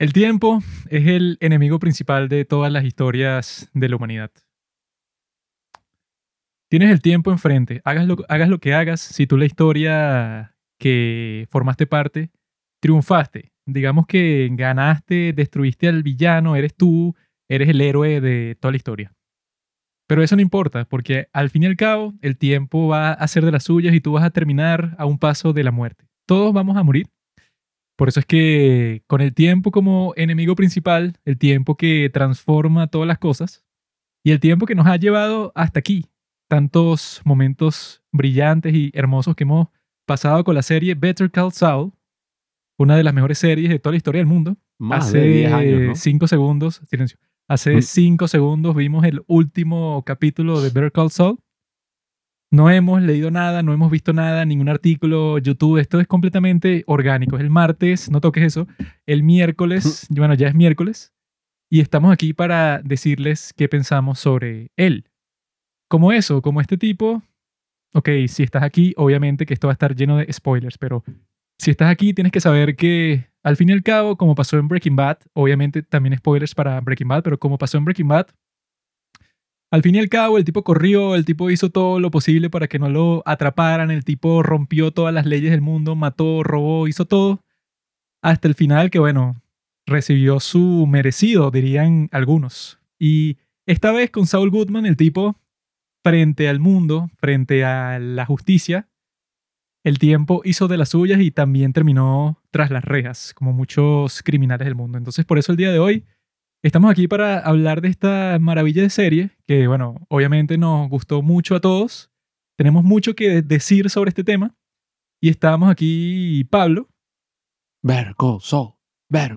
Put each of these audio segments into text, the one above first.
El tiempo es el enemigo principal de todas las historias de la humanidad. Tienes el tiempo enfrente, hagas lo, hagas lo que hagas, si tú la historia que formaste parte, triunfaste. Digamos que ganaste, destruiste al villano, eres tú, eres el héroe de toda la historia. Pero eso no importa, porque al fin y al cabo el tiempo va a ser de las suyas y tú vas a terminar a un paso de la muerte. Todos vamos a morir. Por eso es que con el tiempo como enemigo principal, el tiempo que transforma todas las cosas y el tiempo que nos ha llevado hasta aquí, tantos momentos brillantes y hermosos que hemos pasado con la serie Better Call Saul, una de las mejores series de toda la historia del mundo. Más Hace de 10 años, ¿no? cinco segundos, silencio. Hace Mm. cinco segundos vimos el último capítulo de Better Call Saul. No hemos leído nada, no hemos visto nada, ningún artículo, YouTube. Esto es completamente orgánico. Es el martes, no toques eso. El miércoles, bueno, ya es miércoles. Y estamos aquí para decirles qué pensamos sobre él. Como eso, como este tipo. Ok, si estás aquí, obviamente que esto va a estar lleno de spoilers, pero si estás aquí, tienes que saber que al fin y al cabo, como pasó en Breaking Bad, obviamente también spoilers para Breaking Bad, pero como pasó en Breaking Bad, al fin y al cabo el tipo corrió, el tipo hizo todo lo posible para que no lo atraparan, el tipo rompió todas las leyes del mundo, mató, robó, hizo todo, hasta el final que bueno, recibió su merecido, dirían algunos. Y esta vez con Saul Goodman, el tipo, frente al mundo, frente a la justicia, el tiempo hizo de las suyas y también terminó tras las rejas, como muchos criminales del mundo. Entonces, por eso el día de hoy estamos aquí para hablar de esta maravilla de serie, que, bueno, obviamente nos gustó mucho a todos. Tenemos mucho que decir sobre este tema. Y estábamos aquí Pablo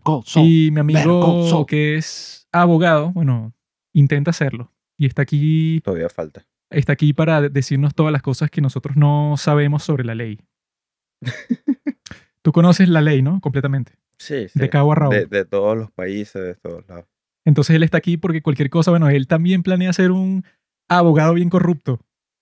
Call Saul. y mi amigo que es abogado, bueno, intenta hacerlo. Y está aquí, Todavía falta. está aquí para decirnos todas las cosas que nosotros no sabemos sobre la ley. Tú conoces la ley, ¿no? Completamente. Sí, sí. De cabo a rabo. De, de todos los países, de todos lados. Entonces él está aquí porque cualquier cosa, bueno, él también planea ser un abogado bien corrupto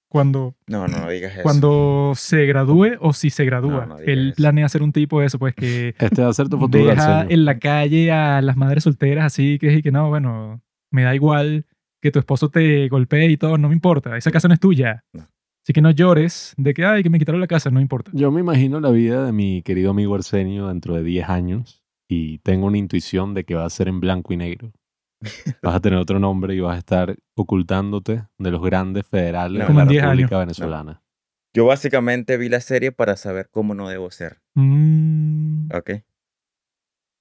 cuando, No, no, no digas eso. cuando se gradúe o si se gradúa. No, no digas él eso. planea ser un tipo de eso, pues que Este va a ser tu futuro deja en la calle a las madres solteras así que, y que no, bueno, me da igual que tu esposo te golpee y todo, no me importa, esa casa no es tuya. No. Así que no llores de que, ay, que me quitaron la casa, no importa. Yo me imagino la vida de mi querido amigo Arsenio dentro de 10 años y tengo una intuición de que va a ser en blanco y negro. Vas a tener otro nombre y vas a estar ocultándote de los grandes federales No. de la en 10 República años. Venezolana. Yo básicamente vi la serie para saber cómo no debo ser. Mm, ¿Ok?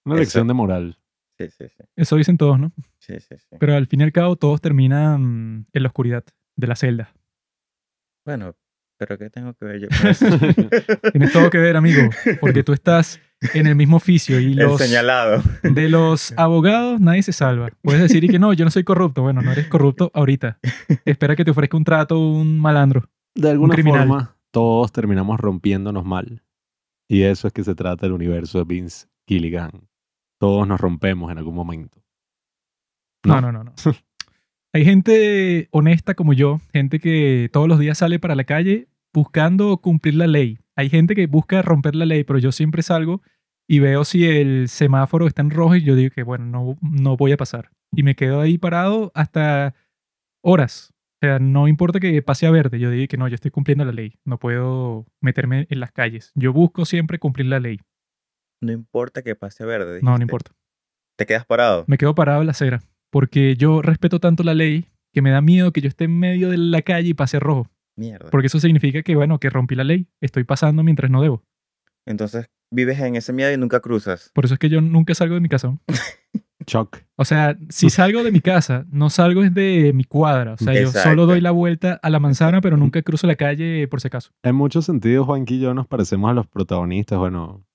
Una Eso. lección de moral. Sí, sí, sí. eso dicen todos, ¿no? Sí, sí, sí. Pero al fin y al cabo todos terminan en la oscuridad de la celda. Bueno, pero ¿qué tengo que ver yo con eso? Tienes todo que ver, amigo, porque tú estás en el mismo oficio y El los señalado. de los abogados nadie se salva. Puedes decir y que no, yo no soy corrupto. Bueno, no eres corrupto ahorita. Espera que te ofrezca un trato un malandro. De alguna forma, todos terminamos rompiéndonos mal. Y de eso es que se trata el universo de Vince Gilligan. Todos nos rompemos en algún momento. No, no, no, no. Hay gente honesta como yo, gente que todos los días sale para la calle buscando cumplir la ley. Hay gente que busca romper la ley, pero yo siempre salgo y veo si el semáforo está en rojo y yo digo que, bueno, no, no voy a pasar. Y me quedo ahí parado hasta horas. O sea, no importa que pase a verde, yo digo que no, yo estoy cumpliendo la ley. No puedo meterme en las calles. Yo busco siempre cumplir la ley. No importa que pase verde. No, no dijiste. importa. Te quedas parado. Me quedo parado en la acera porque yo respeto tanto la ley que me da miedo que yo esté en medio de la calle y pase rojo. Mierda. Porque eso significa que, bueno, que rompí la ley. Estoy pasando mientras no debo. Entonces vives en ese miedo y nunca cruzas. Por eso es que yo nunca salgo de mi casa. Chuck. O sea, si salgo de mi casa, no salgo desde mi cuadra. O sea, yo solo doy la vuelta a la manzana, pero nunca cruzo la calle por si acaso. En muchos sentidos, Juanqui y yo nos parecemos a los protagonistas. Bueno,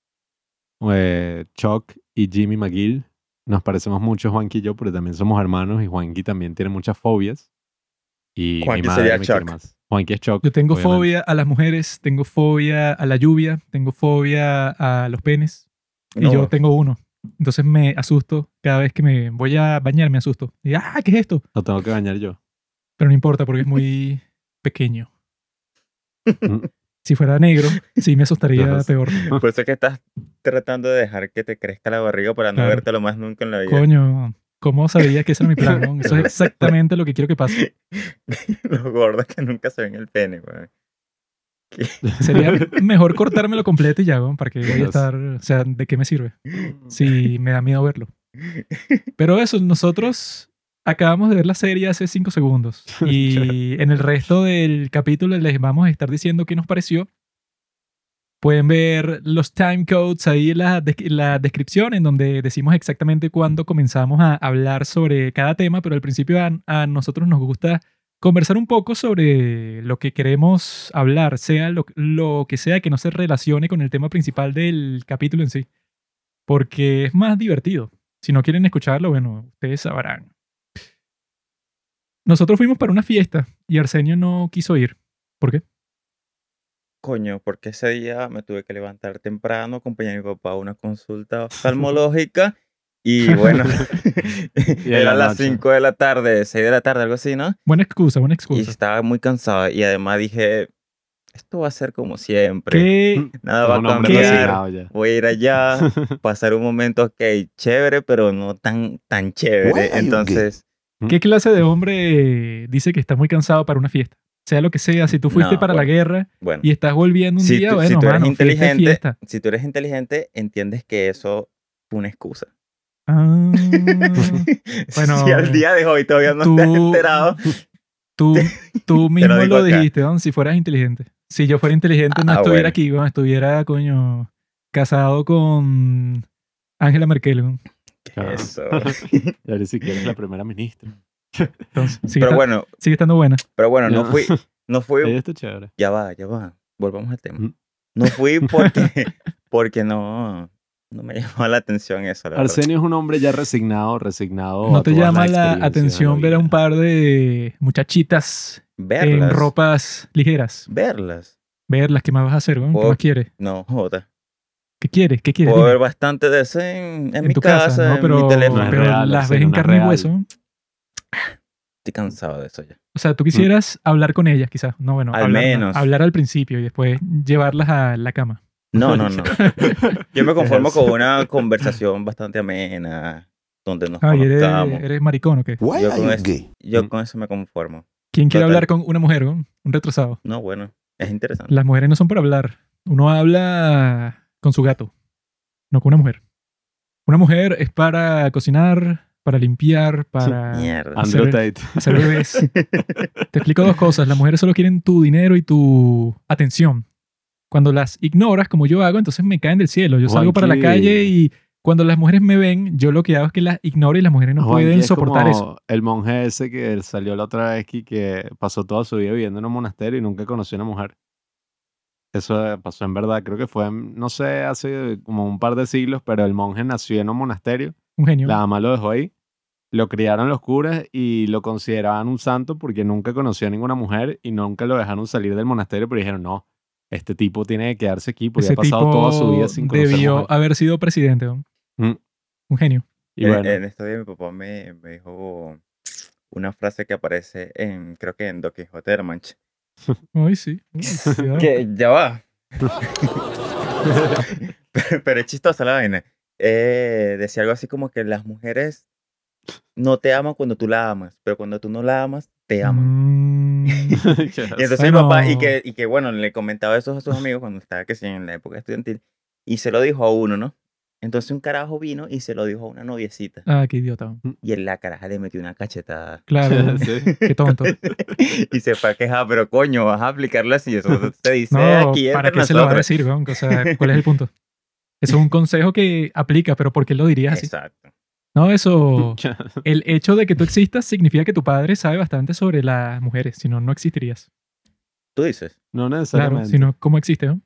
eh, Chuck y Jimmy McGill nos parecemos mucho, Juanqui y yo, porque también somos hermanos y Juanqui también tiene muchas fobias. Y mi Juanqui madre sería Chuck. más. Juanqui es Chuck. Yo tengo obviamente. fobia a las mujeres, tengo fobia a la lluvia, tengo fobia a los penes. Y No, yo tengo uno. Entonces me asusto cada vez que me voy a bañar, me asusto. Y, ah, ¿qué es esto? Lo tengo que bañar yo. Pero no importa porque es muy pequeño. Mm. Si fuera negro, sí me asustaría peor. Por eso es que estás tratando de dejar que te crezca la barriga para no Claro. vértelo más nunca en la vida. Coño, ¿cómo sabía que ese era mi plan? Eso es exactamente lo que quiero que pase. Los gordos que nunca se ven el pene, weón. Sería mejor cortármelo completo y ya, weón, para que voy a estar... O sea, ¿de qué me sirve? Si me da miedo verlo. Pero eso, nosotros acabamos de ver la serie hace cinco segundos. Y en el resto del capítulo les vamos a estar diciendo qué nos pareció. Pueden ver los time codes ahí en la, la descripción, en donde decimos exactamente cuándo comenzamos a hablar sobre cada tema, pero al principio a, a nosotros nos gusta conversar un poco sobre lo que queremos hablar, sea lo, lo que sea que no se relacione con el tema principal del capítulo en sí, porque es más divertido. Si no quieren escucharlo, bueno, ustedes sabrán. Nosotros fuimos para una fiesta y Arsenio no quiso ir. ¿Por qué? Coño, porque ese día me tuve que levantar temprano, acompañar a mi papá a una consulta oftalmológica. Y bueno, en era la las noche. 5 de la tarde, 6 de la tarde, algo así, ¿no? Buena excusa, buena Y excusa. estaba muy cansado. Y además dije, esto va a ser como siempre. ¿Qué? Nada va a cambiar. Voy a ir allá, pasar un momento, ok, chévere, pero no tan, tan chévere. Entonces, ¿Qué clase de hombre dice que está muy cansado para una fiesta? Sea lo que sea, si tú fuiste No, para la guerra bueno. y estás volviendo un Si día, tú- si bueno, tú eres mano, inteligente, fiesta. Si tú eres inteligente, entiendes que eso fue una excusa. Ah, Bueno, si al día de hoy todavía no te has tú- enterado, tú, tú mismo lo dijiste, ¿no? si fueras inteligente. Si yo fuera inteligente, no Ah, estuviera bueno. aquí, ¿no? estuviera, coño, casado con Angela Merkel. ¿No? ¿qué Claro. es eso? Y ahora si quieres la primera ministra. Entonces, sigue, Pero esta- bueno, sigue estando buena. pero bueno, no Ya. fui, no fui, está chévere. ya va, ya va, volvamos al tema. No fui porque, porque no, no me llamó la atención eso, la verdad. Arsenio es un hombre ya resignado, resignado. ¿No a te llama la de atención ver a un par de muchachitas en Verlas, ropas ligeras? verlas. Verlas, ¿qué más vas a hacer? ¿Qué más quieres? No, joda. ¿Qué quieres? ¿Qué quieres? Puedo Dime. ver bastante de eso en, en en mi tu casa, casa, ¿no? en Pero, mi teléfono. No pero real, las ves en carne y real. hueso. Estoy cansado de eso ya. O sea, tú quisieras hablar con ellas, quizás. No, bueno, Al hablar, no, menos. hablar al principio y después llevarlas a la cama. No, no, no. Yo me conformo con una conversación bastante amena, donde nos Ay, eres, eres maricón o qué? Why Yo con eso-? Yo Mm. con eso me conformo. ¿Quién quiere Total. hablar con una mujer? Un retrasado. No, bueno, es interesante. Las mujeres no son para hablar. Uno habla con su gato, no con una mujer. Una mujer es para cocinar, para limpiar, para Mierda. Andrew hacer- hacer bebés. Te explico dos cosas. Las mujeres solo quieren tu dinero y tu atención. Cuando las ignoras, como yo hago, entonces me caen del cielo. Yo salgo para la calle y cuando las mujeres me ven, yo lo que hago es que las ignoro y las mujeres no Juanqui pueden es soportar como eso. El monje ese que salió la otra vez y que pasó toda su vida viviendo en un monasterio y nunca conoció a una mujer. Eso eh, pasó en verdad, creo que fue, en- no sé, hace como un par de siglos, pero el monje nació en un monasterio, Un genio. la mamá lo dejó ahí, lo criaron los curas y lo consideraban un santo porque nunca conoció a ninguna mujer y nunca lo dejaron salir del monasterio, pero dijeron, no, este tipo tiene que quedarse aquí porque Ese ha pasado tipo toda su vida sin conocer debió mujer". haber sido presidente. ¿no? Mm. Un genio. Y En- bueno, En, estos días mi papá me, me dijo una frase que aparece en, creo que en Don Quijote de la Mancha. Ay, sí. Que ya va. pero, pero es chistosa la vaina. Eh, decía algo así como que las mujeres no te aman cuando tú la amas, pero cuando tú no la amas, te aman. Mm, Y entonces mi papá, y que, y que bueno, le comentaba eso a sus amigos cuando estaba que sí, en la época estudiantil, y se lo dijo a uno, ¿no? Entonces un carajo vino y se lo dijo a una noviecita. ah, qué idiota. Y en la caraja le metió una cachetada. Claro. Sí. Qué tonto. y se fue a quejar, pero coño, vas a aplicarlo así. Eso se dice No, aquí ¿para qué se lo va a nosotros. decir, weón? O sea, ¿cuál es el punto? Eso es un consejo que aplica, pero ¿por qué lo dirías así? Exacto. No, eso. El hecho de que tú existas significa que tu padre sabe bastante sobre las mujeres, si no, no existirías. Tú dices. no Claro, necesariamente. si no, ¿cómo existe? no?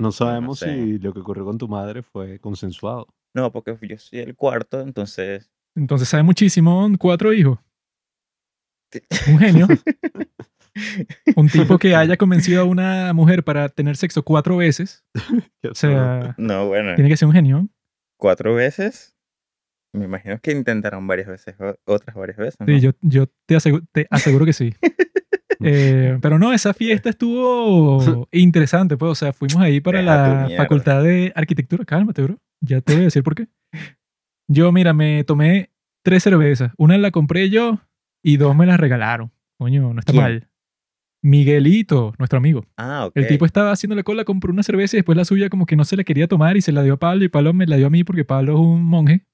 No sabemos sé. si lo que ocurrió con tu madre fue consensuado. No, porque yo soy el cuarto, entonces. Entonces sabe muchísimo, cuatro hijos. Un genio. Un tipo que haya convencido a una mujer para tener sexo cuatro veces. O sea, No, bueno. tiene que ser un genio. Cuatro veces. Me imagino que intentaron varias veces, otras varias veces. ¿no? Sí, yo, yo te, asegu- te aseguro que sí. Eh, pero no, esa fiesta estuvo interesante, pues. O sea, fuimos ahí para Deja la facultad de arquitectura. Cálmate, bro. Ya te voy a decir por qué. Yo, mira, me tomé tres cervezas. Una la compré yo y dos me las regalaron. Coño, no está ¿Quién? mal. Miguelito, nuestro amigo. Ah, ok. El tipo estaba haciéndole cola, compró una cerveza y después la suya como que no se la quería tomar y se la dio a Pablo y Pablo me la dio a mí porque Pablo es un monje.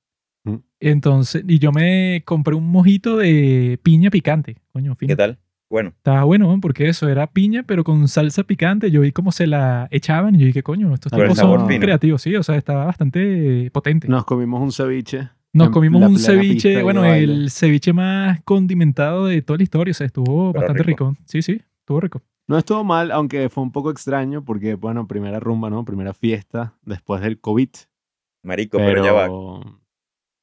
Mm. Entonces, y yo me compré un mojito de piña picante. Coño, fino. ¿Qué tal? Bueno, Estaba bueno, ¿no? porque eso era piña, pero con salsa picante. Yo vi cómo se la echaban y yo dije, coño, estos ver, tipos son fino. creativos, sí, o sea, estaba bastante potente. Nos comimos un ceviche. Nos comimos un ceviche, bueno, el ceviche más condimentado de toda la historia, o sea, estuvo Pero bastante rico. rico. Sí, sí, estuvo rico. No estuvo mal, aunque fue un poco extraño porque, bueno, primera rumba, ¿no? Primera fiesta después del COVID. marico, pero, ya va.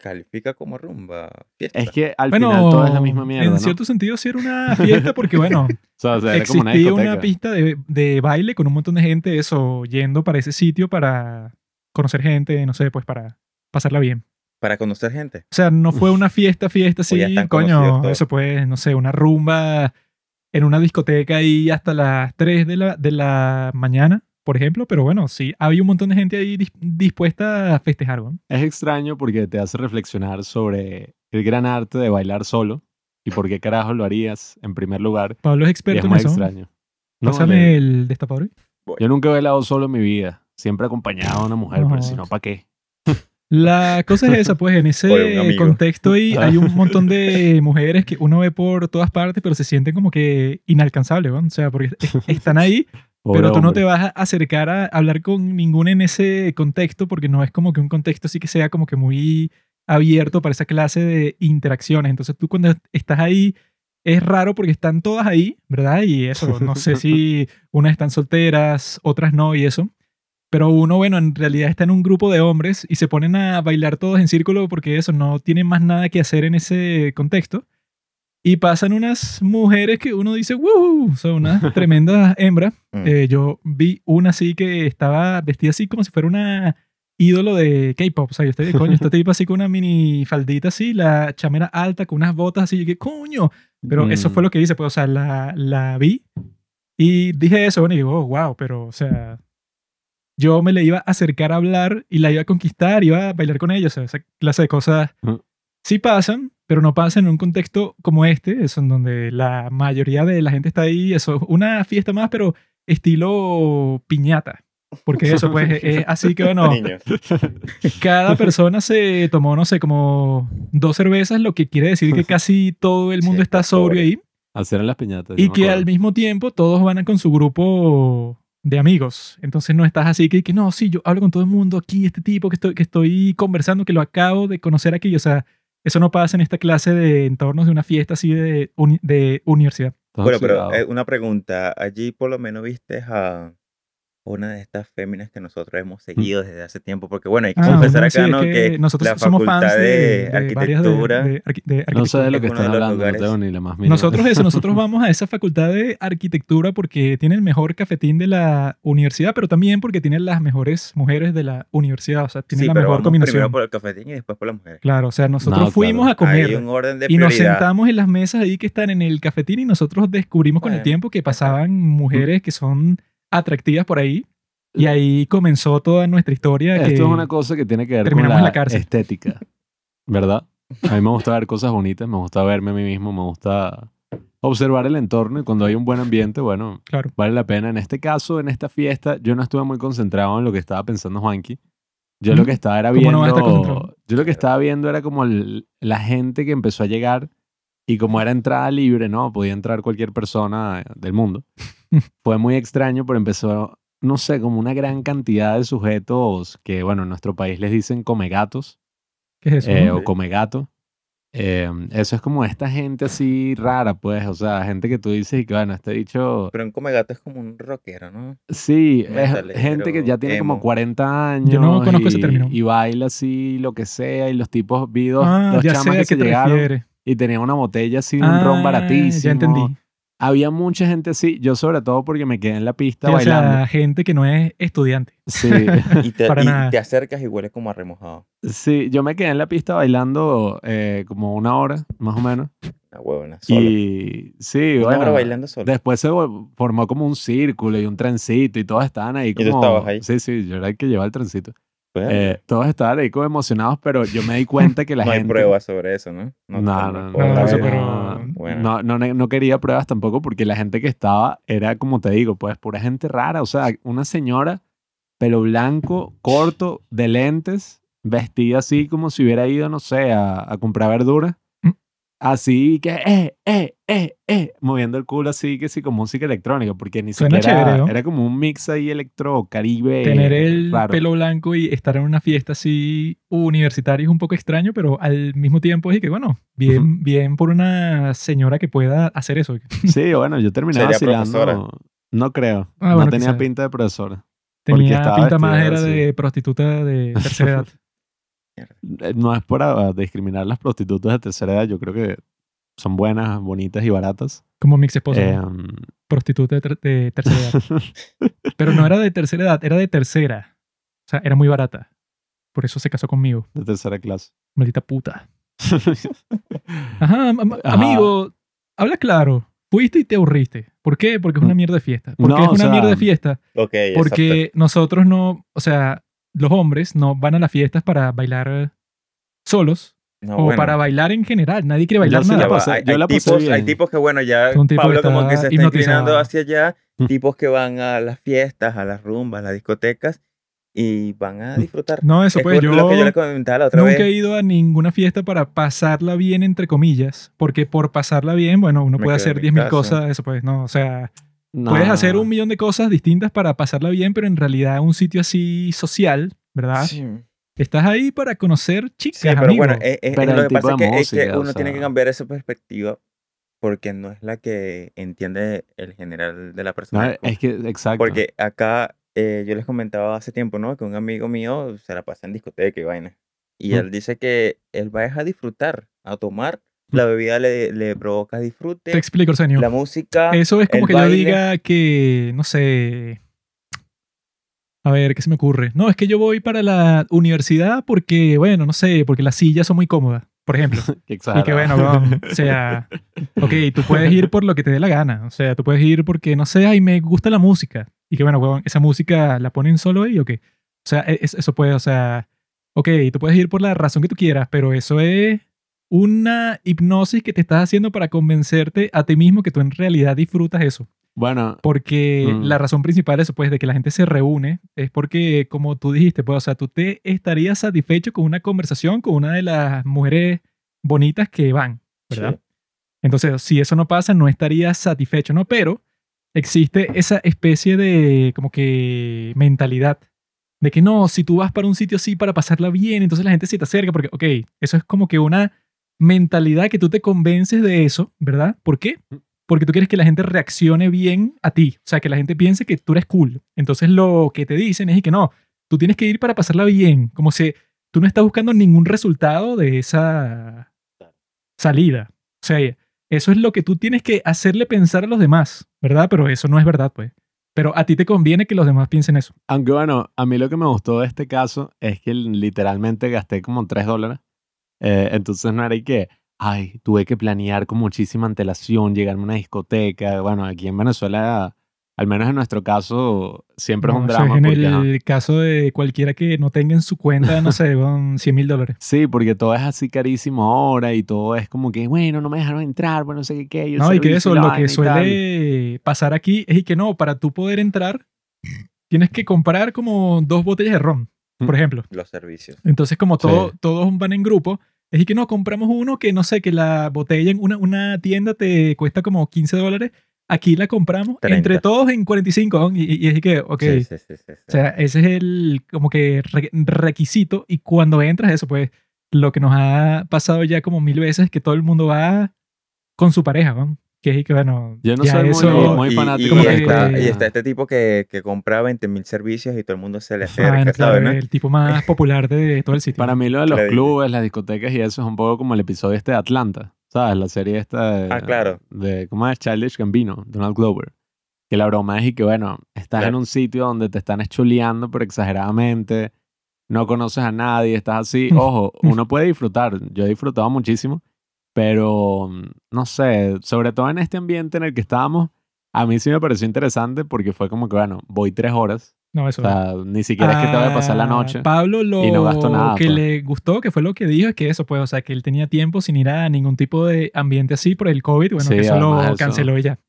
Califica como rumba. Fiesta. es que al Bueno, final todo es la misma mierda, en ¿no? cierto sentido sí era una fiesta porque, bueno, O sea, o sea, era como una existía una, pista de, de baile con un montón de gente, eso, yendo para ese sitio para conocer gente, no sé, pues para pasarla bien. Para conocer gente. O sea, no fue una fiesta, fiesta así, ya están coño, eso pues, no sé, una rumba en una discoteca ahí hasta las 3 de la, de la mañana, por ejemplo, pero bueno, sí, había un montón de gente ahí dis- dispuesta a festejar, ¿no? Es extraño porque te hace reflexionar sobre el gran arte de bailar solo y por qué carajo lo harías en primer lugar. Pablo es experto es en muy eso. extraño. No, Pásame el destapador. Yo nunca he bailado solo en mi vida. Siempre acompañado de una mujer, No. pero si no, ¿para qué? La cosa es esa, pues en ese contexto ahí hay un montón de mujeres que uno ve por todas partes, pero se sienten como que inalcanzables, ¿no? O sea, porque es- están ahí, Pobre pero tú no hombre. te vas a acercar a hablar con ninguna en ese contexto, porque no es como que un contexto así que sea como que muy abierto para esa clase de interacciones. Entonces tú cuando estás ahí es raro porque están todas ahí, ¿verdad? Y eso, no sé si unas están solteras, otras no y eso. Pero uno, bueno, en realidad está en un grupo de hombres y se ponen a bailar todos en círculo porque eso, no tienen más nada que hacer en ese contexto. Y pasan unas mujeres que uno dice, ¡wow! Son unas tremendas hembras. Mm. Eh, yo vi una así que estaba vestida así como si fuera una ídolo de K-pop. O sea, yo estoy de coño, esta tipa así con una mini faldita así, la chamera alta con unas botas así, que coño. Pero eso Mm. fue lo que hice, pues, o sea, la, la vi y dije eso, bueno, y digo, oh, wow, pero, o sea, yo me le iba a acercar a hablar y la iba a conquistar, iba a bailar con ella, o sea, esa clase de cosas Mm. Sí pasan, pero no pasan en un contexto como este, eso en donde la mayoría de la gente está ahí, eso, una fiesta más, pero estilo piñata. Porque eso, pues, es así que, bueno, Niños. cada persona se tomó, no sé, como dos cervezas, lo que quiere decir que casi todo el mundo Sí, está sobrio ahí. Hacer en las piñatas. Y que al mismo tiempo todos van con su grupo de amigos. Entonces no estás así que, que no, sí, yo hablo con todo el mundo aquí, este tipo que estoy, que estoy conversando, que lo acabo de conocer aquí. O sea, eso no pasa en esta clase de entornos de una fiesta así de, uni- de universidad. Bueno, pero eh, una pregunta. Allí por lo menos viste a una de estas féminas que nosotros hemos seguido desde hace tiempo. Porque bueno, hay que Ah, confesar bueno, sí, acá, es ¿no? que Que nosotros la somos facultad fans de, de, de varias de- arquitectura... de No sé de lo que están hablando, no tengo ni la más mínima. Nosotros eso, nosotros vamos a esa facultad de arquitectura porque tiene el mejor cafetín de la universidad, pero también porque tiene las mejores mujeres de la universidad, o sea, tiene sí, la pero mejor vamos combinación. primero por el cafetín y después por las mujeres. Claro, o sea, nosotros No, fuimos claro. a comer Hay un orden de y nos sentamos en las mesas ahí que están en el cafetín y nosotros descubrimos con el tiempo que pasaban mujeres que son atractivas por ahí y ahí comenzó toda nuestra historia. que- Esto es una cosa que tiene que ver con la, la cárcel. estética, ¿verdad? A mí me gusta ver cosas bonitas, me gusta verme a mí mismo, me gusta observar el entorno y cuando hay un buen ambiente, bueno, Claro. vale la pena. En este caso, en esta fiesta, yo no estuve muy concentrado en lo que estaba pensando Juanqui. Yo lo que estaba era ¿Cómo viendo... no yo lo que estaba viendo era como el- la gente que empezó a llegar y como era entrada libre, ¿no? Podía entrar cualquier persona del mundo. Fue muy extraño, pero empezó, no sé, como una gran cantidad de sujetos que, bueno, en nuestro país les dicen come gatos ¿Qué es eso? eh, o come gato. Eh, eso es como esta gente así rara, pues, o sea, gente que tú dices y que, bueno, este dicho, Pero un come gato es como un rockero, ¿no? sí, es gente que ya tiene como emo. 40 años Yo no conozco ese y, término. y baila así lo que sea y los tipos, vi dos, ah, dos ya sé chamas a que qué se te llegaron refieres. Y tenían una botella así de un Ah, ron baratísimo. Ya entendí. Había mucha gente así, yo sobre todo porque me quedé en la pista Sí, o bailando. sea, gente que no es estudiante. Sí. Y te, Para y nada. te acercas y hueles como a remojado. Sí, yo me quedé en la pista bailando eh, como una hora, más o menos. La huevona, solo. Y sí, Una hora bueno, bailando solo. después se formó como un círculo y un trencito y todos estaban ahí tú como... estabas ahí? Sí, sí, yo era el que llevaba el trencito. Eh, todos estaban ahí como emocionados, pero yo me di cuenta que la no hay gente... pruebas sobre eso, ¿no? No, no, no, no, no, no, eso, ver. pero- Bueno. no, no, ne- no quería pruebas tampoco porque la gente que estaba era, como te digo, pues pura gente rara. O sea, una señora, pelo blanco, corto, de lentes, vestida así como si hubiera ido, no sé, a, a comprar verdura. Así que, eh, eh, eh, eh, moviendo el culo así que sí con música electrónica, porque ni Suena siquiera chévere, ¿no? era como un mix ahí electro caribe. Tener el raro. pelo blanco y estar en una fiesta así universitaria es un poco extraño, pero al mismo tiempo es que, bueno, bien, bien por una señora que pueda hacer eso. Sí, bueno, yo terminaba vacilando. profesora. No creo. Ah, no tenía quizá. pinta de profesora. Porque Tenía pinta más era así. de prostituta de tercera edad. Eh, No es para discriminar a las prostitutas de tercera edad, yo creo que son buenas, bonitas y baratas. Como mi ex esposa. Em, prostituta de, ter- de tercera edad. Pero no era de tercera edad, era de tercera. O sea, era muy barata. Por eso se casó conmigo. de tercera clase. Maldita puta. Ajá, am- am- Ajá. amigo, habla claro. Fuiste y te aburriste. ¿Por qué? Porque es una mierda de fiesta. ¿Por qué No, es o una sea, mierda de fiesta? Ok, exacto. Porque nosotros no, o sea, los hombres no van a las fiestas para bailar solos No, o bueno. para bailar en general. Nadie quiere bailar nada. va, pasé- hay, tipos, hay bien. tipos que, bueno, ya que Pablo como que está se está inclinando hipnotizado. hacia allá, Mm. tipos que van a las fiestas, a las rumbas, a las discotecas y van a disfrutar. No, eso Es pues lo yo, que yo le comentaba la otra nunca he ido a ninguna fiesta para pasarla bien, entre comillas. Porque por pasarla bien, bueno, uno Me puede hacer en mi 10.000 casa. cosas. Eso pues, no, o sea, No. puedes hacer un millón de cosas distintas para pasarla bien, pero en realidad un sitio así social, ¿verdad? Sí, Estás ahí para conocer chicas, Sí, pero amigo. bueno, eh, eh, Pero lo que pasa tipo es que, es que música, o uno tiene que sea. cambiar esa perspectiva porque no es la que entiende el general de la No, persona. es que, exacto. Porque acá eh, yo les comentaba hace tiempo, ¿no? Que un amigo mío se la pasa en discoteca y vaina. Y Mm. él dice que él va a disfrutar, a tomar. La bebida le, le provoca Te disfrute. explico, Arsenio. La música. Eso es como que baile. yo diga que, no sé. A ver, ¿qué se me ocurre? No, es que yo voy para la universidad porque, bueno, no sé, porque las sillas son muy cómodas, por ejemplo. Qué Y que bueno, weón, o sea, ok, tú puedes ir por lo que te dé la gana. O sea, tú puedes ir porque, no sé, ay, me gusta la música. Y que bueno, esa música la ponen solo ahí o qué. O sea, e- es- eso puede, o sea, ok, tú puedes ir por la razón que tú quieras, pero eso es una hipnosis que te estás haciendo para convencerte a ti mismo que tú en realidad disfrutas eso. Bueno, Porque Mm. la razón principal eso, pues, de que la gente se reúne es porque, como tú dijiste, pues, o sea, tú te estarías satisfecho con una conversación con una de las mujeres bonitas que van, ¿verdad? Sí. Entonces, si eso no pasa, no estarías satisfecho, ¿no? Pero existe esa especie de, como que, mentalidad de que no, si tú vas para un sitio así para pasarla bien, entonces la gente se te acerca, porque, ok, eso es como que una mentalidad que tú te convences de eso, ¿verdad? ¿Por qué? Porque tú quieres que la gente reaccione bien a ti, o sea, que la gente piense que tú eres cool. Entonces lo que te dicen es que no, tú tienes que ir para pasarla bien, como si tú no estás buscando ningún resultado de esa salida. O sea, eso es lo que tú tienes que hacerle pensar a los demás, ¿verdad? Pero eso no es verdad, pues. Pero a ti te conviene que los demás piensen eso. aunque bueno, a mí lo que me gustó de este caso es que literalmente gasté como 3 dólares. Eh, entonces no era y que, ay, tuve que planear con muchísima antelación, llegarme a una discoteca. Bueno, aquí en Venezuela, al menos en nuestro caso, siempre es No, un eso drama. en porque, ajá. el caso de cualquiera que no tenga en su cuenta, no sé, con 100 mil dólares. Sí, porque todo es así carísimo ahora y todo es como que, bueno, no me dejaron entrar, bueno, no sé qué, qué. y No, y que eso, y lo que suele pasar aquí es y que no, para tú poder entrar, tienes que comprar como dos botellas de ron, por Mm. ejemplo. Los servicios. Entonces, como todo, Sí. todos van en grupo, es que no, compramos uno que no sé, que la botella en una, una tienda te cuesta como 15 dólares. Aquí la compramos 30. entre todos en 45. ¿no? Y, y es que, ok. Sí, sí, sí, sí, sí. O sea, ese es el como que re- requisito. Y cuando entras, eso, pues, lo que nos ha pasado ya como mil veces es que todo el mundo va con su pareja, ¿no? Que es y que, bueno, Yo no ya soy muy- eso, muy y, fanático y de la está, y está este tipo que, que compra 20 mil servicios y todo el mundo se le acerca, Bueno, claro, ¿sabes? no? el tipo más popular de todo el sitio. Para mí lo de los Claro. clubes, las discotecas y eso es un poco como el episodio este de Atlanta, ¿sabes? La serie esta de, Ah, claro. de ¿cómo es? Childish Gambino, Donald Glover. Que la broma es y que, bueno, estás en Claro. un sitio donde te están eschuleando, pero exageradamente, no conoces a nadie, estás así. Ojo, uno puede disfrutar. Yo he disfrutado muchísimo, Pero, mm, no sé, sobre todo en este ambiente en el que estábamos, a mí sí me pareció interesante porque fue como que, bueno, voy tres horas. No, O eso. sea, ni siquiera es que te vaya a pasar la A noche. Pablo lo y no gasto nada, que pues. le gustó, que fue lo que dijo, es que eso, pues, o sea, que él tenía tiempo sin ir a ningún tipo de ambiente así por el COVID, bueno, Sí, que eso lo eso. canceló ya.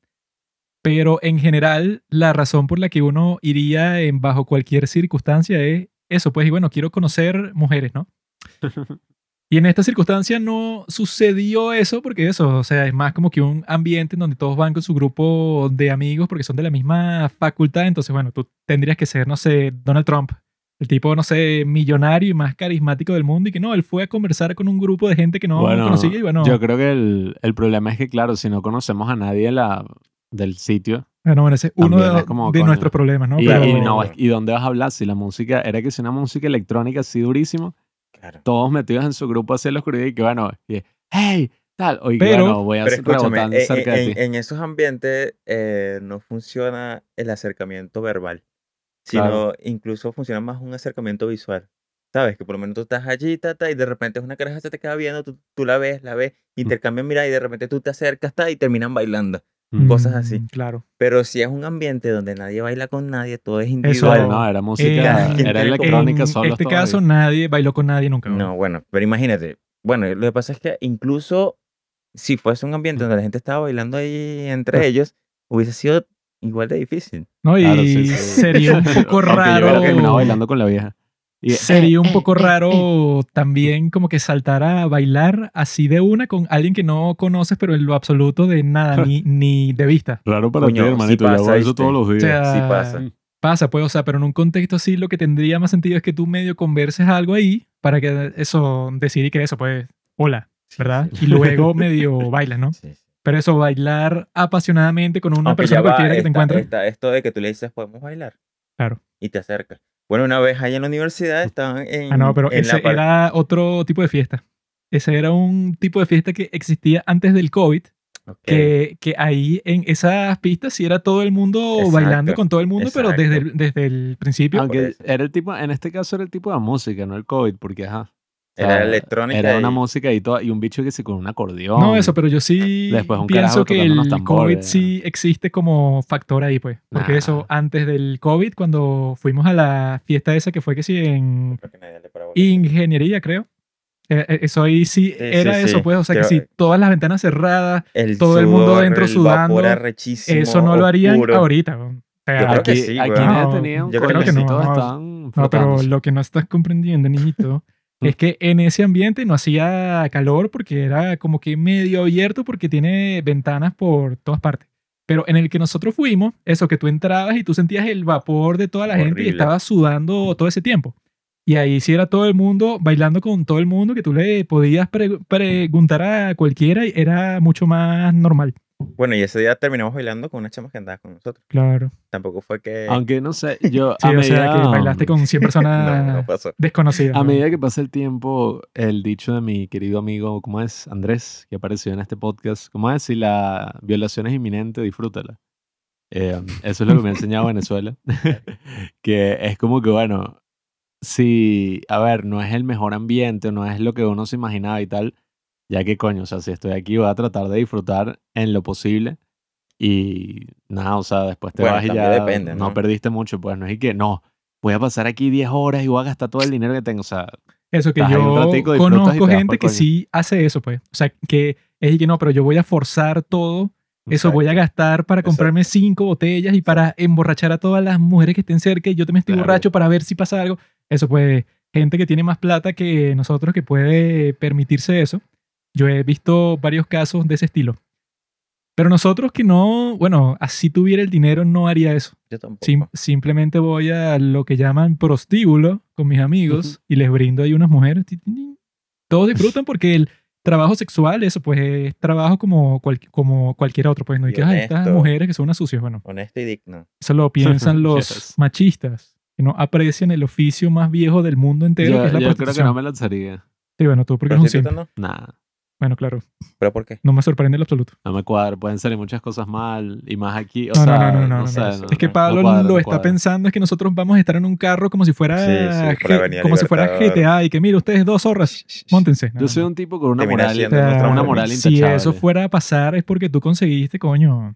Pero en general, la razón por la que uno iría en bajo cualquier circunstancia es eso, pues, y bueno, quiero conocer mujeres, ¿no? Y en esta circunstancia no sucedió eso porque eso, o sea, es más como que un ambiente en donde todos van con su grupo de amigos porque son de la misma facultad. Entonces, bueno, tú tendrías que ser, no sé, Donald Trump, el tipo, no sé, millonario y más carismático del mundo y que no, él fue a conversar con un grupo de gente que no Bueno, conocía y bueno, Yo creo que el, el problema es que, claro, si no conocemos a nadie la, del sitio, bueno, bueno, ese es uno de, es como, de nuestros problemas, ¿no? y, Pero- y no, ¿y dónde vas a hablar? Si la música, era que si una música electrónica así durísimo, Claro. todos metidos en su grupo hacia la oscuridad y que, bueno, y, hey, tal, oye, Pero- bueno, voy a Pero escúchame, rebotar eh, cerca de en, ti. en esos ambientes eh, no funciona el acercamiento verbal, sino Claro. incluso funciona más un acercamiento visual. ¿Sabes? Que por lo menos tú estás allí, tata, y de repente una caraja se te queda viendo, tú, tú la ves, la ves, intercambian mira y de repente tú te acercas, ta, y terminan bailando. Mm. cosas así. Mm, Claro. Pero si es un ambiente donde nadie baila con nadie, todo es Eso- individual. Bueno, no, era música, Eh, era electrónica en solos este caso nadie bailó con nadie nunca. No, bueno, pero imagínate. Bueno, lo que pasa es que incluso si fuese un ambiente donde la gente estaba bailando ahí entre ellos, hubiese sido igual de difícil. ¿no? Y Claro, sí, sí. sería un poco yo raro. hubiera terminado bailando con la vieja. Y, Sería un poco raro también como que saltar a bailar así de una con alguien que no conoces, pero en lo absoluto de nada, ni, ni de vista. Raro para Coño, ti, sí hermanito. yo pasa, hago eso todos los O días. sea, Sí pasa. Pasa, pues, o sea, pero en un contexto así lo que tendría más sentido es que tú medio converses algo ahí para que eso, decidir que eso, pues, hola, ¿verdad? Y luego medio bailas, ¿no? Sí, sí. Pero eso, bailar apasionadamente con una Aunque persona va, cualquiera que te encuentres. esto de que tú le dices, podemos bailar. Claro. Y te acercas. Bueno, una vez allá en la universidad estaban en. Ah, no, pero ese era otro tipo de fiesta. Ese era un tipo de fiesta que existía antes del COVID, que, que ahí en esas pistas sí era todo el mundo Exacto, bailando con todo el mundo, pero desde el, desde el principio. Aunque era el tipo, en este caso era el tipo de música, no el COVID, porque ajá. O Era sea, electrónica Era una y- música y todo, y un bicho que se con un acordeón. No, eso, pero yo sí Después un pienso que el tambores. COVID sí existe como factor ahí, pues. Porque Nah. eso, antes del COVID, cuando fuimos a la fiesta esa que fue que sí en que ingeniería, creo. Eh, eh, eso ahí sí, Sí, era sí, eso, sí. pues. O sea, que sí, todas las ventanas cerradas, El todo el mundo sudor, dentro el sudando, eso no lo harían oscuro. ahorita. O sea, Yo creo que sí, aquí No, tenía un yo creo que no. No, pero lo que no estás comprendiendo, niñito, es que en ese ambiente no hacía calor porque era como que medio abierto porque tiene ventanas por todas partes. Pero en el que nosotros fuimos, eso que tú entrabas y tú sentías el vapor de toda la gente y Horrible. estabas sudando todo ese tiempo. Y ahí sí era todo el mundo bailando con todo el mundo que tú le podías pre- preguntar a cualquiera y era mucho más normal. Bueno, y ese día terminamos bailando con una chama que andaba con nosotros. Claro. Tampoco fue que. Aunque no sé, yo Sí, a o sea que medida- bailaste con 100 no, personas no pasó. desconocidas. A ¿no? medida que pasa el tiempo, el dicho de mi querido amigo, ¿cómo es? Andrés, que apareció en este podcast, ¿cómo es? Si la violación es inminente, disfrútala. Eh, eso es lo que me ha enseñado Venezuela. que es como que, bueno, si, a ver, no es el mejor ambiente, no es lo que uno se imaginaba y tal, ya que coño, o sea, si estoy aquí voy a tratar de disfrutar en lo posible y nada, o sea, después te Bueno, vas y ya depende, no ¿no? perdiste mucho, pues no es y que no, voy a pasar aquí 10 horas y voy a gastar todo el dinero que tengo, o sea, Eso que yo ratico, conozco gente que coño. sí hace eso, pues. O sea, que es y que no, pero yo voy a forzar todo. Eso voy a Exacto. gastar para comprarme cinco botellas y para emborrachar a todas las mujeres que estén cerca y yo también estoy Claro. borracho para ver si pasa algo. Eso pues, gente que tiene más plata que nosotros que puede permitirse eso. Yo he visto varios casos de ese estilo. Pero nosotros que no, bueno, así tuviera el dinero no haría eso. Yo tampoco. Sim- simplemente voy a lo que llaman prostíbulo con mis amigos Ujú. y les brindo ahí unas mujeres. Todos disfrutan porque el trabajo sexual, eso pues es trabajo como, cual- como cualquier otro. Pues no hay Y que "Ay, estas mujeres que son unas sucias. Bueno, Honesto y digno. eso lo piensan los Yes. machistas que no aprecian el oficio más viejo del mundo entero, yo, que es la yo creo que prostitución. no me lanzaría. Sí, bueno, tú porque eres un no. Nada. Bueno, claro, ¿Pero por qué? no me sorprende en lo absoluto. No me cuadra, pueden salir muchas cosas mal y más aquí. O No, no, sea, no, no, no, no, sé, no. no, Es que Pablo no cuadra, lo no está pensando es que nosotros vamos a estar en un carro como si fuera, Sí, sí, G- como si fuera. GTA y que mira, ustedes dos zorras, móntense. No, Yo soy un tipo con una moral, O sea, una moral Si eso fuera a pasar es porque tú conseguiste, coño,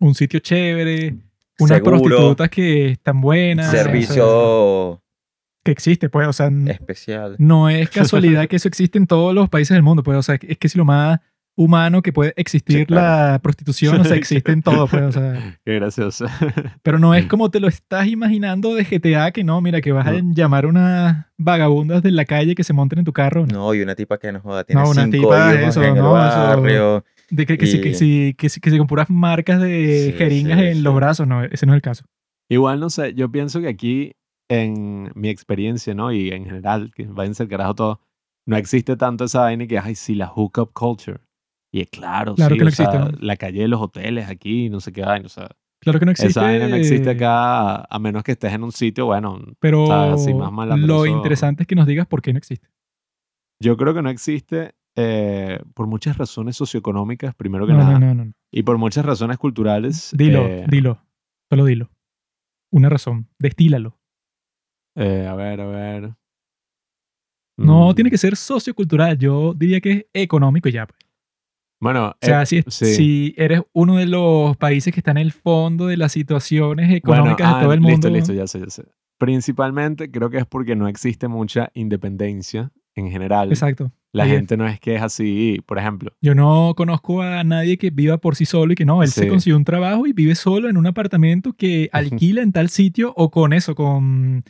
un sitio chévere, unas Seguro. prostitutas que están buenas. Servicio que existe, pues, o sea, especial. no es casualidad que eso existe en todos los países del mundo, pues, o sea, es que es lo más humano que puede existir Sí, claro. la prostitución, o sea, existe en todo, pues, o sea, Qué gracioso. pero no es como te lo estás imaginando de GTA, que no, mira, que vas a llamar unas vagabundas de la calle que se monten en tu carro, ¿no? No, y una tipa que no joda, tiene No, una cinco tipa, hijos eso, en el eso- barrio. De que, que, sí, que, Y- sí, que, sí, que sí, con puras marcas de Sí, jeringas en los brazos, no, ese no es el caso. Igual, no sé, yo pienso que aquí, en mi experiencia, ¿no? Y en general, que váyanse al carajo todo, no existe tanto esa vaina que, ay, sí, la hookup culture. Y es claro, Claro sí, que no o sea, la calle de los hoteles aquí, no sé qué vaina, o sea, Claro que no existe. esa vaina no existe acá, a menos que estés en un sitio, bueno, Pero ¿sabes? Así más lo interesante es que nos digas por qué no existe. yo creo que no existe eh, por muchas razones socioeconómicas, primero que No, nada, no, no, no, no. y por muchas razones culturales. Dilo, eh, dilo. Solo dilo. Una razón. Destílalo. Eh, a ver, a ver. No Mm, tiene que ser sociocultural. Yo diría que es económico ya. pues. Bueno, O sea, eh, si, sí. si eres uno de los países que está en el fondo de las situaciones económicas Bueno, de todo ah, el mundo. Listo, listo, ya sé, ya sé. Principalmente creo que es porque no existe mucha independencia en general. Exacto. La es. gente no es que es así, por ejemplo. Yo no conozco a nadie que viva por sí solo y que no, él se Sí. consiguió un trabajo y vive solo en un apartamento que alquila en tal sitio o con eso, con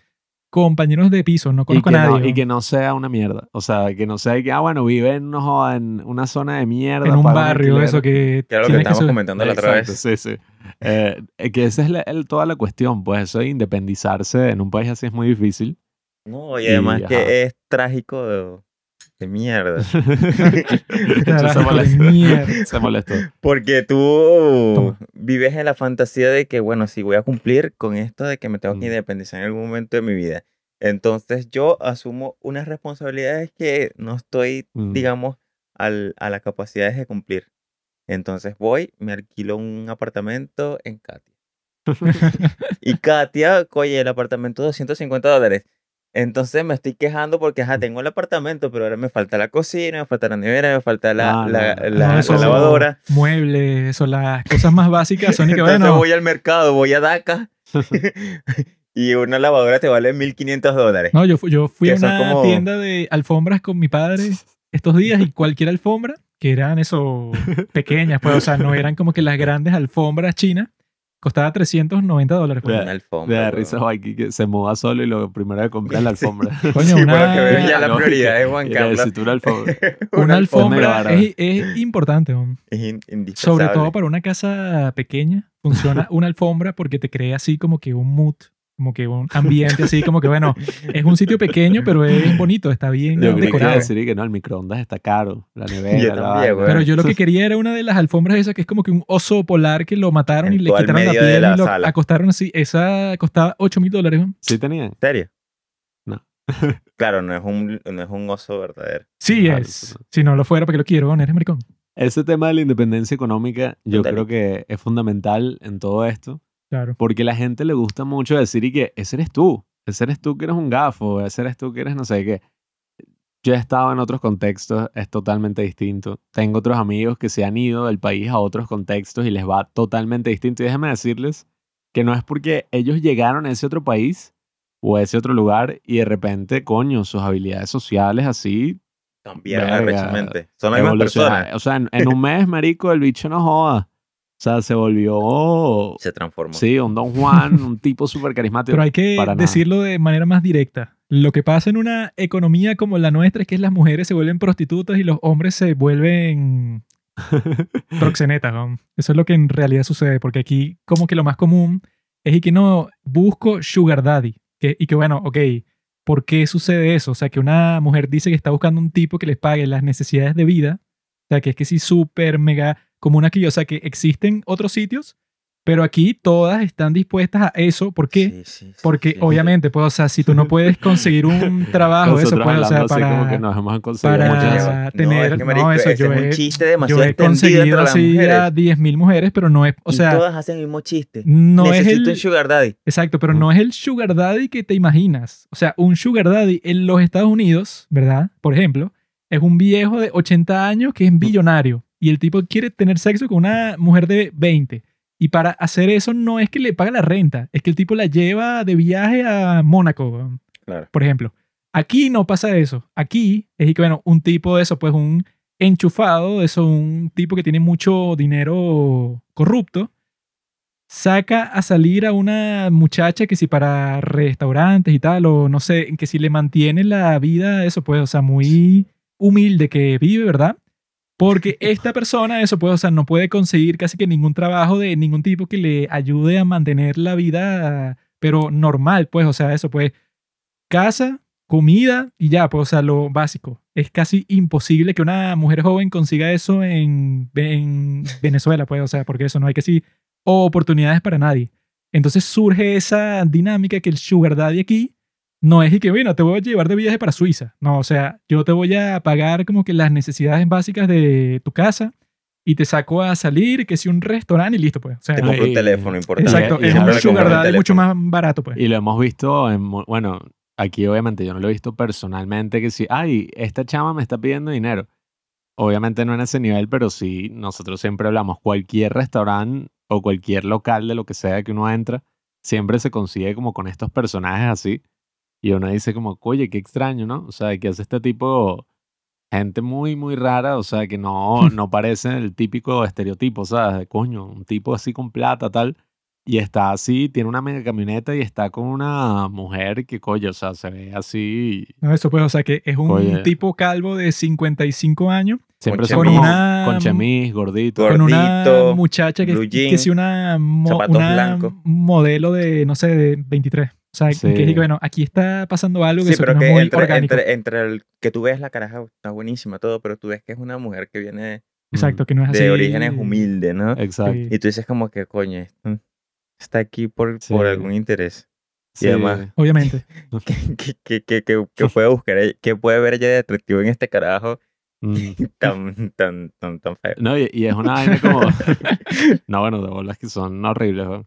compañeros de piso. No Y conozco a nadie. no, y que no sea una mierda. O sea, que no sea que, ah, bueno, vive en, no joda, en una zona de mierda. en un barrio, alquiler. eso que. Que era lo que estábamos comentando la otra vez. sí, sí. Eh, que esa es la- el- toda la cuestión. Pues eso de independizarse en un país así es muy difícil. No, y Y, además ajá. que es trágico de, mierda. Se Carajo, de molestó. mierda. Se molestó. Porque tú Toma. vives en la fantasía de que, bueno, si voy a cumplir con esto de que me tengo que Mm. independizar en algún momento de mi vida. Entonces yo asumo unas responsabilidades que no estoy, Mm. digamos, al, a las capacidades de cumplir. Entonces voy, me alquilo un apartamento en Katia. Y Katia, oye, el apartamento 250 dólares. Entonces me estoy quejando porque, ajá, tengo el apartamento, pero ahora me falta la cocina, me falta la nevera, me falta la, No, la, no. la- lavadora. Muebles, eso, las cosas más básicas son y que Entonces bueno. voy al mercado, voy a DACA y una lavadora te vale 1500 dólares. No, yo, yo fui a una como- tienda de alfombras con mi padre estos días y cualquier alfombra, que eran eso, pequeñas, pues, o sea, no eran como que las grandes alfombras chinas, costaba 390 dólares. pues. Una Me alfombra. da weón. risa Joaquín que se muda solo y lo primero que compra es la alfombra. Coño, sí, una- para que vean ya la prioridad de Juan Carlos. una alfombra. Una alfombra es, es importante, hombre. Es in- sobre indispensable. todo para una casa pequeña, funciona una alfombra porque te crea así como que un mood, como que un ambiente así como que, bueno, es un sitio pequeño, pero es bonito, está bien Yo que decorado. decir que no, el microondas está caro, la nevera, Yo la también. Pero yo lo que quería era una de las alfombras esas que es como que un oso polar que lo mataron y En le todo el quitaron la piel la y lo sala. acostaron así. Esa costaba 8 mil dólares. ¿no? ¿Sí tenían? ¿En serio? No. claro, no es, un, no es un oso verdadero. Sí Claro, es. no. Si no lo fuera, porque lo quiero, ¿no? eres maricón. Ese tema de la independencia económica yo Total. creo que es fundamental en todo esto, Claro. porque a la gente le gusta mucho decir y que ese eres tú, ese eres tú que eres un gafo, ese eres tú que eres no sé qué. Yo he estado en otros contextos, es totalmente distinto. Tengo otros amigos que se han ido del país a otros contextos y les va totalmente distinto. Y déjenme decirles que no es porque ellos llegaron a ese otro país o a ese otro lugar y de repente, coño, sus habilidades sociales así Cambiaron. Son las mismas personas. O sea, en, en un mes, marico, el bicho no joda. O sea, se volvió, Se transformó. sí, un Don Juan, un tipo súper carismático. Pero hay que para nada. decirlo de manera más directa. Lo que pasa en una economía como la nuestra es que las mujeres se vuelven prostitutas y los hombres se vuelven proxenetas. ¿no? Eso es lo que en realidad sucede, porque aquí como que lo más común es y que no busco sugar daddy. Que, y que bueno, ok, ¿por qué sucede eso? O sea, que una mujer dice que está buscando un tipo que les pague las necesidades de vida. O sea, que es que sí, súper, mega común aquí. O sea, que existen otros sitios, Pero aquí todas están dispuestas a eso. ¿Por qué? Sí, sí, sí, Porque sí. obviamente, pues, o sea, si tú no puedes conseguir un trabajo, eso pues, o sea, así como que para, nos hemos conseguido para tener, no, es que, no, eso yo es un he, chiste yo demasiado he extendido conseguido así mujeres. a 10.000 mujeres, pero no es, o y sea, todas hacen el mismo chiste. no es Necesito el, un sugar daddy. exacto, pero no es el sugar daddy que te imaginas. O sea, un sugar daddy en los Estados Unidos, ¿verdad? Por ejemplo, es un viejo de 80 años que es billonario y el tipo quiere tener sexo con una mujer de 20. Y para hacer eso no es que le paga la renta, es que el tipo la lleva de viaje a Mónaco, Claro. por ejemplo. Aquí no pasa eso. Aquí es que, bueno, un tipo de eso, pues un enchufado, de eso, un tipo que tiene mucho dinero corrupto, saca a salir a una muchacha que si para restaurantes y tal, o no sé, que si le mantiene la vida, eso pues, o sea, muy humilde que vive, ¿verdad? Porque esta persona, eso pues, o sea, no puede conseguir casi que ningún trabajo de ningún tipo que le ayude a mantener la vida, pero normal, pues, o sea, eso pues, casa, comida y ya, pues, o sea, lo básico. Es casi imposible que una mujer joven consiga eso en, en Venezuela, pues, o sea, porque eso no hay que sí oportunidades para nadie. Entonces surge esa dinámica que el sugar daddy aquí no es y que, bueno, te voy a llevar de viaje para Suiza. No, o sea, yo te voy a pagar como que las necesidades básicas de tu casa y te saco a salir, que si un restaurante y listo, pues. O sea, Te compro un teléfono importante. exacto, y es es un sugar daddy mucho más barato, pues. Y lo hemos visto en, bueno, aquí obviamente yo no lo he visto personalmente que si, ay, esta chama me está pidiendo dinero. Obviamente no en ese nivel, pero sí, nosotros siempre hablamos, cualquier restaurante o cualquier local de lo que sea que uno entra, siempre se consigue como con estos personajes así. Y uno dice como, oye, qué extraño, ¿no? O sea, que hace este tipo, gente muy, muy rara, o sea, que no, no parece el típico estereotipo, ¿sabes? De coño, un tipo así con plata, tal. Y está así, tiene una mega camioneta y está con una mujer que, coño, o sea, se ve así. No, eso pues, o sea, que es un tipo calvo de 55 años Siempre Con como Una- con chemis, gordito. Gor- con una Gordito, muchacha que, blue que jeans, sí una, mo- una modelo de, no sé, de 23. Sea, Sí. que bueno, aquí está pasando algo que, Sí, pero no que es muy entre, orgánico. entre, entre el que tú ves la caraja está buenísima todo, pero tú ves que es una mujer que viene Exacto, que no es así. de orígenes humildes, ¿no? Exacto. Sí. Y tú dices como que, coño, está aquí por, por algún interés. Sí. además- Obviamente. que, que, que puede buscar, que puede ver ella de atractivo en este carajo Mm. tan, tan, tan, tan feo. No, y, y es una vaina como. no, bueno, de bolas que son horribles, weón.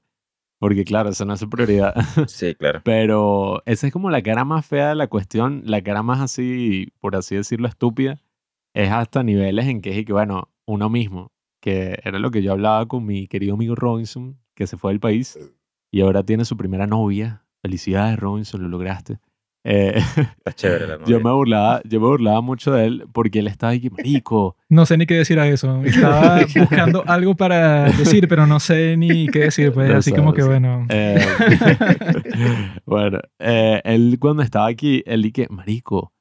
Porque, claro, esa no es su prioridad. Sí, claro. Pero esa es como la cara más fea de la cuestión, la cara más así, por así decirlo, estúpida. Es hasta niveles en que es y que, bueno, uno mismo, que era lo que yo hablaba con mi querido amigo Robinson, que se fue del país y ahora tiene su primera novia. Felicidades, Robinson, lo lograste. Eh, Está chévere la yo me burlaba, yo me burlaba mucho de él porque él estaba ahí que marico. No sé ni qué decir a eso. Estaba buscando algo para decir, pero no sé ni qué decir. Pues No así como sabes, que, sí. bueno. Eh, bueno, eh, él cuando estaba aquí, él dije, marico,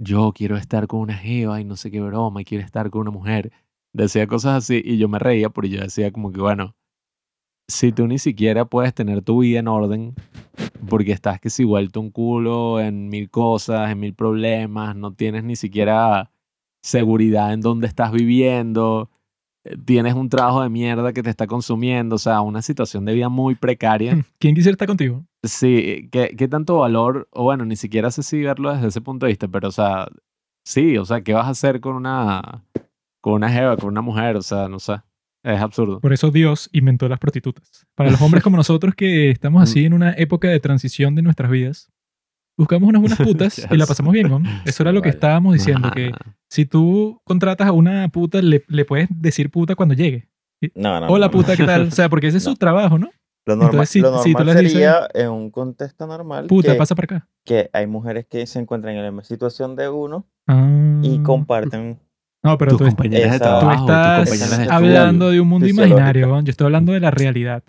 yo quiero estar con una jeva y no sé qué broma, y quiero estar con una mujer. Decía cosas así y yo me reía porque yo decía como que, bueno, si tú ni siquiera puedes tener tu vida en orden porque estás que si vuelto un culo en mil cosas, en mil problemas, no tienes ni siquiera seguridad en dónde estás viviendo, eh, tienes un trabajo de mierda que te está consumiendo, o sea, una situación de vida muy precaria. ¿Quién quisiera estar contigo? Sí, ¿qué, qué tanto valor? O bueno, ni siquiera sé si verlo desde ese punto de vista, pero o sea, sí, o sea, ¿qué vas a hacer con una, con una jeva, con una mujer? O sea, no sé, es absurdo. Por eso Dios inventó las prostitutas. Para los hombres como nosotros que estamos así en una época de transición de nuestras vidas, buscamos unas buenas putas y la pasamos bien, ¿no? Eso era lo que estábamos diciendo, que si tú contratas a una puta, le, le puedes decir puta cuando llegue. No, no. Hola no, no. puta, ¿qué tal? O sea, porque ese es su trabajo, ¿no? Lo normal, Entonces, si- lo si tú normal les dices- sería en un contexto normal Puta, que, pasa para acá. que hay mujeres que se encuentran en la misma situación de uno Ah. y comparten. No, pero tus tú, est- compañeras de esa- trabajo, tú tus estás compañeras de Exacto. hablando de un mundo imaginario. ¿no? Yo estoy hablando de la realidad.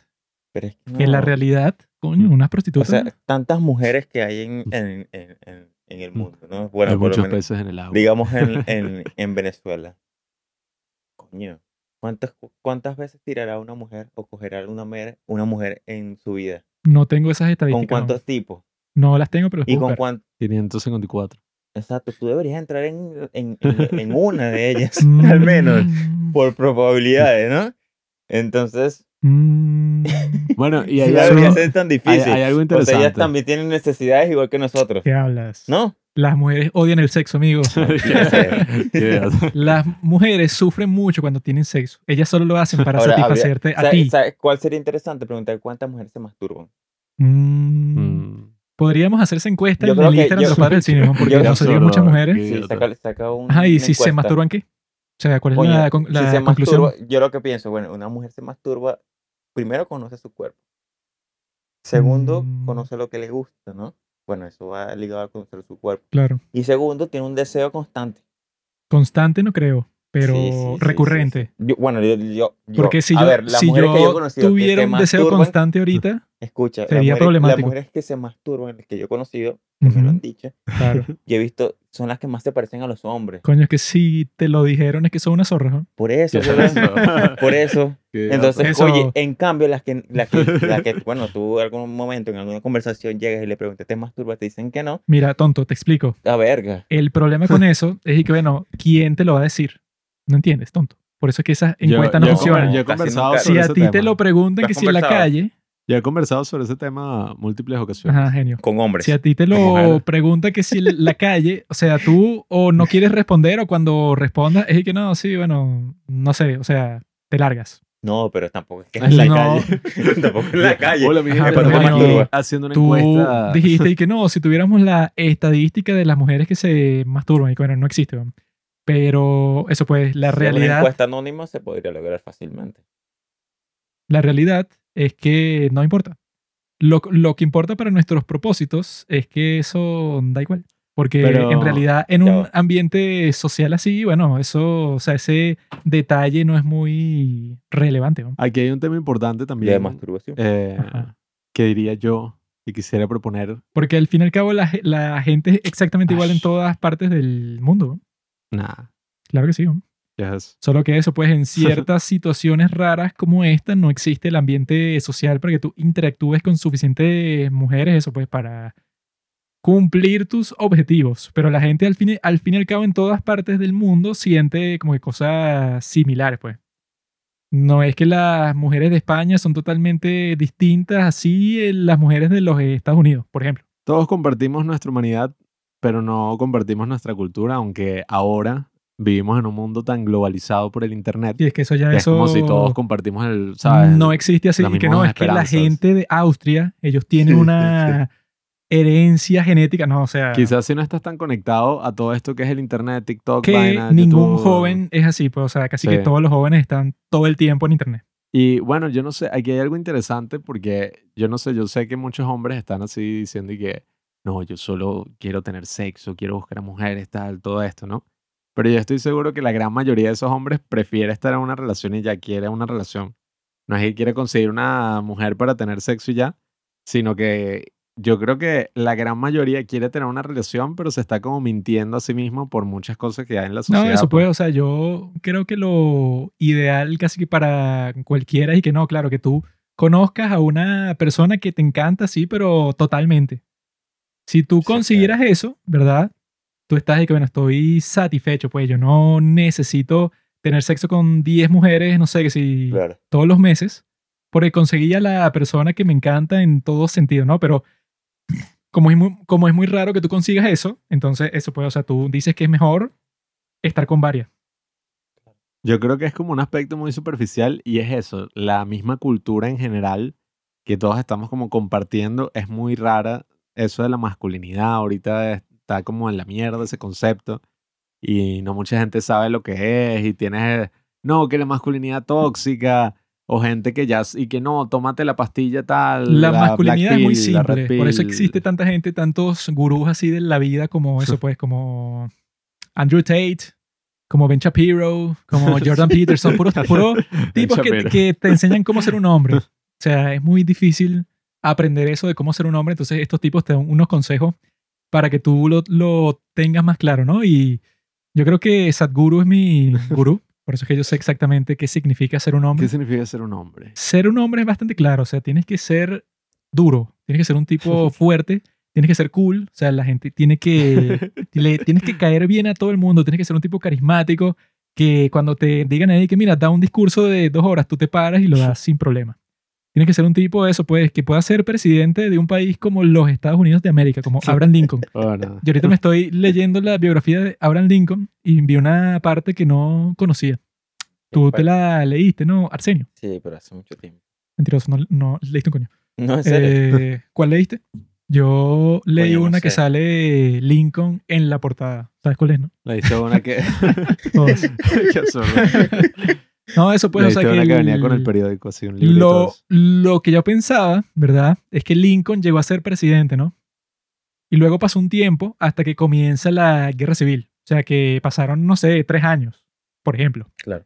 Pero es que En la realidad, coño, Mm. unas O prostitutas. sea, tantas mujeres que hay en, en, en, en, en el mundo, ¿no? Bueno, Hay por lo muchos menos, peces en el agua. digamos en, en, en Venezuela. Coño, ¿cuántas, cu- ¿cuántas veces tirará una mujer o cogerá una mujer, una mujer en su vida? no tengo esas ¿Con estadísticas. no. cuántos tipos? No las tengo, pero las ¿Y puedo con cuántos? 554. Exacto, tú deberías entrar en, en, en, en una de ellas, Mm. al menos, por probabilidades, ¿no? Entonces, Mm. Mm, Bueno, y hay, no algo, ser tan difícil. hay algo O sea, interesante. ellas también tienen necesidades igual que nosotros. ¿Qué hablas? ¿No? Las mujeres odian el sexo, amigo. Las mujeres sufren mucho cuando tienen sexo. Ellas solo lo hacen para Ahora, habría- satisfacerte a ¿Sabe- ti. ¿Cuál sería interesante? Preguntar cuántas mujeres se masturban. Mm, Mm. Podríamos hacer esa encuesta Yo en el Instagram de los padres del cine, porque nos absurdo, muchas mujeres. Sí, idiota. saca, saca un, Ajá, y si se masturban, ¿qué? O sea, ¿cuál es Coño, la, si la se conclusión? masturba, yo lo que pienso, bueno, una mujer se masturba, primero conoce su cuerpo. Segundo, Mm. conoce lo que le gusta, ¿no? Bueno, eso va ligado a conocer su cuerpo. Claro. Y segundo, tiene un deseo constante. Constante no creo, pero Sí, sí, recurrente. sí. Yo- bueno, yo, yo- Porque si a yo, ver, si yo que yo he conocido que tuviera un deseo constante ahorita, Escucha, las Sería mujeres- problemático. Las mujeres que se masturban, las que yo he conocido, que me lo han dicho, claro. yo he visto, son las que más se parecen a los hombres. Coño, es que si te lo dijeron es que son una zorra, ¿no? Por eso, ¿Qué por es eso. Por eso. Entonces, Eso- oye, en cambio, las que, las que, las que, bueno, tú algún momento en alguna conversación llegas y le preguntas, ¿te masturbas? Te dicen que no. Mira, tonto, te explico. La verga. El problema con eso es que, bueno, ¿quién te lo va a decir? ¿No entiendes, tonto? Por eso es que esas Yo- encuestas no yo he funcionan. con- Yo he conversado si sobre a ti te tema. lo preguntan ¿Lo que si en la calle, Yo he conversado sobre ese tema múltiples ocasiones. ajá, genio. Con hombres. Si a ti te lo mujeres. preguntan que si la calle, o sea, tú o no quieres responder o cuando respondas es que no, sí, bueno, no sé, o sea, te largas. No, pero tampoco es que En la No. calle. tampoco en la calle. Hola, mi Ajá, gente, pero estamos bueno, aquí haciendo una Tú encuesta. dijiste y que no, si tuviéramos la estadística de las mujeres que se masturban, y que bueno, no existe. Pero eso pues, la Si Una realidad, encuesta anónima se podría lograr fácilmente. la realidad es que no importa. Lo, lo que importa para nuestros propósitos es que eso da igual. Porque Pero- en realidad en un va. ambiente social así, bueno, eso, o sea, ese detalle no es muy relevante. ¿no? Aquí hay un tema importante De también. masturbación. eh, que diría yo y quisiera proponer. Porque al fin y al cabo la, la gente es exactamente igual en todas partes del mundo. ¿no? Nada. Claro que sí. ¿no? Yes. Solo que eso, pues en ciertas situaciones raras como esta, no existe el ambiente social para que tú interactúes con suficientes mujeres, eso pues para cumplir tus objetivos. Pero la gente al fin, al fin y al cabo en todas partes del mundo siente como que cosas similares, pues. No es que las mujeres de España son totalmente distintas así eh, las mujeres de los Estados Unidos, por ejemplo. Todos compartimos nuestra humanidad, pero no compartimos nuestra cultura, aunque ahora vivimos en un mundo tan globalizado por el internet. Y es que eso ya que es como si todos compartimos el, ¿sabes? no existe así. Y que no, es que la gente de Austria, ellos tienen Sí, sí, una herencia genética, no, o sea, Quizás si no estás tan conectado a todo esto que es el internet, TikTok, que vaina, ningún YouTube. joven es así, pues, o sea, casi Sí. que todos los jóvenes están todo el tiempo en internet. Y bueno, yo no sé, aquí hay algo interesante porque yo no sé, yo sé que muchos hombres están así diciendo y que no, yo solo quiero tener sexo, quiero buscar a mujeres, tal, todo esto, ¿no? Pero yo estoy seguro que la gran mayoría de esos hombres prefiere estar en una relación y ya quiere una relación. No es que quiere conseguir una mujer para tener sexo y ya, sino que yo creo que la gran mayoría quiere tener una relación, pero se está como mintiendo a sí mismo por muchas cosas que hay en la No, sociedad. eso pues. puede, o sea, yo creo que lo ideal casi que para cualquiera y que no, claro, que tú conozcas a una persona que te encanta, sí, pero totalmente. Si tú Sí, claro. consiguieras eso, ¿verdad? Tú estás de que, bueno, estoy satisfecho, pues yo no necesito tener sexo con 10 mujeres, no sé, que si Claro. todos los meses, porque conseguí a la persona que me encanta en todo sentido, ¿no? Pero como es muy, como es muy raro que tú consigas eso, entonces eso puede, o sea, tú dices que es mejor estar con varias. Yo creo que es como un aspecto muy superficial y es eso, la misma cultura en general que todos estamos como compartiendo es muy rara. Eso de la masculinidad ahorita está como en la mierda ese concepto y no mucha gente sabe lo que es y tienes, no, que la masculinidad tóxica o gente que ya, y que no, tómate la pastilla tal. La, Black masculinidad es muy pill, la red simple, por eso existe tanta gente, tantos gurús así de la vida como eso, pues, como Andrew Tate, como Ben Shapiro, como Jordan Peterson, puros, puros tipos que, que te enseñan cómo ser un hombre. O sea, es muy difícil aprender eso de cómo ser un hombre. Entonces, estos tipos te dan unos consejos para que tú lo, lo tengas más claro, ¿no? Y yo creo que Sadhguru es mi gurú. Por eso es que yo sé exactamente qué significa ser un hombre. ¿Qué significa ser un hombre? Ser un hombre es bastante claro. O sea, tienes que ser duro. Tienes que ser un tipo fuerte. Tienes que ser cool. O sea, la gente tiene que... le, tienes que caer bien a todo el mundo. Tienes que ser un tipo carismático que cuando te digan ahí que, mira, da un discurso de dos horas, tú te paras y lo das sin problema. Tiene que ser un tipo de eso, pues, que pueda ser presidente de un país como los Estados Unidos de América, como Abraham Lincoln. Bueno, Yo ahorita me estoy leyendo la biografía de Abraham Lincoln y vi una parte que no conocía. Tú te la leíste, ¿no, Arsenio? Sí, pero hace mucho tiempo. Mentiroso, no, no leíste un coño. No, en serio. Eh, ¿Cuál leíste? Yo leí Coño, no una que sé. sale Lincoln en la portada. ¿Sabes cuál es, no? le diste una que... Todos. Qué absurdo. No, eso pues, sea diste que, que venía con el el- periódico, así, un libro y todo lo, lo que yo pensaba, ¿verdad? Es que Lincoln llegó a ser presidente, ¿no? Y luego pasó un tiempo hasta que comienza la guerra civil. O sea, que pasaron, no sé, tres años, por ejemplo. Claro.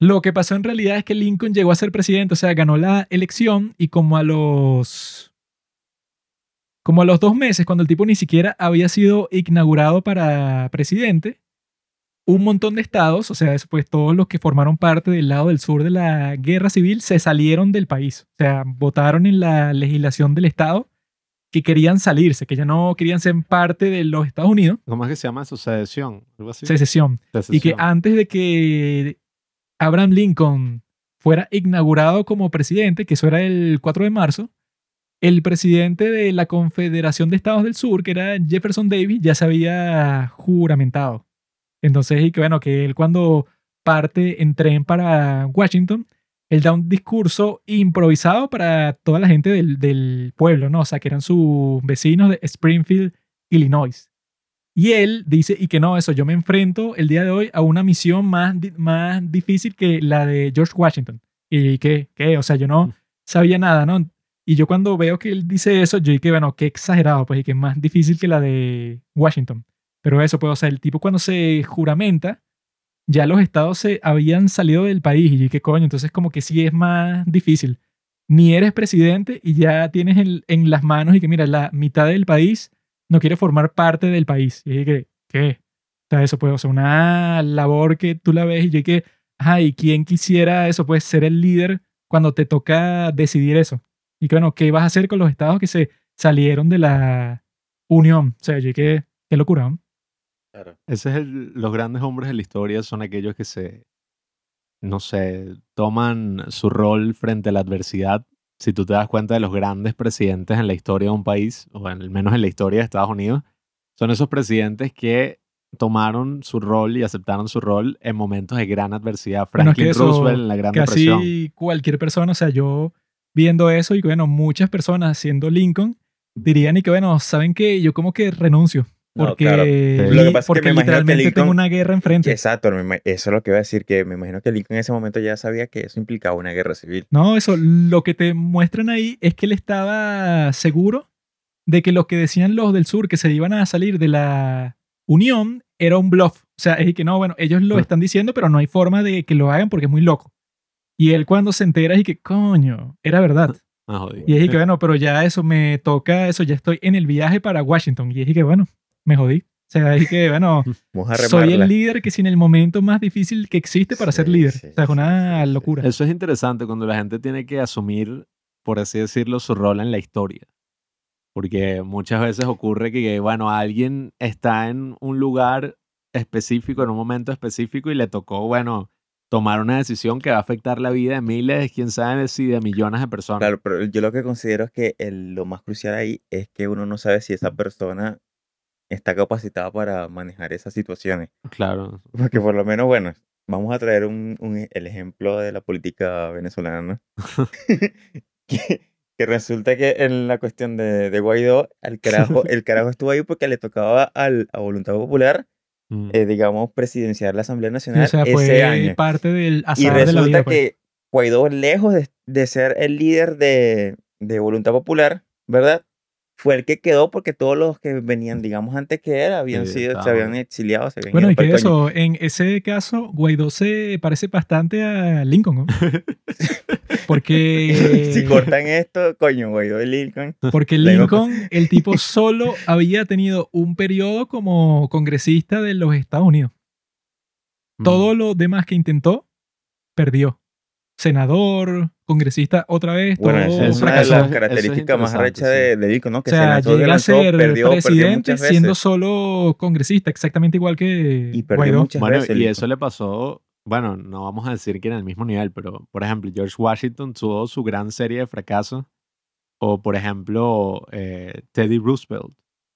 Lo que pasó en realidad es que Lincoln llegó a ser presidente, o sea, ganó la elección y como a los... Como a los dos meses, cuando el tipo ni siquiera había sido inaugurado para presidente, un montón de estados, o sea, eso, pues todos los que formaron parte del lado del sur de la guerra civil, se salieron del país. O sea, votaron en la legislación del estado que querían salirse, que ya no querían ser parte de los Estados Unidos, ¿Cómo es que se llama eso? Secesión. Algo así. secesión. Y que Secesión. antes de que Abraham Lincoln fuera inaugurado como presidente, que eso era el 4 de marzo, el presidente de la Confederación de Estados del Sur, que era Jefferson Davis, ya se había juramentado. Entonces, y que bueno, que él cuando parte en tren para Washington, él da un discurso improvisado para toda la gente del, del pueblo, ¿no? O sea, que eran sus vecinos de Springfield, Illinois. Y él dice, y que no, eso, yo me enfrento el día de hoy a una misión más, más difícil que la de George Washington. Y que, que, o sea, yo no sabía nada, ¿no? Y yo cuando veo que él dice eso, yo dije, bueno, qué exagerado, pues, y que es más difícil que la de Washington. Pero eso, pues, o sea, el tipo cuando se juramenta, ya los estados se habían salido del país. Y dije, coño, entonces como que sí es más difícil. Ni eres presidente y ya tienes en, en las manos y que, mira, la mitad del país no quiere formar parte del país. Y dije, ¿qué? O sea, eso puede, o sea, una labor que tú la ves y yo dije, ajá, ¿y quién quisiera eso? Pues ser el líder cuando te toca decidir eso. Y que, bueno, ¿qué vas a hacer con los estados que se salieron de la unión? O sea, yo dije, qué locura, ¿no? Claro. Ese es el, los grandes hombres de la historia, son aquellos que se, no sé, toman su rol frente a la adversidad. Si tú te das cuenta de los grandes presidentes en la historia de un país, o al menos en la historia de Estados Unidos, son esos presidentes que tomaron su rol y aceptaron su rol en momentos de gran adversidad. Bueno, es que Franklin eso Roosevelt en la Gran Depresión. Casi cualquier persona, o sea, yo viendo eso y bueno, muchas personas siendo Lincoln dirían y que, bueno, ¿saben que Yo como que renuncio. No, Porque, claro. li- Lo que pasa es que porque me imagino que literalmente Lincoln- tengo una guerra enfrente. Exacto, eso es lo que iba a decir, que me imagino que Lincoln en ese momento ya sabía que eso implicaba una guerra civil. No, eso, lo que te muestran ahí es que él estaba seguro de que lo que decían los del sur, que se iban a salir de la unión, era un bluff. O sea, es que no, bueno, ellos lo están diciendo, pero no hay forma de que lo hagan porque es muy loco. Y él cuando se entera es que, coño, era verdad. Ah. Y es que, bueno, pero ya eso me toca, eso, ya estoy en el viaje para Washington. Y es que, bueno, me jodí. O sea, es que, bueno, soy el líder que sin el momento más difícil que existe para ser líder. sí, o sea, es una sí. locura. Eso es interesante cuando la gente tiene que asumir, por así decirlo, su rol en la historia. Porque muchas veces ocurre que, bueno, alguien está en un lugar específico, en un momento específico, y le tocó, bueno, tomar una decisión que va a afectar la vida de miles, quién sabe si de millones de personas. Claro, pero yo lo que considero es que el- lo más crucial ahí es que uno no sabe si esa persona está capacitada para manejar esas situaciones. Claro. Porque por lo menos, bueno, vamos a traer un, un e- el ejemplo de la política venezolana, ¿no? que, que resulta que en la cuestión de, de Guaidó, el carajo, el carajo estuvo ahí porque le tocaba al, a Voluntad Popular, Mm. eh, digamos, presidenciar la Asamblea Nacional o sea, ese fue año. parte del Y azar de la resulta vida. pues. que Guaidó, lejos de, de ser el líder de, de Voluntad Popular, ¿verdad? Fue el que quedó porque todos los que venían, digamos, antes que él, habían Sí, sido, se habían exiliado, se habían Bueno, y que eso, en ese caso, Guaidó se parece bastante a Lincoln, ¿no? Porque, Si cortan esto, coño, Guaidó y Lincoln. porque Lincoln, el tipo solo había tenido un periodo como congresista de los Estados Unidos. Mm. Todo lo demás que intentó, perdió. Senador, congresista, otra vez, Bueno, todo esa es una de las eso es características más arrechas de, de Lincoln, ¿no? Que o sea, se llega a ser perdió, perdió presidente muchas siendo solo congresista, exactamente igual que Y perdió Guaidó. muchas Bueno, veces. y eso le pasó bueno, no vamos a decir que en el mismo nivel, pero por ejemplo, George Washington tuvo su gran serie de fracasos. O por ejemplo, eh, Teddy Roosevelt.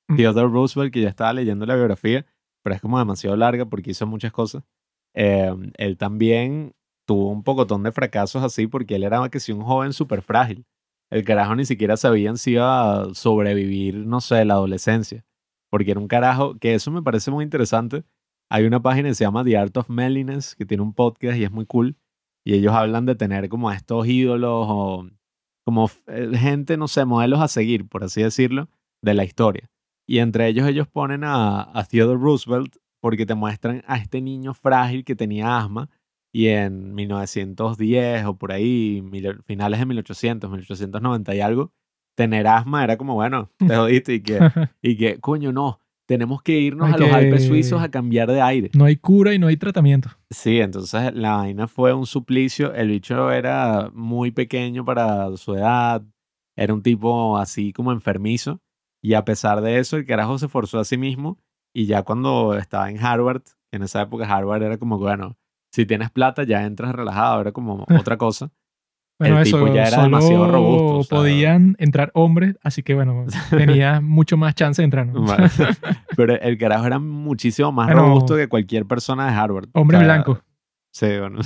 Mm. Theodore Roosevelt, que ya estaba leyendo la biografía, pero es como demasiado larga porque hizo muchas cosas. Eh, él también tuvo un pocotón de fracasos así porque él era que sí un joven súper frágil. El carajo ni siquiera sabían si iba a sobrevivir, no sé, la adolescencia. Porque era un carajo, que eso me parece muy interesante. Hay una página que se llama The Art of Manliness, que tiene un podcast y es muy cool. Y ellos hablan de tener como estos ídolos o como eh, gente, no sé, modelos a seguir, por así decirlo, de la historia. Y entre ellos ellos ponen a, a Theodore Roosevelt porque te muestran a este niño frágil que tenía asma y en 1910 o por ahí, mil- finales de 1800, 1890 y algo, tener asma era como, bueno, te jodiste y que, y que coño, no, tenemos que irnos a los Alpes suizos a cambiar de aire. no hay cura y no hay tratamiento. Sí, entonces la vaina fue un suplicio. El bicho era muy pequeño para su edad, era un tipo así como enfermizo. Y a pesar de eso, el carajo se forzó a sí mismo. Y ya cuando estaba en Harvard, en esa época Harvard era como, bueno, si tienes plata ya entras relajado, era como otra cosa. Bueno, El eso, tipo ya era solo demasiado robusto, o sea- podían entrar hombres, así que bueno, tenía mucho más chance de entrar. ¿no? Vale. Pero el carajo era muchísimo más Bueno, robusto que cualquier persona de Harvard. O Hombres sea, blancos. Sí, bueno.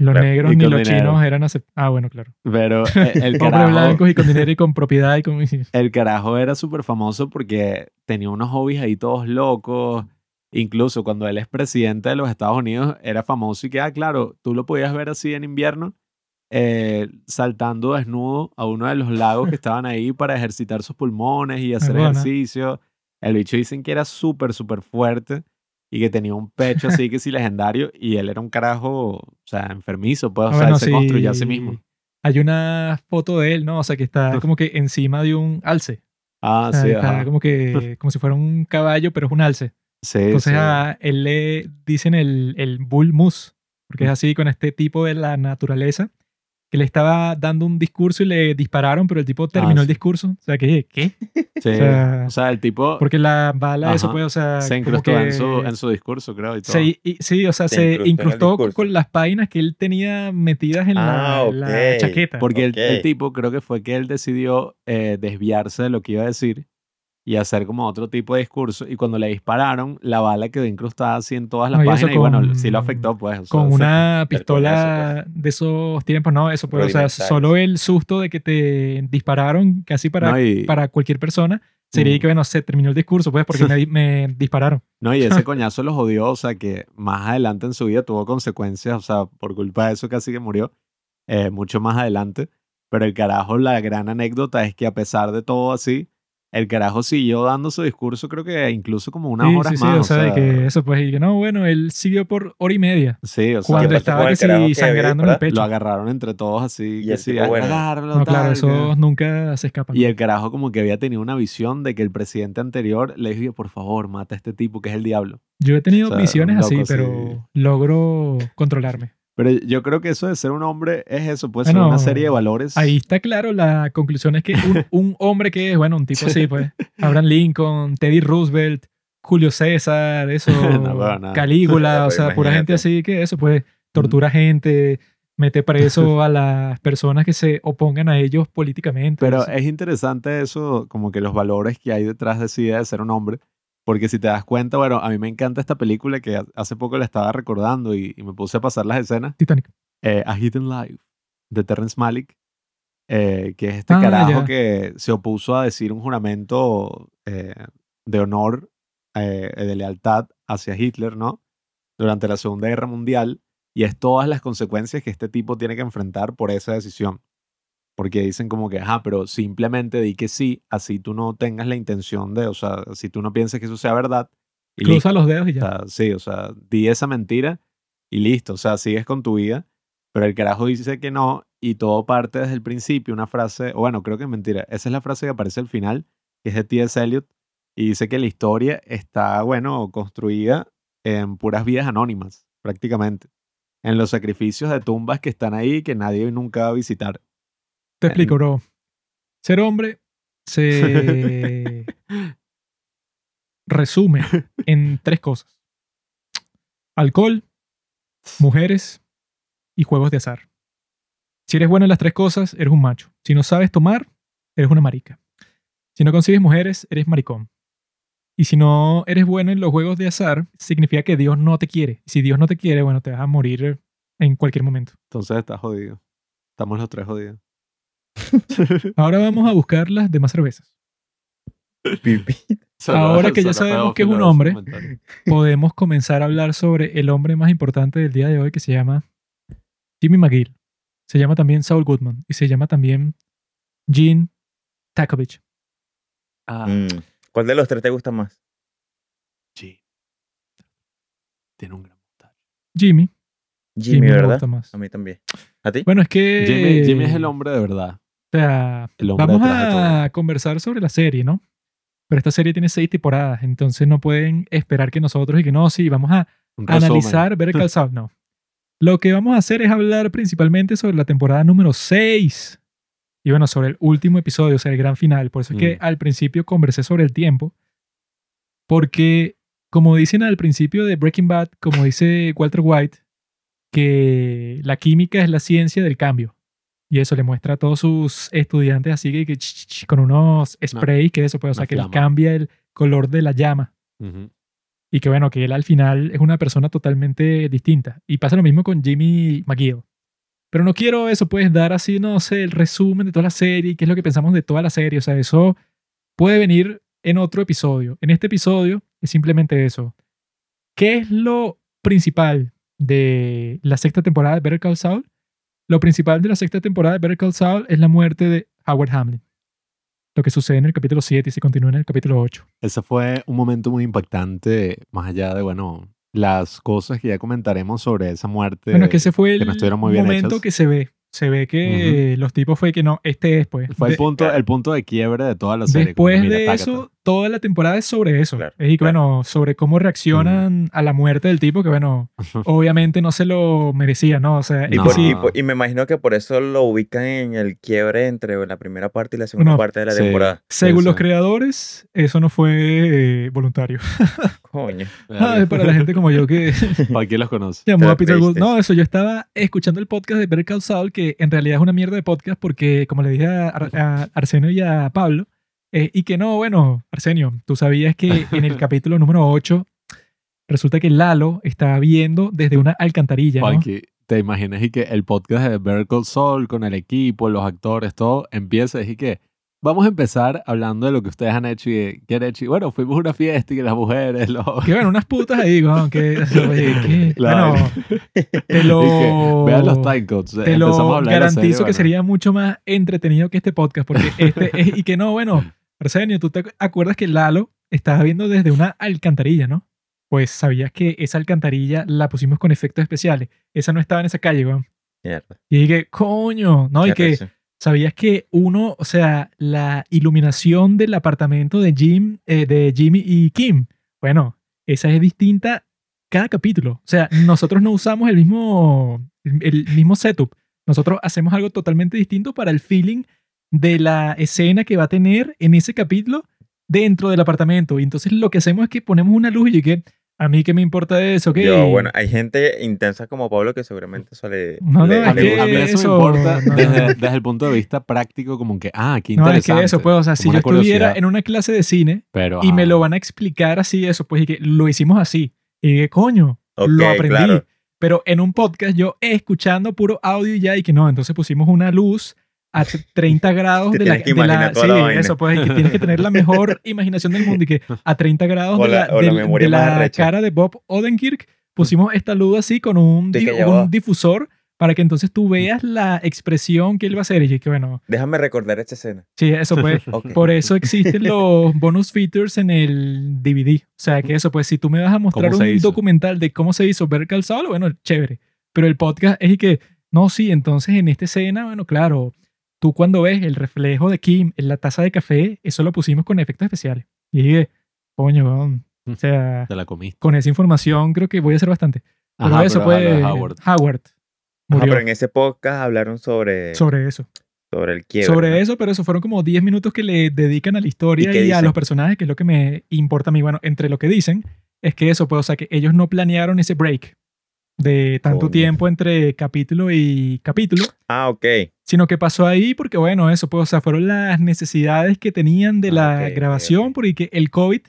Los negros Y ni los dinero. chinos eran acep- Ah, bueno, claro. Pero eh, el Hombres carajo... blancos y con dinero y con propiedad y con... El carajo era súper famoso porque tenía unos hobbies ahí todos locos. Incluso cuando él es presidente de los Estados Unidos, era famoso y que, ah, claro, tú lo podías ver así en invierno, eh, saltando desnudo a uno de los lagos que estaban ahí para ejercitar sus pulmones y hacer ejercicio. El bicho dicen que era súper, súper fuerte y que tenía un pecho así que sí legendario y él era un carajo, o sea, enfermizo, pues, o sea, bueno, él se construyó a sí mismo. Hay una foto de él, ¿no? O sea, que está como que encima de un alce. Ah, O sea, sí, está ajá. como que como si fuera un caballo, pero es un alce. Sí, Entonces sí. a él le dicen el, el bull moose, porque es así con este tipo de la naturaleza, que le estaba dando un discurso y le dispararon, pero el tipo terminó el sí. discurso. O sea, que, ¿qué? Sí, o sea, o sea, el tipo Porque la bala, eso Ajá. pues, o sea, se incrustó en, que su, en su discurso, creo, y todo. se- y- sí, o sea, Se se, incrustó en el incrustó con las páginas que él tenía metidas en la, Ah, la ok. chaqueta. Porque el- el, Ok. tipo creo que fue que él decidió eh, desviarse de lo que iba a decir y hacer como otro tipo de discurso. Y cuando le dispararon, la bala quedó incrustada así en todas las No, y páginas. Y bueno, sí lo afectó, pues. o sea, con una pistola de esos tiempos, no, eso pues, o sea, solo el susto de que te dispararon casi para, No, y- para cualquier persona sería Mm. que, bueno, se terminó el discurso, pues, porque me, di- me dispararon. No, y ese coñazo lo jodió, o sea, que más adelante en su vida tuvo consecuencias, o sea, por culpa de eso casi que murió, eh, mucho más adelante. Pero el carajo, la gran anécdota es que a pesar de todo así, el carajo siguió dando su discurso, creo que incluso como unas sí, horas sí, sí, más. o sea, de que eso, pues, y que no, bueno, él siguió por hora y media sí, o sea, cuando estaba que sí que sangrando en el pecho. lo agarraron entre todos así, Y que el sí, tipo, bueno, agárralo, No, claro, que- nunca se escapan. Y el carajo como que había tenido una visión de que el presidente anterior le dijo, por favor, mata a este tipo que es el diablo. Yo he tenido o sea, visiones así. pero logro controlarme. Pero yo creo que eso de ser un hombre es eso, puede ser Bueno, una serie de valores. Ahí está claro, la conclusión es que un, un hombre que es, bueno, un tipo así, pues, Abraham Lincoln, Teddy Roosevelt, Julio César, eso, No, bueno, nada. Calígula, o sea, pura gente Imagínate. así que eso, pues, tortura gente, mete preso a las personas que se opongan a ellos políticamente. Pero sea. es interesante eso, como que los valores que hay detrás de esa idea de ser un hombre. Porque si te das cuenta, bueno, a mí me encanta esta película que ha- hace poco la estaba recordando y, y me puse a pasar las escenas. Titanic. eh, A Hidden Life de Terrence Malick, eh, que es este Ah, carajo ya. que se opuso a decir un juramento eh, de honor, de lealtad hacia Hitler, ¿no? Durante la Segunda Guerra Mundial. Y es todas las consecuencias que este tipo tiene que enfrentar por esa decisión. Porque dicen como que, ajá, pero simplemente di que sí, así tú no tengas la intención de, o sea, si tú no piensas que eso sea verdad. y Cruza los dedos y o ya. sea, sí, o sea, di esa mentira y listo, o sea, sigues con tu vida, pero el carajo dice que no y todo parte desde el principio, una frase, bueno, creo que es mentira, esa es la frase que aparece al final, que es de T.S. Eliot, y dice que la historia está, bueno, construida en puras vidas anónimas, prácticamente, en los sacrificios de tumbas que están ahí que nadie nunca va a visitar. Te explico, bro. Ser hombre se resume en tres cosas. Alcohol, mujeres y juegos de azar. Si eres bueno en las tres cosas, eres un macho. Si no sabes tomar, eres una marica. Si no consigues mujeres, eres maricón. Y si no eres bueno en los juegos de azar, significa que Dios no te quiere. Si Dios no te quiere, bueno, te vas a morir en cualquier momento. Entonces estás jodido. Estamos los tres jodidos. Ahora vamos a buscar las demás cervezas. Ahora que ya sabemos que es un hombre. Podemos comenzar a hablar sobre el hombre más importante del día de hoy que se llama Jimmy McGill. Se llama también Saul Goodman. Y se llama también Gene Takovich. Ah, Mm, ¿Cuál de los tres te gusta más? sí. Tiene un gran montaje. Jimmy. Jimmy, me ¿verdad? gusta más. A mí también. ¿A ti? Bueno, es que... Jimmy, Jimmy es el hombre de verdad. O sea, vamos a conversar sobre la serie, ¿no? Pero esta serie tiene seis temporadas, entonces no pueden esperar que nosotros y que no, sí, vamos a analizar, ver el calzado. No. Lo que vamos a hacer es hablar principalmente sobre la temporada número 6. Y bueno, sobre el último episodio, o sea, el gran final. Por eso es que Mm. al principio conversé sobre el tiempo. Porque, como dicen al principio de Breaking Bad, como dice Walter White, que la química es la ciencia del cambio. Y eso le muestra a todos sus estudiantes así que, que ch, ch, ch, con unos sprays que eso puede, o sea, que flama. cambia el color de la llama. Y que bueno, que él al final es una persona totalmente distinta. Y pasa lo mismo con Jimmy McGill. Pero no quiero eso, puedes dar así, no sé, el resumen de toda la serie, qué es lo que pensamos de toda la serie. O sea, eso puede venir en otro episodio. En este episodio es simplemente eso. ¿Qué es lo principal de la sexta temporada de Better Call Saul? Lo principal de la sexta temporada de Better Call Saul es la muerte de Howard Hamlin. Lo que sucede en el capítulo 7 y se continúa en el capítulo 8. Ese fue un momento muy impactante, más allá de, bueno, las cosas que ya comentaremos sobre esa muerte. Bueno, es que ese fue que el no estuvieron muy momento que se ve. Se ve que los tipos fue que no, este es pues. Fue el De- punto, claro. el punto de quiebre de toda la serie. que, Después mira, de tácata. eso, toda la temporada es sobre eso. Claro, y claro. bueno, sobre cómo reaccionan a la muerte del tipo, que bueno, obviamente no se lo merecía, ¿no? O sea, Y, No. por- sí, y por- y me imagino que por eso lo ubican en el quiebre entre la primera parte y la segunda No. parte de la Sí. temporada. según los creadores, eso no fue eh, voluntario. Coño. Ah, es para la gente como yo que ¿Para quién los conoce? llamó a Peter Gould. No, eso, yo estaba escuchando el podcast de Better Call Saul, que en realidad es una mierda de podcast porque, como le dije a, Ar- a Arsenio y a Pablo, eh, y que no, bueno, Arsenio, tú sabías que en el capítulo número 8 resulta que Lalo estaba viendo desde una alcantarilla, ¿no? ¿te imaginas y que el podcast de Better Call Saul con el equipo, los actores, todo, empieza y que vamos a empezar hablando de lo que ustedes han hecho y qué han hecho. Y bueno, fuimos a una fiesta y que las mujeres, los... Que bueno, unas putas ahí, ¿no? que, oye, que- La bueno, te lo, que vean los time codes. te Empezamos a lo hablar garantizo serie, que bueno. sería mucho más entretenido que este podcast, porque este es, y que no, bueno, Arsenio, ¿tú te acuerdas que Lalo estaba viendo desde una alcantarilla, no? Pues sabías que esa alcantarilla la pusimos con efectos especiales. Esa no estaba en esa calle, weón. Mierda. Y dije, coño, ¿no? Y que sabías que uno, o sea, la iluminación del apartamento de Jim, eh, de Jimmy y Kim, bueno, esa es distinta cada capítulo. O sea, nosotros no usamos el mismo, el mismo setup. Nosotros hacemos algo totalmente distinto para el feeling de la escena que va a tener en ese capítulo dentro del apartamento. Y entonces lo que hacemos es que ponemos una luz y que a mí qué me importa eso, que Yo, bueno, hay gente intensa como Pablo que seguramente suele. No, no, le- es A mí, le que a mí gusta. eso, eso- me importa no. desde, desde el punto de vista práctico, como que, ah, qué no, es interesante. que eso, pues, o sea, si yo estuviera en una clase de cine Pero, y me lo van a explicar así, eso, pues, y que lo hicimos así. Y que, coño, lo aprendí. claro. Pero en un podcast yo escuchando puro audio y ya, y que no, entonces pusimos una luz a t- 30 grados de la, que de la- toda sí, la vaina. eso, pues, que tienes que tener la mejor imaginación del mundo y que a 30 grados O de la- la, de más la cara de Bob Odenkirk pusimos esta luz así con un, di- un difusor para que entonces tú veas la expresión que él va a hacer y que bueno, Déjame recordar esta escena. sí, eso pues, Ok. por eso existen los bonus features en el DVD. O sea, que eso, pues, si tú me vas a mostrar ¿Cómo se un hizo? documental de cómo se hizo ver calzado, bueno, chévere. Pero el podcast es y que, no, sí, entonces en esta escena, bueno, claro, tú cuando ves el reflejo de Kim en la taza de café, eso lo pusimos con efectos especiales. Y dije, coño, weón, o sea, Te la comiste. con esa información creo que voy a hacer bastante. Pero Ajá, eso, pero de Howard. Howard Ajá, murió pero en ese podcast hablaron sobre, sobre eso. sobre el quiebre. sobre ¿no? eso, pero eso fueron como 10 minutos que le dedican a la historia ¿Y y, a los personajes, que es lo que me importa a mí. Bueno, entre lo que dicen, es que eso, pues, o sea, que ellos no planearon ese break. de tanto Coño. tiempo entre capítulo y capítulo, Ah, ok. Sino que pasó ahí porque, bueno, eso, pues, o sea, fueron las necesidades que tenían de Ah, la grabación, ok. porque el COVID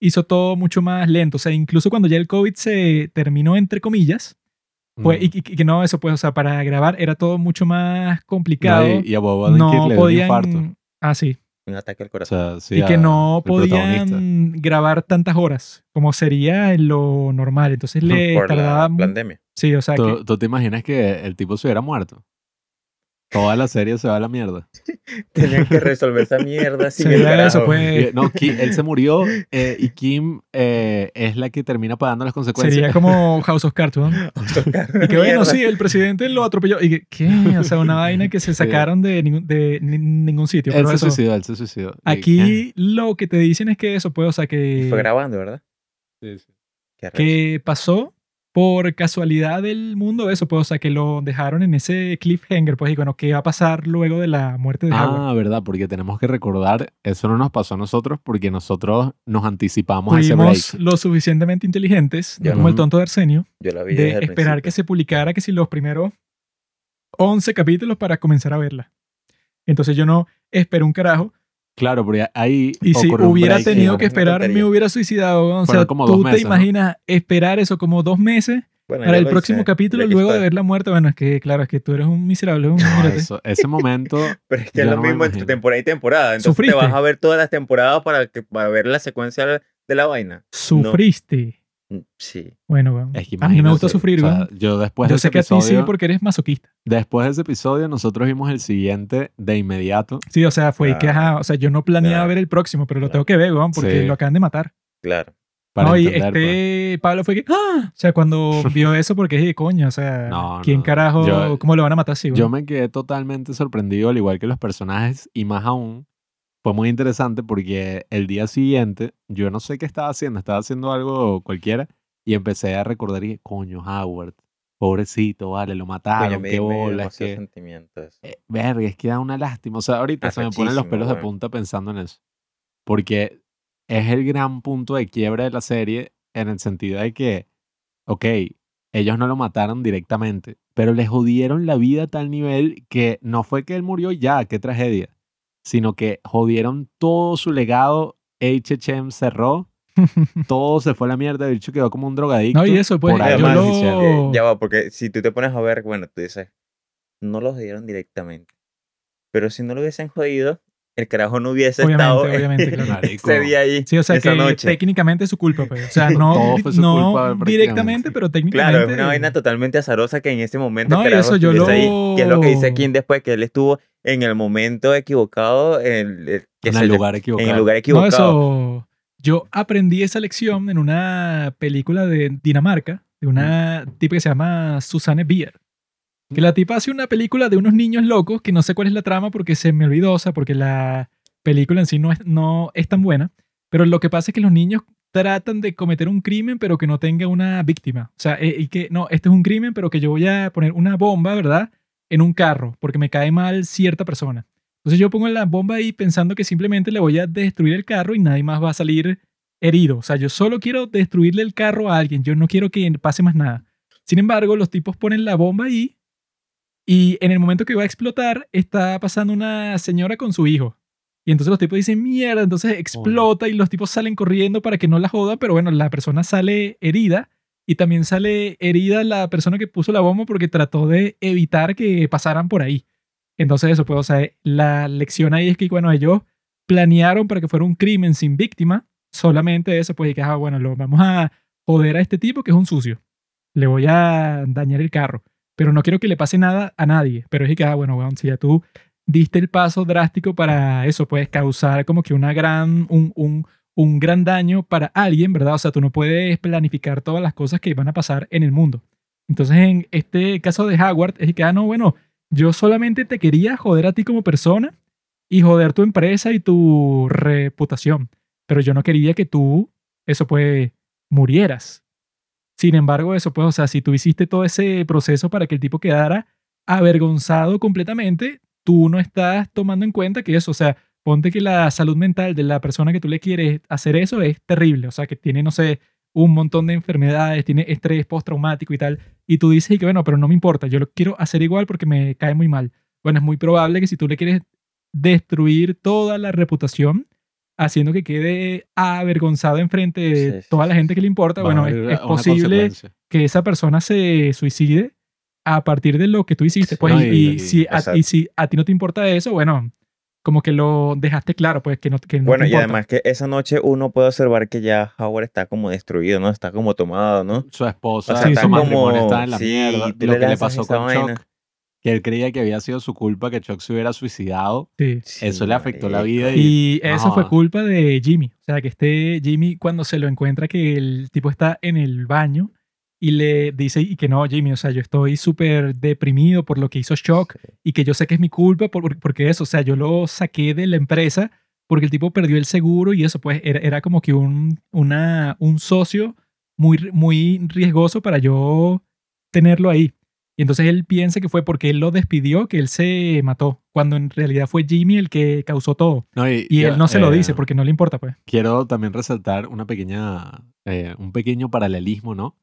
hizo todo mucho más lento. O sea, incluso cuando ya el COVID se terminó, entre comillas, pues, Mm. y, y- y que no, eso, pues, o sea, para grabar era todo mucho más complicado. No, y, y a Bob no le dio un podían. infarto. Ah, sí. Un ataque al O corazón. sea, sí, y que no podían grabar tantas horas como sería en lo normal. Entonces le por tardaba. la pandemia. Sí, o sea, que, ¿Tú, tú te imaginas que el tipo se hubiera muerto? Toda la serie se va a la mierda. Tenían que resolver esa mierda sin el sería carajo. eso, pues. No, Ki- él se murió eh, y Kim eh, es la que termina pagando las consecuencias. Sería como House of Cards, ¿no? Y que bueno, sí, el presidente lo atropelló. Y que, ¿qué? O sea, una vaina que se sacaron de ningún, de ni- ningún sitio. Él se eso, suicidó, él se suicidó. Y- aquí lo que te dicen es que eso puede, o sea, Y que, fue grabando, ¿verdad? Sí, sí. Qué que pasó por casualidad del mundo, eso, pues, o sea, que lo dejaron en ese cliffhanger, pues, y bueno, ¿qué va a pasar luego de la muerte de Howard? Ah, verdad, porque tenemos que recordar, eso no nos pasó a nosotros porque nosotros nos anticipamos a ese break. Lo suficientemente inteligentes, no Ya como el tonto de Arsenio, Yo la vi de esperar que se publicara que si los primeros 11 capítulos para comenzar a verla. Entonces yo no esperé un carajo. Claro, porque ahí Y si hubiera break. tenido sí, que esperar, me hubiera suicidado. O sea, como tú te imaginas esperar eso como dos meses Bueno, para el próximo hice, capítulo luego de ver la muerte. Bueno, es que claro, es que tú eres un miserable. un- No, eso- ese momento, Pero es que es lo no mismo entre temporada y temporada. Entonces Sufriste. te vas a ver todas las temporadas para, que, para ver la secuencia de la vaina. Sufriste. Mm, Sí. Bueno, weón. es que a mí me gusta sufrir, o sea, yo después Yo de ese sé que a ti sí episodio, porque eres masoquista. después de ese episodio, nosotros vimos el siguiente de inmediato. Sí, o sea, fue que, Claro. ajá, o sea, yo no planeaba Claro. ver el próximo, pero lo Claro. tengo que ver, weón, porque Sí. lo acaban de matar. Claro. Para no, y entender, pues. este Pablo fue que, ¡ah! O sea, cuando vio eso, porque es de coño, o sea, No, ¿quién no. carajo, Yo- cómo lo van a matar así, Yo me quedé totalmente sorprendido, al igual que los personajes, y más aún, fue muy interesante porque el día siguiente, yo no sé qué estaba haciendo, estaba haciendo algo cualquiera, y empecé a recordar y dije, coño, Howard, pobrecito, vale, lo mataron, me, qué bola, es que, eh, verga, es que da una lástima. O sea, ahorita se me ponen los pelos de weón. punta pensando en eso. Porque es el gran punto de quiebra de la serie en el sentido de que, ok, ellos no lo mataron directamente, pero les jodieron la vida a tal nivel que no fue que él murió ya, qué tragedia, sino que jodieron todo su legado, HHM cerró, todo se fue a la mierda, el bicho quedó como un drogadicto. No, y eso, pues, por Además, lo-. Eh, ya va, porque si tú te pones a ver, bueno, tú dices, no los dieron directamente. Pero si no lo hubiesen jodido, el carajo no hubiese Obviamente, estado obviamente, claro. Ese día ahí. Sí, o sea, esa que noche. técnicamente es su culpa, pues. O sea, no, Todo fue su no culpa, directamente, pero técnicamente. Claro, es una vaina totalmente azarosa que en ese momento No, el carajo eso yo estuviese ahí. lo- Que es lo que dice Kim después, que él estuvo en el momento equivocado, en qué En sé el lugar equivocado. en el lugar No, equivocado. eso. Yo aprendí esa lección en una película de Dinamarca, de una tipa que se llama Susanne Bier. Que la tipa hace una película de unos niños locos, que no sé cuál es la trama porque se me olvidó, o sea, porque la película en sí no es, no es tan buena. Pero lo que pasa es que los niños tratan de cometer un crimen, pero que no tenga una víctima. O sea, eh, y que no, este es un crimen, pero que yo voy a poner una bomba, ¿verdad? En un carro, porque me cae mal cierta persona. Entonces yo pongo la bomba ahí pensando que simplemente le voy a destruir el carro y nadie más va a salir herido. O sea, yo solo quiero destruirle el carro a alguien. Yo no quiero que pase más nada. Sin embargo, los tipos ponen la bomba ahí y en el momento que va a explotar está pasando una señora con su hijo. Y entonces los tipos dicen, mierda, entonces explota y los tipos salen corriendo para que no la joda, pero bueno, la persona sale herida y también sale herida la persona que puso la bomba porque trató de evitar que pasaran por ahí. Entonces eso, pues, o la lección ahí es que, bueno, ellos planearon para que fuera un crimen sin víctima, solamente eso, pues, y que, ah, bueno, lo vamos a joder a este tipo que es un sucio. Le voy a dañar el carro, pero no quiero que le pase nada a nadie. Pero es que, ah, bueno, si ya tú diste el paso drástico para eso, puedes causar como que una gran, un, un, un gran daño para alguien, ¿verdad? O sea, tú no puedes planificar todas las cosas que van a pasar en el mundo. Entonces, en este caso de Howard, es que, ah, no, bueno, yo solamente te quería joder a ti como persona y joder tu empresa y tu reputación. Pero yo no quería que tú, eso pues, murieras. Sin embargo, eso pues, o sea, si tú hiciste todo ese proceso para que el tipo quedara avergonzado completamente, tú no estás tomando en cuenta que eso, o sea, ponte que la salud mental de la persona que tú le quieres hacer eso es terrible, o sea, que tiene, no sé, un montón de enfermedades, tiene estrés postraumático y tal, y tú dices y que bueno, pero no me importa, yo lo quiero hacer igual porque me cae muy mal. Bueno, es muy probable que si tú le quieres destruir toda la reputación, haciendo que quede avergonzado enfrente de Sí, sí, toda la gente que le importa, bueno, es, posible que esa persona se suicide a partir de lo que tú hiciste. Pues, No, y, y- y si a, y si a ti no te importa eso, bueno, como que lo dejaste claro, pues que no, que no Bueno, te y importa. además que esa noche uno puede observar que ya Howard está como destruido, ¿no? Está como tomado, ¿no? Su esposa, O sea, su está matrimonio como- está en la sí, mierda. Lo le que le pasó con vaina. Chuck, que él creía que había sido su culpa, que Chuck se hubiera suicidado. Sí. Eso le afectó la vida Y eso no fue culpa de Jimmy. O sea, que este Jimmy, cuando se lo encuentra, que el tipo está en el baño y le dice, y que no, Jimmy, o sea, yo estoy súper deprimido por lo que hizo Shock Sí. y que yo sé que es mi culpa por- porque eso, o sea, yo lo saqué de la empresa porque el tipo perdió el seguro y eso, pues era, era como que un, una, un socio muy, muy riesgoso para yo tenerlo ahí. Y entonces él piensa que fue porque él lo despidió que él se mató, cuando en realidad fue Jimmy el que causó todo. No, y Y yo, él no se lo eh, dice porque no le importa, pues. Quiero también resaltar una pequeña, eh, un pequeño paralelismo, ¿no?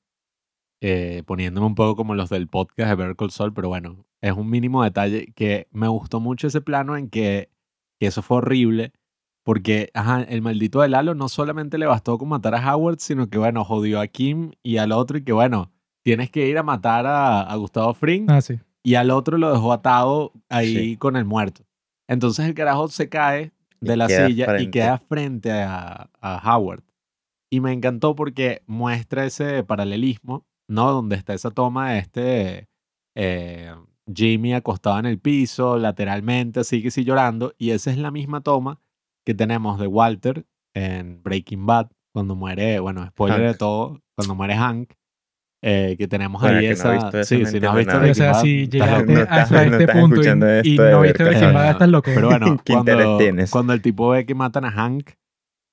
Eh, poniéndome un poco como los del podcast de Better Call Saul, pero bueno, es un mínimo detalle que me gustó mucho ese plano en que, que eso fue horrible, porque ajá, el maldito de Lalo no solamente le bastó con matar a Howard, sino que bueno, jodió a Kim y al otro y que bueno, tienes que ir a matar a, a Gustavo Fring Ah, sí. y al otro lo dejó atado ahí Sí. con el muerto. Entonces el carajo se cae de Y la silla y frente. queda frente a, a Howard. Y me encantó porque muestra ese paralelismo, ¿no? Donde está esa toma de este eh, Jimmy acostado en el piso, lateralmente, así que sí llorando. Y esa es la misma toma que tenemos de Walter en Breaking Bad, cuando muere, bueno, spoiler de Hank. todo, cuando muere Hank. eh, que tenemos Bueno, ahí que no esa. visto eso, sí, no si no has visto nada. o Breaking sea, Bad, si llegaste. No estás- hasta no este punto y, y de no viste Breaking Breaking Bad. Estás loco. Pero bueno, ¿Qué interés cuando, tienes? cuando el tipo ve que matan a Hank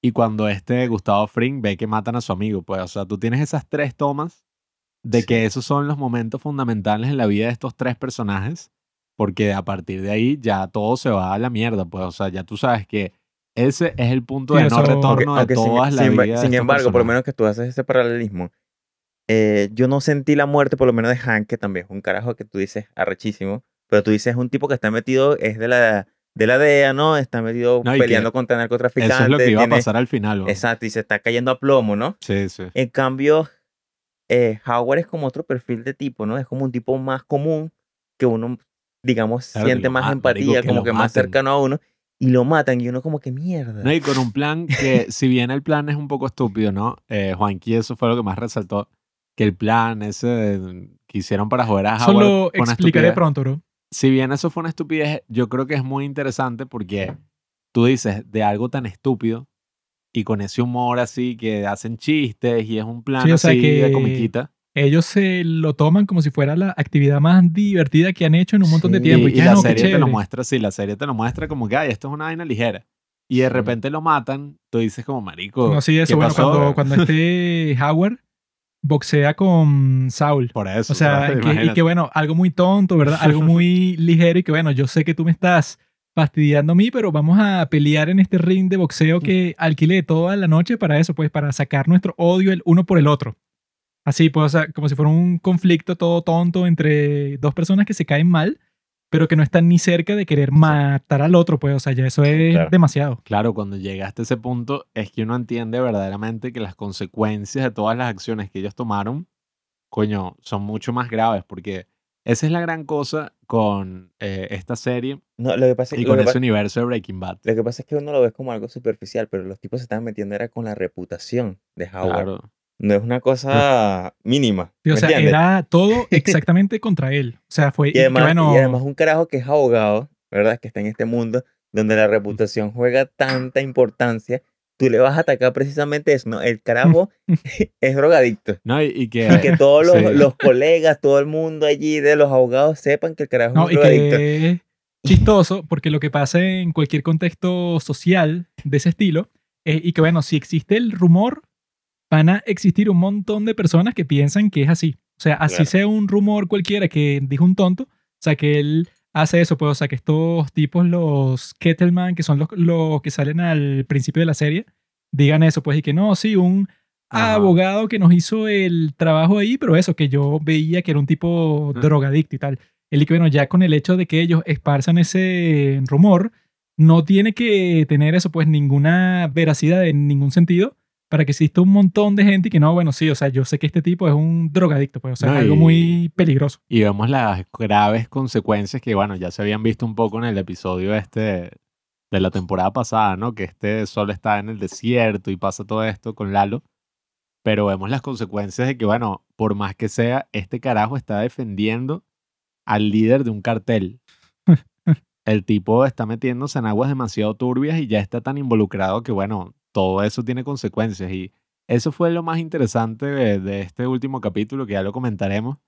y cuando este Gustavo Fring ve que matan a su amigo, pues, o sea, tú tienes esas tres tomas de Sí. que esos son los momentos fundamentales en la vida de estos tres personajes, porque a partir de ahí ya todo se va a la mierda, pues, o sea, ya tú sabes que ese es el punto Sí, de no retorno Aunque- de aunque sin- todas las sin, vidas. sin de embargo, por lo personajes. menos que tú haces ese paralelismo, eh, yo no sentí la muerte, por lo menos de Hank, que también es un carajo que tú dices arrechísimo, pero tú dices es un tipo que está metido, es de la, de la DEA, ¿no? Está metido No, peleando contra narcotraficantes. Eso es lo que iba a tiene- pasar al final. ¿no? Exacto, y se está cayendo a plomo, ¿no? Sí, sí. En cambio, eh, Howard es como otro perfil de tipo, ¿no? Es como un tipo más común que uno, digamos, Claro, siente más empatía, que como que más maten. cercano a uno, y lo matan, y uno como que mierda. No, y con un plan que, si bien el plan es un poco estúpido, ¿no? Eh, Juanqui, eso fue lo que más resaltó. Que el plan ese que hicieron para joder a Howard. Solo explicaré pronto, bro. Si bien eso fue una estupidez, yo creo que es muy interesante porque tú dices de algo tan estúpido y con ese humor así que hacen chistes y es un plan Sí, o sea así de que- comiquita. Ellos se lo toman como si fuera la actividad más divertida que han hecho en un montón de Sí. tiempo. Y, Y, y la ah, no, serie te lo muestra así, la serie te lo muestra como que, ay, esto es una vaina ligera. Y de Sí. repente lo matan, tú dices como, marico, No, sí, eso, ¿qué bueno, pasó? cuando, cuando este Howard boxea con Saul. Por eso. O sea, ¿sabes? que- y que bueno, algo muy tonto, ¿verdad? Algo muy ligero y que bueno, yo sé que tú me estás fastidiando a mí, pero vamos a pelear en este ring de boxeo que alquilé toda la noche para eso, pues para sacar nuestro odio el uno por el otro. Así, pues, o sea, como si fuera un conflicto todo tonto entre dos personas que se caen mal, pero que no están ni cerca de querer matar al otro, pues, o sea, ya eso es claro. demasiado. Claro, cuando llegaste a ese punto es que uno entiende verdaderamente que las consecuencias de todas las acciones que ellos tomaron, coño, son mucho más graves porque esa es la gran cosa con eh, esta serie No, lo que pasa, y lo con que ese pa- universo de Breaking Bad. lo que pasa es que uno lo ve como algo superficial, pero los tipos se estaban metiendo era con la reputación de Howard. Claro. No es una cosa mínima. Sí, o ¿me sea, entiendes? era todo exactamente contra él. O sea, fue Y y además, bueno, y además un carajo que es abogado, ¿verdad? Que está en este mundo donde la reputación juega tanta importancia. Tú le vas a atacar precisamente eso, ¿no? El carajo es drogadicto. No, y, y que, Y que todos los, sí. los colegas, todo el mundo allí de los abogados sepan que el carajo No, es y drogadicto. que es chistoso, porque lo que pasa en cualquier contexto social de ese estilo, es, y que bueno, si existe el rumor, van a existir un montón de personas que piensan que es así. O sea, así Claro. sea un rumor cualquiera que dijo un tonto, o sea, que él hace eso, pues, o sea, que estos tipos, los Kettleman, que son los, los que salen al principio de la serie, digan eso, pues, y que no, sí, un Ajá. abogado que nos hizo el trabajo ahí, pero eso, que yo veía que era un tipo Mm. drogadicto y tal. Él y que, bueno, ya con el hecho de que ellos esparzan ese rumor, no tiene que tener eso, pues, ninguna veracidad en ningún sentido para que exista un montón de gente y que no, bueno, sí, o sea, yo sé que este tipo es un drogadicto, pues, o sea, No, es algo y- muy peligroso. Y vemos las graves consecuencias que, bueno, ya se habían visto un poco en el episodio este de la temporada pasada, ¿no? Que este solo está en el desierto y pasa todo esto con Lalo. Pero vemos las consecuencias de que, bueno, por más que sea, este carajo está defendiendo al líder de un cartel. El tipo está metiéndose en aguas demasiado turbias y ya está tan involucrado que, bueno, todo eso tiene consecuencias. Y eso fue lo más interesante de, de este último capítulo, que ya lo comentaremos.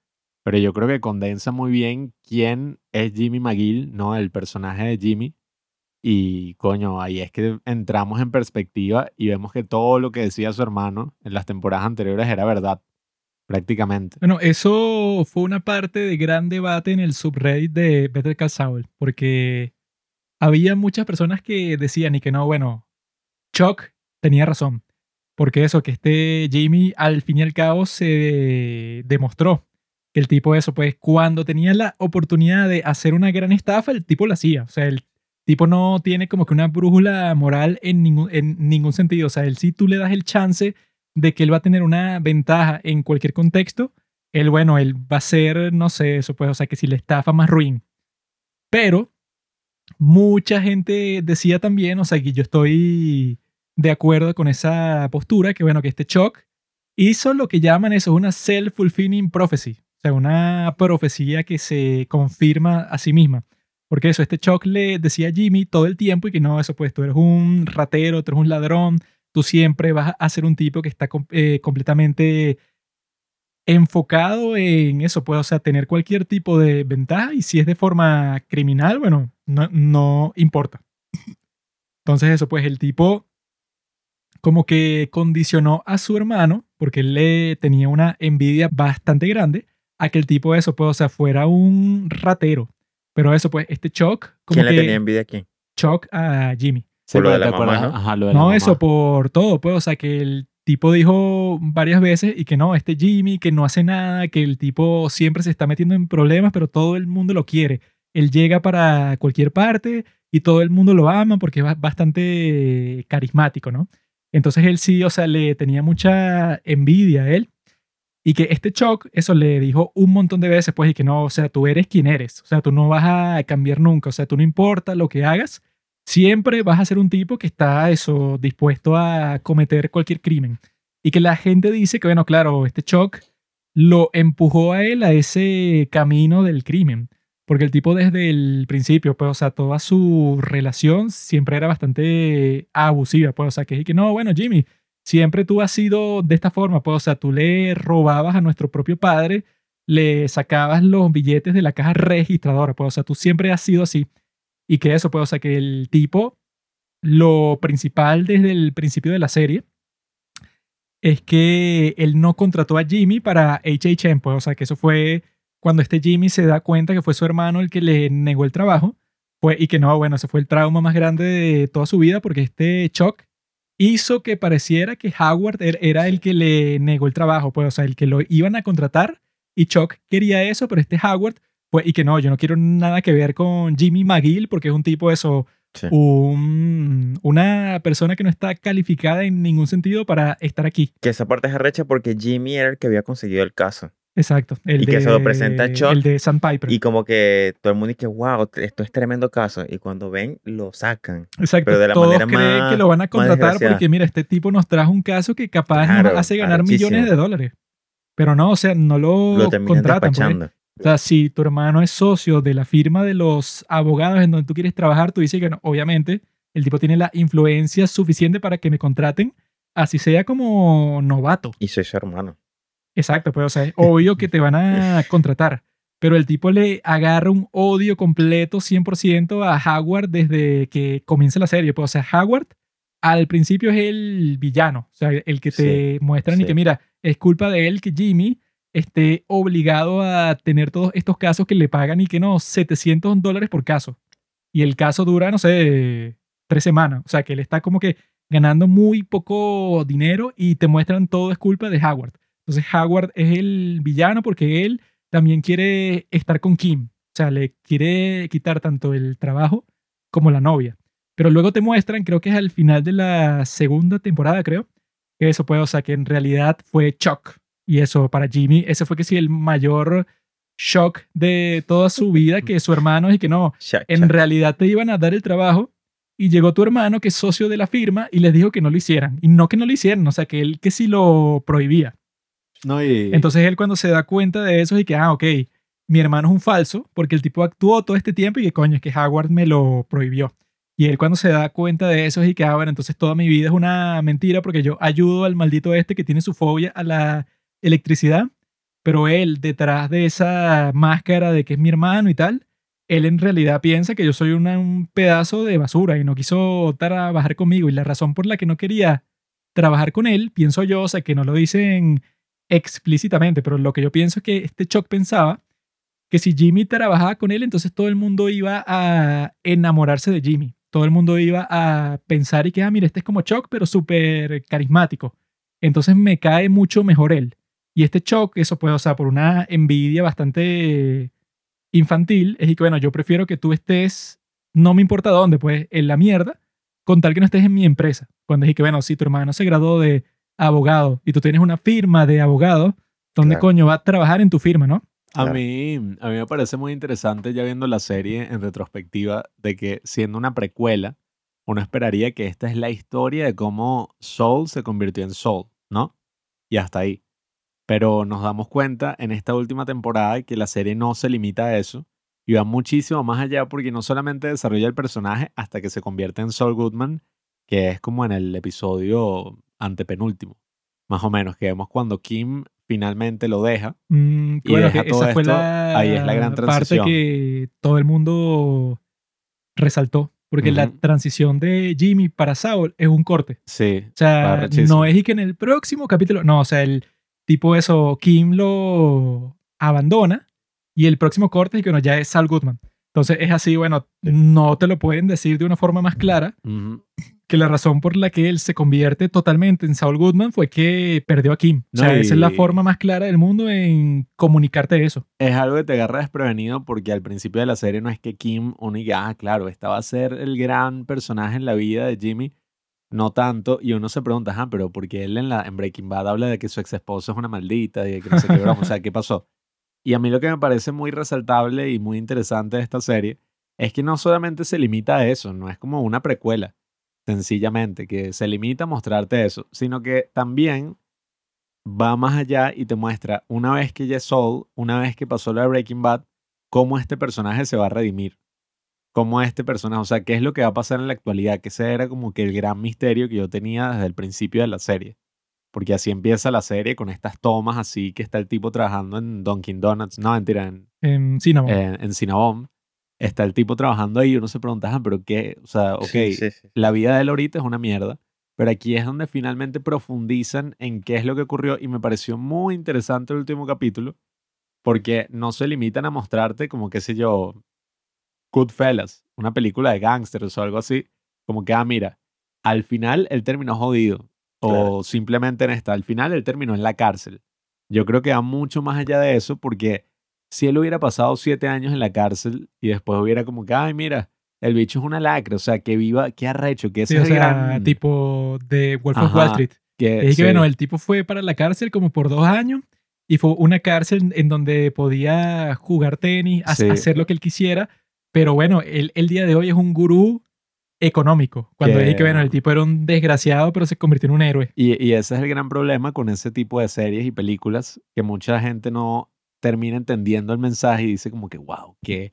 Pero yo creo que condensa muy bien quién es Jimmy McGill, ¿no? El personaje de Jimmy. Y coño, ahí es que entramos en perspectiva y vemos que todo lo que decía su hermano en las temporadas anteriores era verdad, prácticamente. Bueno, eso fue una parte de gran debate en el subreddit de Better Call Saul, porque había muchas personas que decían y que no, bueno, Chuck tenía razón, porque eso, que este Jimmy al fin y al cabo se demostró que el tipo eso, pues cuando tenía la oportunidad de hacer una gran estafa, el tipo lo hacía, o sea, el tipo no tiene como que una brújula moral en ningún, en ningún sentido, o sea, él sí tú le das el chance de que él va a tener una ventaja en cualquier contexto, él, bueno, él va a ser, no sé, eso pues, o sea, que si le estafa más ruin. Pero mucha gente decía también, o sea, que yo estoy de acuerdo con esa postura, que bueno, que este Chuck hizo lo que llaman eso, una self-fulfilling prophecy, o sea, una profecía que se confirma a sí misma. Porque eso, este Chuck le decía a Jimmy todo el tiempo y que no, eso pues tú eres un ratero, tú eres un ladrón, tú siempre vas a ser un tipo que está eh, completamente enfocado en eso, pues, o sea, tener cualquier tipo de ventaja y si es de forma criminal, bueno, no, no importa. Entonces eso, pues el tipo como que condicionó a su hermano, porque él le tenía una envidia bastante grande, a que el tipo eso, pues, o sea, fuera un ratero. Pero eso, pues, este Chuck, como ¿Quién le tenía envidia a quién? Chuck a Jimmy. Por lo de la ¿te mamá? ¿no? Ajá, lo de la No, mamá. eso por todo, pues, o sea, que el tipo dijo varias veces y que no, este Jimmy, que no hace nada, que el tipo siempre se está metiendo en problemas, pero todo el mundo lo quiere. Él llega para cualquier parte y todo el mundo lo ama porque es ba- bastante carismático, ¿no? Entonces él sí, o sea, le tenía mucha envidia a él. Y que este Chuck, eso le dijo un montón de veces, pues, y que no, o sea, tú eres quien eres. O sea, tú no vas a cambiar nunca. O sea, tú no importa lo que hagas, siempre vas a ser un tipo que está, eso, dispuesto a cometer cualquier crimen. Y que la gente dice que, bueno, claro, este Chuck lo empujó a él a ese camino del crimen. Porque el tipo desde el principio, pues, o sea, toda su relación siempre era bastante abusiva, pues, o sea, que que no, bueno, Jimmy, siempre tú has sido de esta forma, pues, o sea, tú le robabas a nuestro propio padre, le sacabas los billetes de la caja registradora, pues, o sea, tú siempre has sido así. Y que eso, pues, o sea, que el tipo, lo principal desde el principio de la serie es que él no contrató a Jimmy para HHM, pues, o sea, que eso fue cuando este Jimmy se da cuenta que fue su hermano el que le negó el trabajo, fue, y que no, bueno, ese fue el trauma más grande de toda su vida porque este Chuck hizo que pareciera que Howard er- era el que le negó el trabajo, pues, o sea, el que lo iban a contratar y Chuck quería eso, pero este Howard fue, y que no, yo no quiero nada que ver con Jimmy McGill porque es un tipo eso, Sí. un- una persona que no está calificada en ningún sentido para estar aquí. Que esa parte es arrecha porque Jimmy era el que había conseguido el caso. Exacto. El Y que se lo presenta a Chuck El de Sandpiper. Y como que todo el mundo dice, wow, esto es tremendo caso. Y cuando ven, lo sacan. Exacto. pero de la Todos manera creen más- que lo van a contratar porque, mira, este tipo nos trajo un caso que capaz Claro, nos hace ganar millones de dólares. Pero no, o sea, no lo, Lo contratan. pues. O sea, si tu hermano es socio de la firma de los abogados en donde tú quieres trabajar, tú dices que no, obviamente el tipo tiene la influencia suficiente para que me contraten, así sea como novato. Y soy su hermano. Exacto, pues, o sea, es obvio que te van a contratar. Pero el tipo le agarra un odio completo 100% a Howard desde que comienza la serie. Pues, o sea, Howard al principio es el villano, o sea, el que te muestran y sí. que, mira, es culpa de él que Jimmy esté obligado a tener todos estos casos que le pagan y que no, 700 dólares por caso. Y el caso dura, no sé, tres semanas. O sea, que él está como que ganando muy poco dinero y te muestran todo es culpa de Howard. Entonces Howard es el villano porque él también quiere estar con Kim. O sea, le quiere quitar tanto el trabajo como la novia. Pero luego te muestran, creo que es al final de la segunda temporada, creo, que eso puede, o sea, que en realidad fue Chuck. Y eso para Jimmy, ese fue que sí el mayor shock de toda su vida, que su hermano y que no, en realidad te iban a dar el trabajo y llegó tu hermano que es socio de la firma y les dijo que no lo hicieran. Y no que no lo hicieran, o sea, que él que sí lo prohibía. Entonces él cuando se da cuenta de eso y que, ah, ok, mi hermano es un falso porque el tipo actuó todo este tiempo y que coño, es que Howard me lo prohibió. Y él cuando se da cuenta de eso y que, ah, bueno, entonces toda mi vida es una mentira porque yo ayudo al maldito este que tiene su fobia a la electricidad, pero él detrás de esa máscara de que es mi hermano y tal, él en realidad piensa que yo soy una- un pedazo de basura y no quiso trabajar conmigo. Y la razón por la que no quería trabajar con él, pienso yo, o sea, que no lo dicen explícitamente, pero lo que yo pienso es que este Chuck pensaba que si Jimmy trabajaba con él, entonces todo el mundo iba a enamorarse de Jimmy. Todo el mundo iba a pensar y que, ah, mira, este es como Chuck, pero súper carismático. Entonces me cae mucho mejor él. Y este Chuck, eso puede, o sea, por una envidia bastante infantil, es que, bueno, yo prefiero que tú estés, no me importa dónde, pues, en la mierda, con tal que no estés en mi empresa. Cuando dije que, bueno, si tu hermano se graduó de abogado y tú tienes una firma de abogado, ¿dónde Claro. coño va a trabajar en tu firma, no? a, mí, a mí me parece muy interesante ya viendo la serie en retrospectiva de que siendo una precuela, uno esperaría que esta es la historia de cómo Soul se convirtió en Soul, ¿no? Y hasta ahí. Pero nos damos cuenta en esta última temporada que la serie no se limita a eso y va muchísimo más allá porque no solamente desarrolla el personaje hasta que se convierte en Saul Goodman, que es como en el episodio antepenúltimo, más o menos, que vemos cuando Kim finalmente lo deja. Mm, Y bueno, deja que todo esa fue esto, la, ahí es la gran parte transición. que todo el mundo resaltó. Porque la transición de Jimmy para Saul es un corte. Sí, O sea, no es y que en el próximo capítulo. No, o sea, el tipo eso, Kim lo abandona y el próximo corte es que bueno, ya es Saul Goodman. Entonces es así, bueno, no te lo pueden decir de una forma más clara. Que la razón por la que él se convierte totalmente en Saul Goodman fue que perdió a Kim. No, o sea, esa es la y- forma más clara del mundo en comunicarte eso. Es algo que te agarra desprevenido porque al principio de la serie no es que Kim uno diga, ah, claro, esta va a ser el gran personaje en la vida de Jimmy. No tanto. Y uno se pregunta, ah, pero porque él en, la, en Breaking Bad habla de que su ex esposa es una maldita y de que no sé qué broma. O sea, ¿qué pasó? Y a mí lo que me parece muy resaltable y muy interesante de esta serie es que no solamente se limita a eso, no es como una precuela, sencillamente, que se limita a mostrarte eso, sino que también va más allá y te muestra una vez que ya es Saul, una vez que pasó lo de Breaking Bad, cómo este personaje se va a redimir. Cómo este personaje, o sea, qué es lo que va a pasar en la actualidad, que ese era como que el gran misterio que yo tenía desde el principio de la serie. Porque así empieza la serie con estas tomas así que está el tipo trabajando en Dunkin' Donuts, no, mentira, en, En Cinnamon. en, en Cinnabon. Está el tipo trabajando ahí y uno se pregunta, "Ah, pero qué, o sea, ok, Sí, sí, sí. la vida de él ahorita es una mierda, pero aquí es donde finalmente profundizan en qué es lo que ocurrió y me pareció muy interesante el último capítulo porque no se limitan a mostrarte como, qué sé yo, Goodfellas, una película de gángsters o algo así, como que, ah, mira, al final él terminó jodido o Claro. simplemente en esta, al final él terminó en la cárcel. Yo creo que va mucho más allá de eso porque si él hubiera pasado siete años en la cárcel y después hubiera como que, ay, mira, el bicho es una lacra, o sea, que viva, que arrecho, que ese Sí, o sea, gran... tipo de Wolf of Wall Street. que, Es que, sí, bueno, el tipo fue para la cárcel como por dos años y fue una cárcel en donde podía jugar tenis, Sí. hacer lo que él quisiera, pero bueno, él el día de hoy es un gurú económico. Cuando Que- dije que, bueno, el tipo era un desgraciado, pero se convirtió en un héroe. Y, y ese es el gran problema con ese tipo de series y películas, que mucha gente no termina entendiendo el mensaje y dice como que, wow, qué,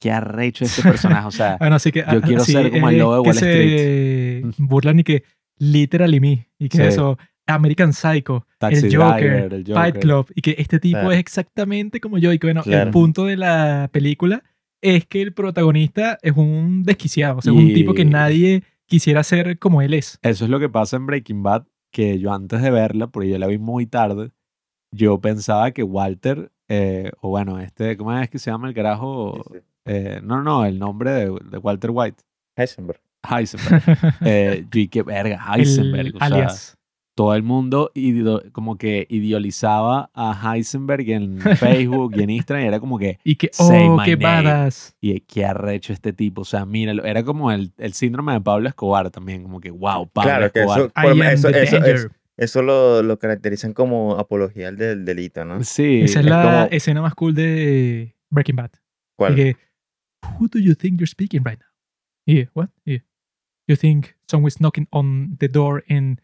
qué arrecho este personaje, o sea, Bueno, así que Yo quiero así ser como el es lobo de que Wall se burlan y que literally me y que Sí. eso American Psycho, Taxi el Joker, el Fight Joker. Club y que este tipo Claro. es exactamente como yo y que bueno, el Claro. punto de la película es que el protagonista es un desquiciado, o sea, un tipo que Y- nadie quisiera ser como él es. Eso es lo que pasa en Breaking Bad, que yo antes de verla, porque yo la vi muy tarde, yo pensaba que Walter, eh, o bueno, este, ¿cómo es que se llama el carajo? Sí, sí. Eh, no, no, el nombre de, de Walter White. Heisenberg. Heisenberg. eh, yo dije, verga, Heisenberg. El o sea, alias. todo el mundo ido- como que idealizaba a Heisenberg en Facebook y en Instagram y era como que, Y que, oh, qué badass. y qué arrecho este tipo. O sea, míralo. Era como el, el síndrome de Pablo Escobar también, como que, wow, Pablo Claro, que Escobar. eso, I por- am eso, the eso- danger. eso- eso lo, lo caracterizan como apología del delito, ¿no? Sí, Esa es es la como- escena más cool de Breaking Bad. ¿Cuál? Y que, who do you think you're speaking right now? Yeah, what? Yeah. You think someone's knocking on the door and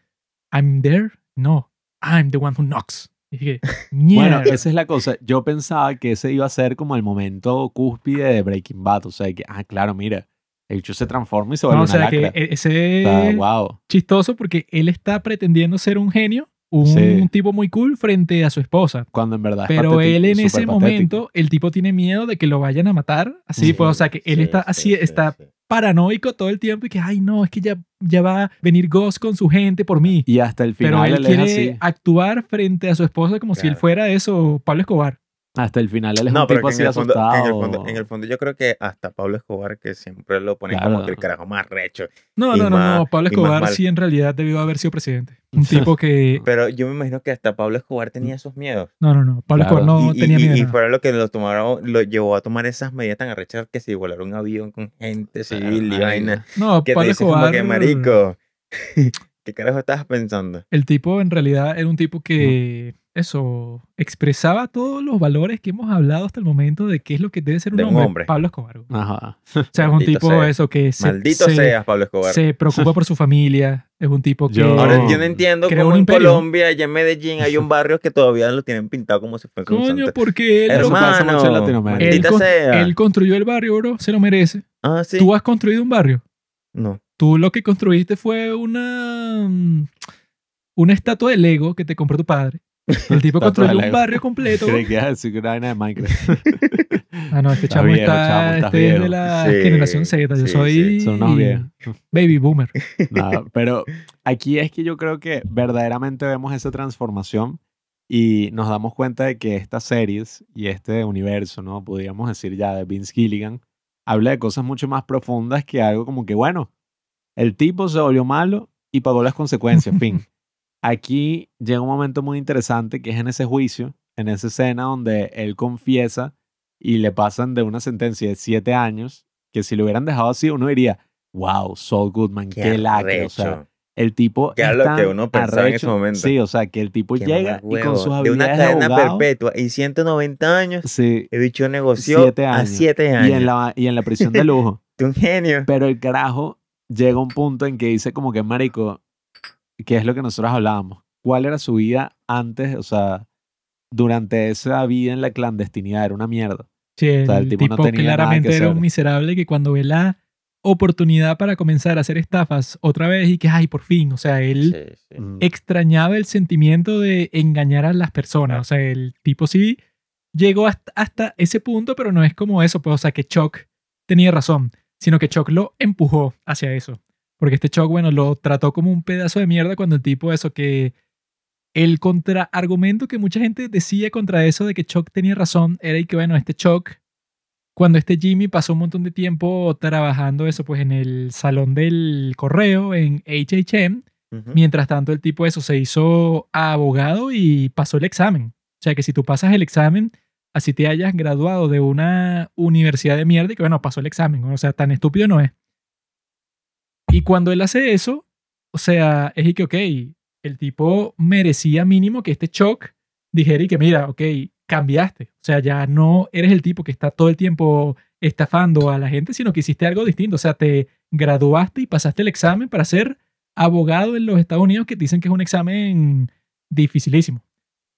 I'm there? No, I'm the one who knocks. Y dije, Bueno, esa es la cosa. Yo pensaba que ese iba a ser como el momento cúspide de Breaking Bad. O sea, que, ah, claro, mira, el bicho se transforma y se vuelve No, o una sea que lacra. e- ese O sea, wow. chistoso porque él está pretendiendo ser un genio, un Sí. tipo muy cool frente a su esposa. Cuando en verdad es Pero patético, él en ese patético. momento, el tipo tiene miedo de que lo vayan a matar. Así, pues, o sea, que él Sí, está sí, así, sí, está sí. paranoico todo el tiempo y que, ay, no, es que ya, ya va a venir Ghost con su gente por mí. Y hasta el Pero final él él, quiere así. actuar frente a su esposa como si él fuera eso, Pablo Escobar. Hasta el final él es No, un pero tipo que en, así el fondo, en, el fondo, en el fondo yo creo que hasta Pablo Escobar, que siempre lo ponen Claro. como que el carajo más recho. No, Y no, no, más- no. Pablo y Escobar sí en realidad debió haber sido presidente. Un tipo que... Pero yo me imagino que hasta Pablo Escobar tenía esos miedos. No, no, no. Pablo Claro. Escobar no y, y- tenía y- miedo. y nada. fueron lo que lo tomaron, lo llevó a tomar esas medidas tan arrechas que se volaron un avión con gente civil y vaina. No, Que te Pablo dices como Escobar... que marico. ¿Qué carajo estabas pensando? El tipo en realidad era un tipo que, eso, expresaba todos los valores que hemos hablado hasta el momento de qué es lo que debe ser un, De un hombre, hombre. Pablo Escobar. O Ajá. sea, es un tipo sea. eso que se, Maldito se, seas, Pablo Escobar. se preocupa por su familia, es un tipo que... Yo- Ahora yo no entiendo cómo un en imperio. Colombia, allá en Medellín, hay un barrio que todavía lo tienen pintado como si fuese un Coño, santo. porque él, Eso pasa mucho en Hermano, Latinoamérica. él, con- sea. él construyó el barrio, bro, se lo merece. Ah, sí. Tú has construido un barrio. No. Tú lo que construiste fue una, mm, una estatua de Lego que te compró tu padre. El tipo construyó un barrio completo. Creí que ibas a decir que era vaina de Minecraft. Ah, no, este Está chamo viejo, está, chamo, estás este es de la Sí, generación Z. Yo sí, soy sí. Son unos baby boomer. Nada, pero aquí es que yo creo que verdaderamente vemos esa transformación y nos damos cuenta de que estas series y este universo, ¿no? Podríamos decir ya de Vince Gilligan, habla de cosas mucho más profundas que algo como que, bueno, el tipo se volvió malo y pagó las consecuencias, fin. Aquí llega un momento muy interesante que es en ese juicio, en esa escena donde él confiesa y le pasan de una sentencia de siete años, que si lo hubieran dejado así, uno diría, wow, Saul Goodman, qué, lacre. O sea, arrecho. el tipo. Es lo que uno pensaba en ese arrecho. momento. Sí, o sea, que el tipo Qué llega y con sus De una habilidades de cadena abogado, perpetua y 190 años, Sí, el bicho negoció Siete a años. 7 años. y en, la, y en la prisión de lujo. Tú un genio. Pero el carajo llega a un punto en que dice como que, marico, que es lo que nosotros hablábamos. ¿Cuál era su vida antes? O sea, durante esa vida en la clandestinidad era una mierda. Sí, el, sea, el tipo tipo, no tenía nada claramente que era un miserable que cuando ve la oportunidad para comenzar a hacer estafas otra vez y que, ay, por fin, o sea, él Sí, sí. Mm, extrañaba el sentimiento de engañar a las personas. O sea, el tipo sí llegó hasta, hasta ese punto, pero no es como eso, pues, o sea, que Chuck tenía razón, sino que Chuck lo empujó hacia eso. Porque este Chuck, bueno, lo trató como un pedazo de mierda cuando el tipo, eso que el contraargumento que mucha gente decía contra eso de que Chuck tenía razón era y que, bueno, este Chuck, cuando este Jimmy pasó un montón de tiempo trabajando eso, pues en el salón del correo, en HHM, Ujú. Mientras tanto, el tipo eso se hizo abogado y pasó el examen. O sea que si tú pasas el examen, así te hayas graduado de una universidad de mierda y que bueno, pasó el examen. O sea, tan estúpido no es. Y cuando él hace eso, o sea, es que, ok, el tipo merecía mínimo que este shock dijera y que, mira, ok, cambiaste. O sea, ya no eres el tipo que está todo el tiempo estafando a la gente, sino que hiciste algo distinto. O sea, te graduaste y pasaste el examen para ser abogado en los Estados Unidos que dicen que es un examen dificilísimo.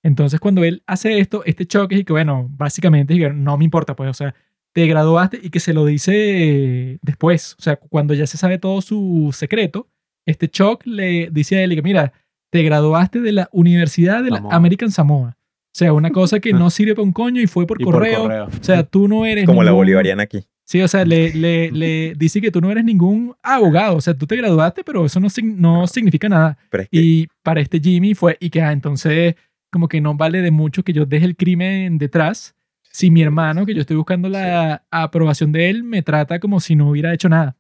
Entonces, cuando él hace esto, este choque y que, bueno, básicamente, que no me importa, pues, o sea, te graduaste y que se lo dice después, o sea, cuando ya se sabe todo su secreto, este Chuck le dice a él y que, mira, te graduaste de la Universidad de la Samoa. American Samoa. O sea, una cosa que no sirve para un coño y fue por, y por correo. correo. O sea, tú no eres Como la ningún- bolivariana aquí. Sí, o sea, le, le, le dice que tú no eres ningún abogado. O sea, tú te graduaste, pero eso no, no significa nada. Pero es que Y para este Jimmy fue, y que ah, entonces como que no vale de mucho que yo deje el crimen detrás si mi hermano, que yo estoy buscando la aprobación de él, me trata como si no hubiera hecho nada.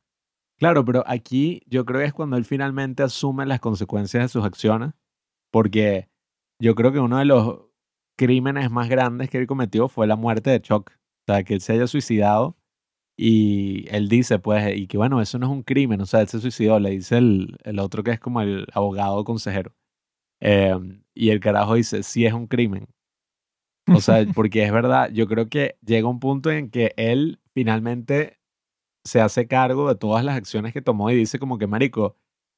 Claro, pero aquí yo creo que es cuando él finalmente asume las consecuencias de sus acciones, porque yo creo que uno de los crímenes más grandes que él cometió fue la muerte de Chuck. O sea, que él se haya suicidado y él dice, pues, y que bueno, eso no es un crimen, o sea, él se suicidó, le dice el, el otro que es como el abogado consejero. Em, y el carajo dice, sí es un crimen. O sea, porque es verdad, yo creo que llega un punto en que él finalmente se hace cargo de todas las acciones que tomó y dice como que, marico,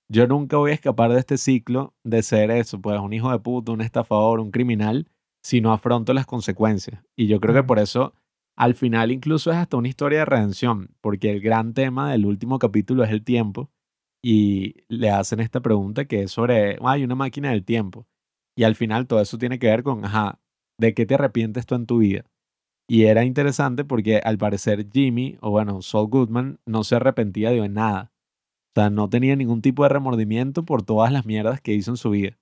yo nunca voy a escapar de este ciclo de ser eso, pues un hijo de puta, un estafador, un criminal, si no afronto las consecuencias. Y yo creo que por eso al final incluso es hasta una historia de redención, porque el gran tema del último capítulo es el tiempo y le hacen esta pregunta que es sobre, hay una máquina del tiempo. Y al final todo eso tiene que ver con, ajá, ¿de qué te arrepientes tú en tu vida? Y era interesante porque al parecer Jimmy, o bueno, Saul Goodman, no se arrepentía de nada. O sea, no tenía ningún tipo de remordimiento por todas las mierdas que hizo en su vida.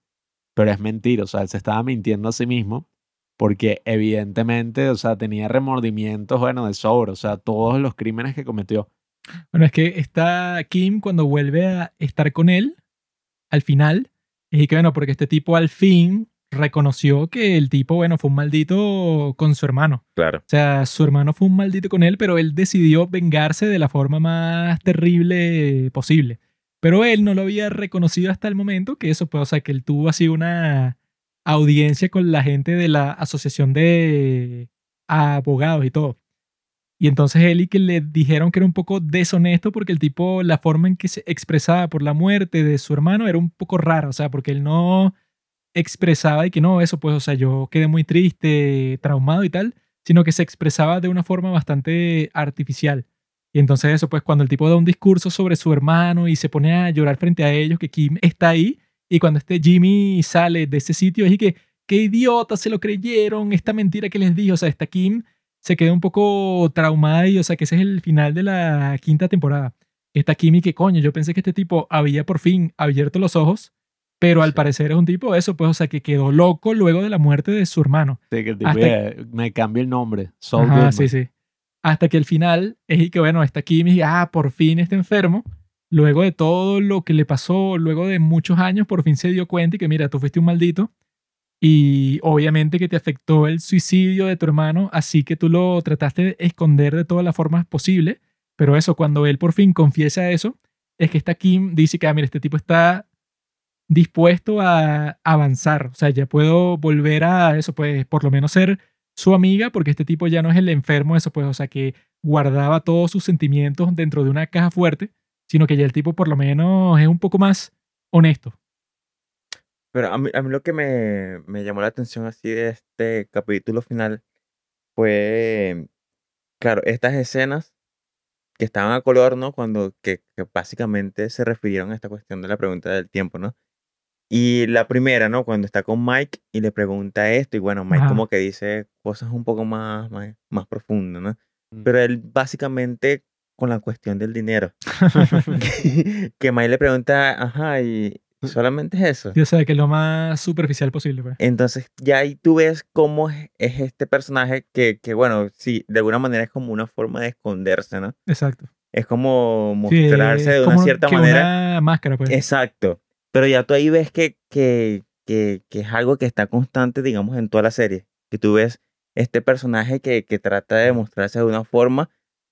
Pero es mentira, o sea, él se estaba mintiendo a sí mismo porque evidentemente, o sea, tenía remordimientos, bueno, de sobra, o sea, todos los crímenes que cometió. Bueno, es que está Kim cuando vuelve a estar con él, al final, y que bueno, porque este tipo al fin reconoció que el tipo, bueno, fue un maldito con su hermano. Claro. O sea, su hermano fue un maldito con él, pero él decidió vengarse de la forma más terrible posible. Pero él no lo había reconocido hasta el momento que eso, pues, o sea, que él tuvo así una audiencia con la gente de la asociación de abogados y todo. Y entonces él y que le dijeron que era un poco deshonesto porque el tipo, la forma en que se expresaba por la muerte de su hermano era un poco rara, o sea, porque él no expresaba y que no, eso pues, o sea, yo quedé muy triste, traumado y tal, sino que se expresaba de una forma bastante artificial. Y entonces eso, pues cuando el tipo da un discurso sobre su hermano y se pone a llorar frente a ellos, que Kim está ahí, y cuando este Jimmy sale de ese sitio, es que, qué idiota, se lo creyeron, esta mentira que les dijo. O sea, esta Kim se quedó un poco traumada y, o sea, que ese es el final de la quinta temporada. Esta Kim y que coño, yo pensé que este tipo había por fin abierto los ojos, pero al parecer es un tipo eso, pues, o sea, que quedó loco luego de la muerte de su hermano. Sí, que tipo me cambia el nombre. Ajá, sí, sí. Hasta que el final es que, bueno, esta Kim y ah, por fin está enfermo luego de todo lo que le pasó, luego de muchos años, por fin se dio cuenta y que, mira, tú fuiste un maldito. Y obviamente que te afectó el suicidio de tu hermano, así que tú lo trataste de esconder de todas las formas posibles. Pero eso, cuando él por fin confiesa eso, es que esta Kim dice que, ah, mira, este tipo está dispuesto a avanzar. O sea, ya puedo volver a eso, pues por lo menos ser su amiga, porque este tipo ya no es el enfermo, eso pues, o sea, que guardaba todos sus sentimientos dentro de una caja fuerte sino que ya el tipo por lo menos es un poco más honesto. Pero a mí, a mí lo que me, me llamó la atención así de este capítulo final fue, claro, estas escenas que estaban a color, ¿no? Cuando, que, que, básicamente se refirieron a esta cuestión de la pregunta del tiempo, ¿no? Y la primera, ¿no? Cuando está con Mike y le pregunta esto, y bueno, Mike como que dice cosas un poco más, más, más profundas, ¿no? Mm. Pero él básicamente con la cuestión del dinero. que, May le pregunta, ajá, y solamente es eso. Yo sé que es lo más superficial posible. Pues. Entonces, ya ahí tú ves cómo es, este personaje que, que, bueno, sí, de alguna manera es como una forma de esconderse, ¿no? Exacto. Es como mostrarse de una cierta manera. Una máscara, pues. Exacto. Pero ya tú ahí ves que, que, que, que, es algo que está constante, digamos, en toda la serie. Que tú ves este personaje que, que trata de mostrarse de una forma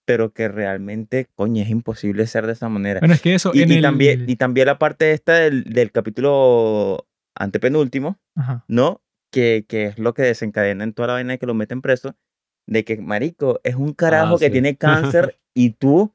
pero que realmente, coño, es imposible ser de esa manera. Bueno, es que eso... Y, también, y también la parte esta del, del capítulo antepenúltimo, ¿no? Que, que es lo que desencadena en toda la vaina de que lo meten preso, de que, marico, es un carajo ah, que tiene cáncer y tú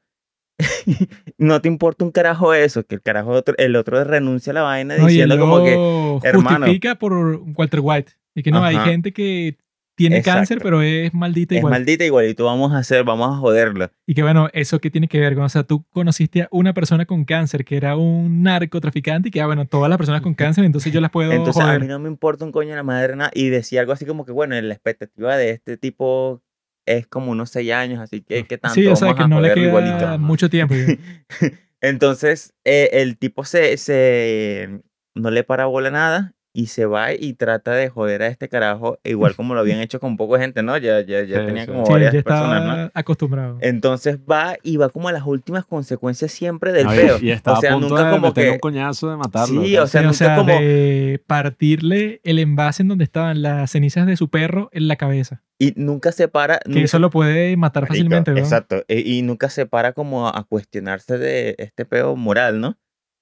no te importa un carajo eso, que el carajo otro, el otro renuncia a la vaina diciendo como que, hermano... Justifica por Walter White. Y que no, hay gente que tiene cáncer, pero es maldita igual. Es maldita igual y tú vamos a hacer, vamos a joderla. Y que bueno, eso que tiene que ver con, o sea, tú conociste a una persona con cáncer que era un narcotraficante y que, ah, bueno, todas las personas con cáncer, entonces yo las puedo Entonces a mí no me importa un coño la madre nada. Y decía algo así como que, bueno, la expectativa de este tipo es como unos seis años, así que, ¿qué tanto Sí, o sea, que no le queda mucho tiempo. entonces, eh, el tipo se, se, no le para bola nada y se va y trata de joder a este carajo, igual como lo habían hecho con poca gente, ¿no? Ya, ya, ya Sí, tenía como Sí, varias ya personas, ¿no? acostumbrado. Entonces va y va como a las últimas consecuencias siempre del No, y- peo. Y, estaba o sea, a punto nunca de como que... un coñazo de matarlo. Sí, ¿no? o sea, Sí, o nunca sea, como... de partirle el envase en donde estaban las cenizas de su perro en la cabeza. Y nunca se para... Que nunca- eso lo puede matar fácilmente, ¿verdad? Exacto. E- Y, nunca se para como a cuestionarse de este peo moral, ¿no?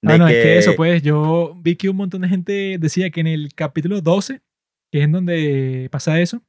Ah, De no, es que eso, pues yo vi que un montón de gente decía que en el capítulo 12, que es en donde pasa eso,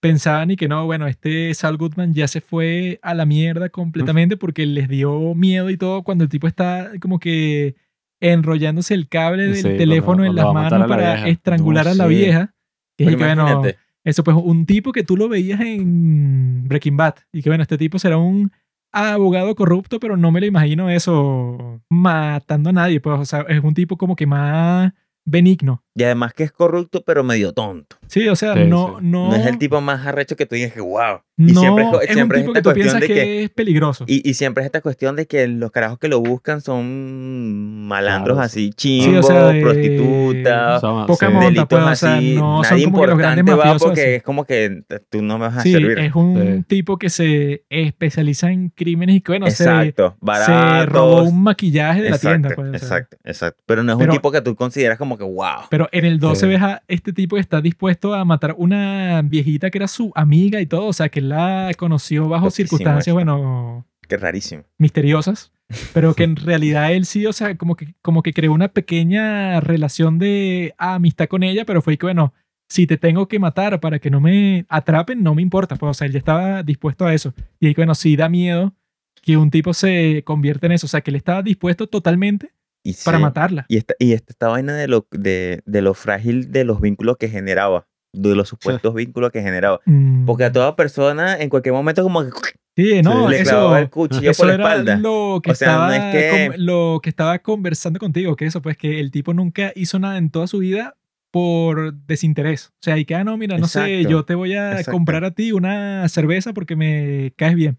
pensaban y que no, bueno, este Saul Goodman ya se fue a la mierda completamente porque les dio miedo y todo cuando el tipo está como que enrollándose el cable del Sí, teléfono en las manos la para vieja. estrangular No a la vieja. Que es que, bueno, eso pues un tipo que tú lo veías en Breaking Bad y que bueno, este tipo será un abogado corrupto, pero no me lo imagino eso matando a nadie, pues o sea, es un tipo como que más benigno. Y además que es corrupto, pero medio tonto. Sí, o sea, Sí, no, sí. no No es el tipo más arrecho que tú digas que wow. No y siempre es, un siempre es tipo esta que tú cuestión piensas de que, que... es peligroso. Y, y siempre es esta cuestión de que los carajos que lo buscan son malandros Claro, así, Sí, chimbos, o sea, de- prostitutas, O sea, Poca monta, delitos pues, o sea, así. no son Nadie como que los va porque así. es como que tú no me vas a Sí, servir. es un Sí. tipo que se especializa en crímenes y que bueno, se, exacto, se baratos. robó un maquillaje de la tienda. Pues, o sea. exacto, exacto. Pero no es Pero- un tipo que tú consideras como que wow. Pero en el 12 Sí. ves a este tipo que está dispuesto a matar una viejita que era su amiga y todo, o sea, que la conoció bajo Loquísimo circunstancias, bueno, Qué rarísimo. misteriosas, pero que en realidad él sí, o sea, como que, como que creó una pequeña relación de amistad con ella, pero fue que, bueno, si te tengo que matar para que no me atrapen, no me importa, pues, o sea, él ya estaba dispuesto a eso. Y bueno, sí da miedo que un tipo se convierta en eso, o sea, que él estaba dispuesto totalmente Y para sí, matarla. Y esta, y esta, esta vaina de lo, de, de lo frágil de los vínculos que generaba, de los supuestos vínculos que generaba. Mm. Porque a toda persona en cualquier momento como que Sí, no, le eso, el cuchillo eso por la era espalda. lo que, O sea, no estaba, es que- con- lo que estaba conversando contigo, que eso, pues que el tipo nunca hizo nada en toda su vida por desinterés. O sea, y que, ah, no, mira, no sé, Exacto, yo te voy a exacto. comprar a ti una cerveza porque me caes bien.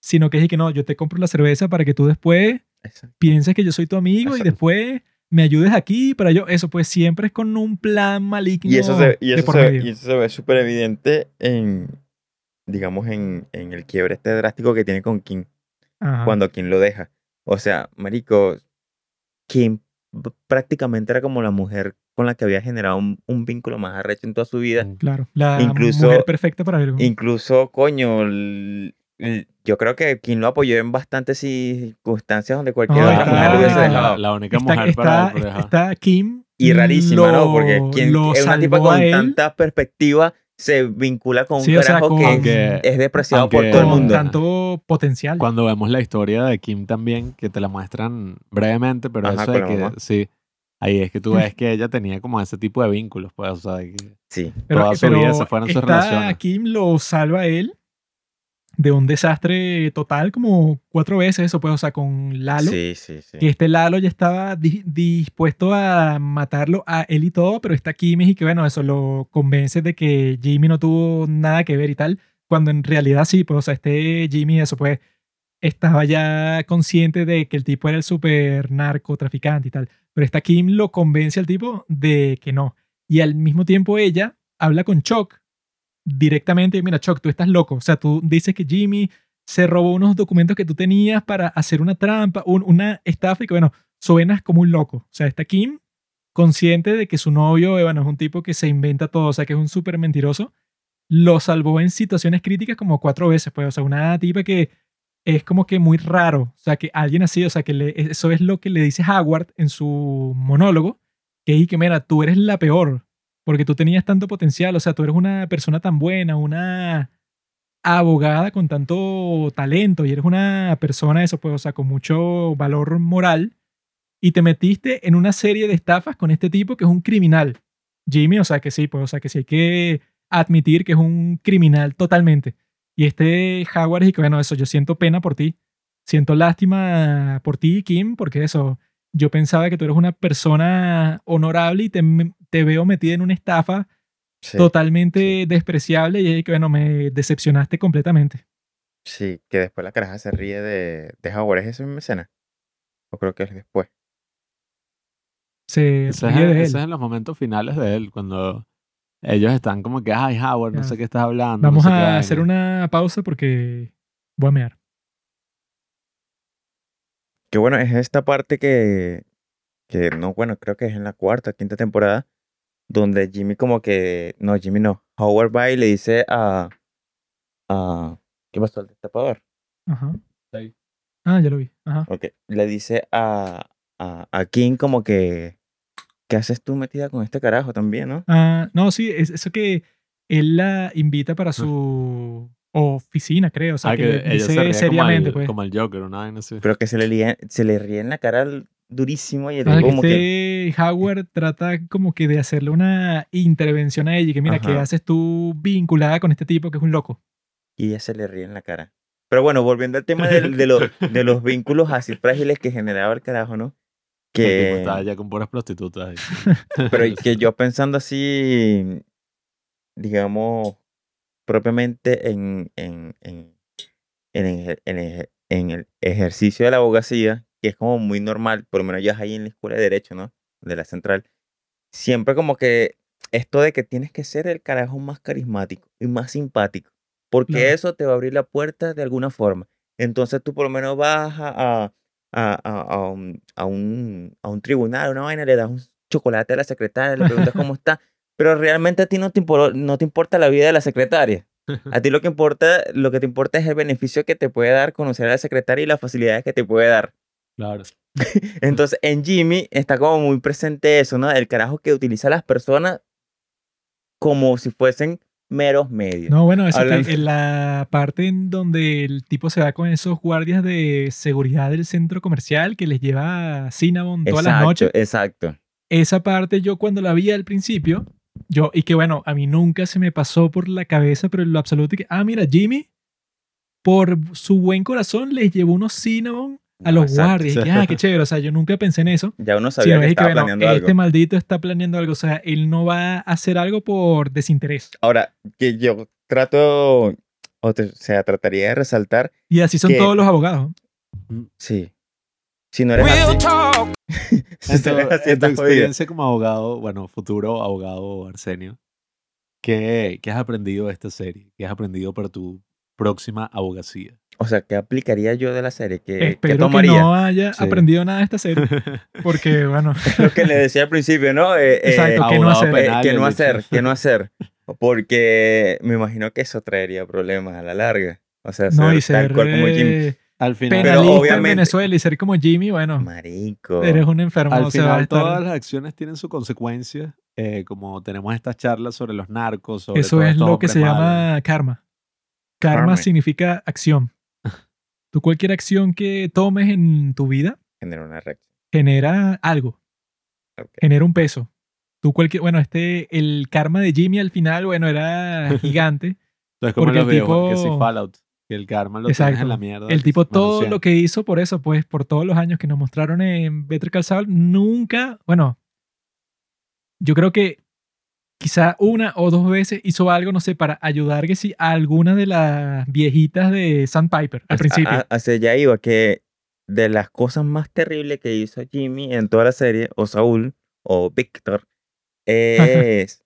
Sino que es que no, yo te compro la cerveza para que tú después Exacto. pienses que yo soy tu amigo y después me ayudes aquí para yo. Eso, pues siempre es con un plan maligno Y eso se, y eso se, y eso se ve súper evidente en, digamos, en, en el quiebre este drástico que tiene con Kim, Ajá. cuando Kim lo deja. O sea, marico, Kim prácticamente era como la mujer con la que había generado un, un vínculo más arrecho en toda su vida. Claro, la Incluso- mujer perfecta para algo. Incluso, coño, yo creo que Kim lo apoyó en bastantes circunstancias donde cualquier No, otra está- mujer lo hubiese la, dejado. la única está, mujer está, para pero está- está Kim. Y rarísima, ¿no? lo- Porque quien es una tipa con él tanta perspectiva se vincula con un Sí, o sea, carajo con- que Aunque- es despreciado por aunque- todo el con mundo. tanto potencial. Cuando vemos la historia de Kim también, que te la muestran brevemente, pero Ajá, eso de que mamá. sí, ahí es que tú ves que ella tenía como ese tipo de vínculos, pues, o sea, que Sí. toda su vida se fueron sus relaciones. Kim lo salva a él de un desastre total como cuatro veces eso, pues, o sea, con Lalo. Sí, sí, sí. Que este Lalo ya estaba di- dispuesto a matarlo a él y todo, pero está Kim y que, bueno, eso lo convence de que Jimmy no tuvo nada que ver y tal, cuando en realidad sí, pues, o sea, este Jimmy, eso pues, estaba ya consciente de que el tipo era el super narcotraficante y tal, pero esta Kim lo convence al tipo de que no. Y al mismo tiempo ella habla con Chuck directamente, mira, Chuck, tú estás loco, o sea, tú dices que Jimmy se robó unos documentos que tú tenías para hacer una trampa, un- una estafa y que, bueno, suenas como un loco. O sea, está Kim consciente de que su novio, bueno, es un tipo que se inventa todo, o sea, que es un súper mentiroso, lo salvó en situaciones críticas como cuatro veces, pues, o sea, una tipa que es como que muy raro, o sea, que alguien así, o sea, que eso es lo que le dice Howard en su monólogo, que es que, mira, tú eres la peor, porque tú tenías tanto potencial, o sea, tú eres una persona tan buena, una abogada con tanto talento y eres una persona, eso pues, o sea, con mucho valor moral y te metiste en una serie de estafas con este tipo que es un criminal. Jimmy, o sea, que sí, pues, o sea, que sí hay que admitir que es un criminal totalmente. Y este Howard y que, bueno, eso, yo siento pena por ti. Siento lástima por ti, Kim, porque eso, yo pensaba que tú eres una persona honorable y te, te veo metida en una estafa Sí, totalmente despreciable y que, bueno, me decepcionaste completamente. sí, que después la caraja se ríe de, de Howard. ¿Es esa misma escena? O creo que es después. se Ese ríe es, de él. ese es en los momentos finales de él, cuando ellos están como que, ay, Howard, no Ya. sé qué estás hablando. Vamos no sé a vaina". hacer una pausa porque voy a mear. Que bueno, es esta parte que, que no, bueno, creo que es en la cuarta, quinta temporada, donde Jimmy como que, no, Jimmy no, Howard va y le dice a, a, ¿qué pasó al destapador? Ajá. Ahí. Ah, ya lo vi. Ajá. Ok, le dice a, a, a King como que, ¿qué haces tú metida con este carajo también, no? Ah, no, sí, es eso que él la invita para su oficina, creo. O sea, Ah, que, que se dice seriamente, como, el, pues. como el Joker, una vaina así. Pero que se le, ríe- se le ríe en la cara al- durísimo y el O sea, que como que, este Howard trata como que de hacerle una intervención a ella y que mira, ¿qué Ajá. haces tú vinculada con este tipo que es un loco? y ella se le ríe en la cara. Pero bueno, volviendo al tema del- de, los, de los vínculos así frágiles que generaba el carajo, ¿no? Que, estaba ya con puras prostitutas. pero que yo pensando así, digamos, propiamente en, en, en, en, en en el ejercicio de la abogacía, que es como muy normal, por lo menos ya ahí en la escuela de Derecho, ¿no? De la central, siempre como que esto de que tienes que ser el carajo más carismático y más simpático, porque Claro. eso te va a abrir la puerta de alguna forma. Entonces tú por lo menos vas a, a, a, a- un, a, un, a un tribunal, una vaina, le das un chocolate a la secretaria, le preguntas cómo está, pero realmente a ti no te, impor- no te importa la vida de la secretaria. A ti lo que importa, lo que te importa es el beneficio que te puede dar conocer a la secretaria y las facilidades que te puede dar. Claro. Entonces, en Jimmy está como muy presente eso, ¿no? El carajo que utiliza a las personas como si fuesen meros medios. No, bueno, eso que en la parte en donde el tipo se va con esos guardias de seguridad del centro comercial que les lleva Cinnabon todas las exacto, noches. exacto. Esa parte yo cuando la vi al principio, yo, y que bueno, a mí nunca se me pasó por la cabeza, pero en lo absoluto, que, ah, mira, Jimmy, por su buen corazón, les llevó unos Cinnabon a No, los exacto. guardias. Y que, ah, qué chévere. O sea, yo nunca pensé en eso. Ya uno sabía que es estaba bueno, planeando este algo. maldito está planeando algo. O sea, él no va a hacer algo por desinterés. Ahora, que yo trato, o te- o sea, trataría de resaltar, Y así son Que- todos los abogados. sí. Si no eres así, si En tu, no eres así, en tu experiencia como abogado, bueno, futuro abogado Arsenio, ¿qué, ¿qué has aprendido de esta serie? ¿Qué has aprendido para tu próxima abogacía? O sea, ¿qué aplicaría yo de la serie? ¿Qué, qué Espero que tomaría? no haya Sí. aprendido nada de esta serie. Porque, bueno, Lo que le decía al principio, ¿no? Eh, eh, Exacto, ¿qué no hacer? eh, penal, ¿Qué no hacer? ¿Qué no hacer? Porque me imagino que eso traería problemas a la larga. O sea, no, ser y ser tal cual como Jimmy. eh, Al final, penalista en obviamente- Venezuela y ser como Jimmy, bueno, Marico. eres un enfermo. al final estar- todas las acciones tienen su consecuencia, eh, como tenemos estas charlas sobre los narcos, sobre Eso es lo que se malos. llama karma. Karma Karma. significa acción. Tú cualquier acción que tomes en tu vida Genera una reacción. genera algo, genera un peso. Tú cualquier, bueno, este, el karma de Jimmy al final, bueno, era gigante. Entonces, como el videojuegos, que si Fallout, que el karma lo tienes Exacto. en la mierda. El tipo todo lo que hizo por eso, pues, por todos los años que nos mostraron en Better Call Saul, nunca, bueno, yo creo que quizá una o dos veces hizo algo, no sé, para ayudar que si a alguna de las viejitas de Sandpiper al A- principio. a- hacia allá iba que de las cosas más terribles que hizo Jimmy en toda la serie, o Saúl, o Víctor, es,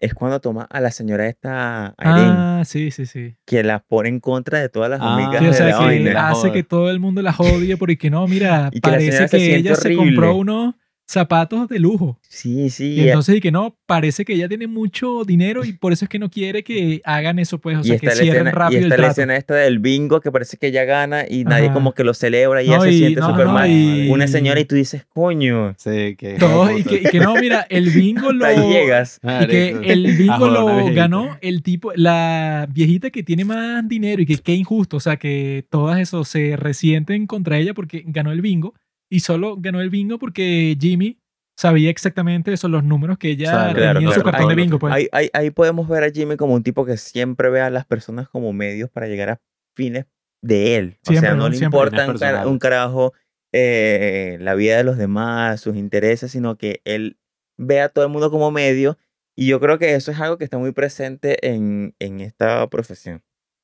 es cuando toma a la señora esta Irene, Ah, sí, sí, sí. que la pone en contra de todas las Ah, amigas Sí, o de sea, la que vaina. hace que todo el mundo la odie porque no, mira, Y que la parece se que siente ella se compró horrible. Zapatos de lujo. Sí, sí. Y entonces, y que no, parece que ella tiene mucho dinero y por eso es que no quiere que hagan eso, pues, o y sea, que cierren escena, y rápido el la trato. escena esta del bingo que parece que ella gana y nadie Ajá. como que lo celebra y No, ella se siente no, súper no, mal. y- Una señora y tú dices, coño, Sí, que. Todos, y, que, y que no, mira, el bingo lo. ahí llegas. Y que el bingo lo ganó el tipo, la viejita que tiene más dinero y que qué injusto, o sea, que todas eso se resienten contra ella porque ganó el bingo y solo ganó el bingo porque Jimmy sabía exactamente eso, los números que ella Claro, tenía claro, en su claro. cartón de bingo. Pues. Ahí, ahí, ahí podemos ver a Jimmy como un tipo que siempre ve a las personas como medios para llegar a fines de él. o Siempre, sea, no ¿no? le importa un, un carajo eh, la vida de los demás, sus intereses, sino que él ve a todo el mundo como medio. Y yo creo que eso es algo que está muy presente en, en esta profesión.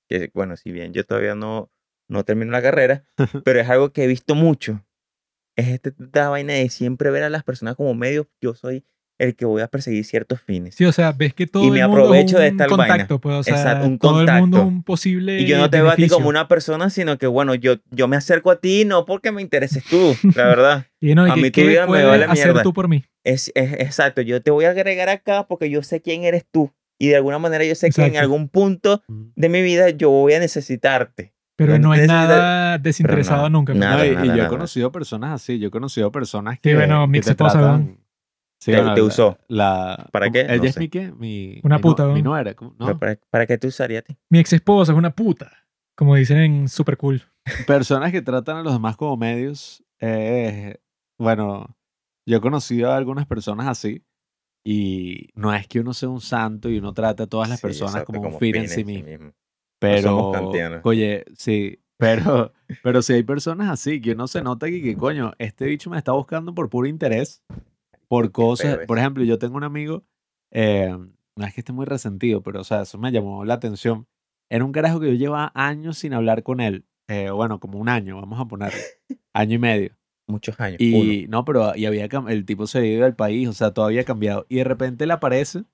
Que, bueno, si bien yo todavía no, no termino la carrera, pero es algo que he visto mucho. Es esta, esta vaina de siempre ver a las personas como medios. Yo soy el que voy a perseguir ciertos fines. Sí, o sea, ves que todo Y el me mundo aprovecho es de un vaina. contacto, pues, o sea, Exacto, un todo el mundo contacto. un posible Y yo no te veo a ti beneficio. como una persona, sino que, bueno, yo, yo me acerco a ti no porque me intereses tú, la verdad. Y no, y a que, mí tu ¿qué vida me vale hacer mierda. tú por mí? Es, es exacto, yo te voy a agregar acá porque yo sé quién eres tú. Y de alguna manera yo sé que en Exacto. algún punto Mm. de mi vida yo voy a necesitarte. Pero no es necesita- nada desinteresado no, nunca. pues. nada. No, y, y nada, yo he nada. conocido personas así, yo he conocido personas Sí, que, bueno, mi tratan... Sí, Te- bueno, te usó. La, ¿Para qué? ¿Ella No es mi qué? Mi, Una mi puta, ¿no? Mi. ¿no? ¿Para, ¿Para qué te usaría a ti? Mi ex esposa es una puta, como dicen en Super Cool. Personas que tratan a los demás como medios. eh, bueno, yo he conocido a algunas personas así. Y no es que uno sea un santo y uno trate a todas las Sí, personas exacto, como un fin en sí mismo. mismo. Pero, kantianos. oye, sí, pero, pero si hay personas así que uno se nota que, que, coño, este bicho me está buscando por puro interés, por cosas. Por ejemplo, yo tengo un amigo, eh, no es que esté muy resentido, pero, o sea, eso me llamó la atención. Era un carajo que yo llevaba años sin hablar con él. eh, bueno, como un año, vamos a poner, año y medio. Muchos años. Y no, pero y había el tipo se había ido del país, o sea, todo había cambiado. Y de repente él aparece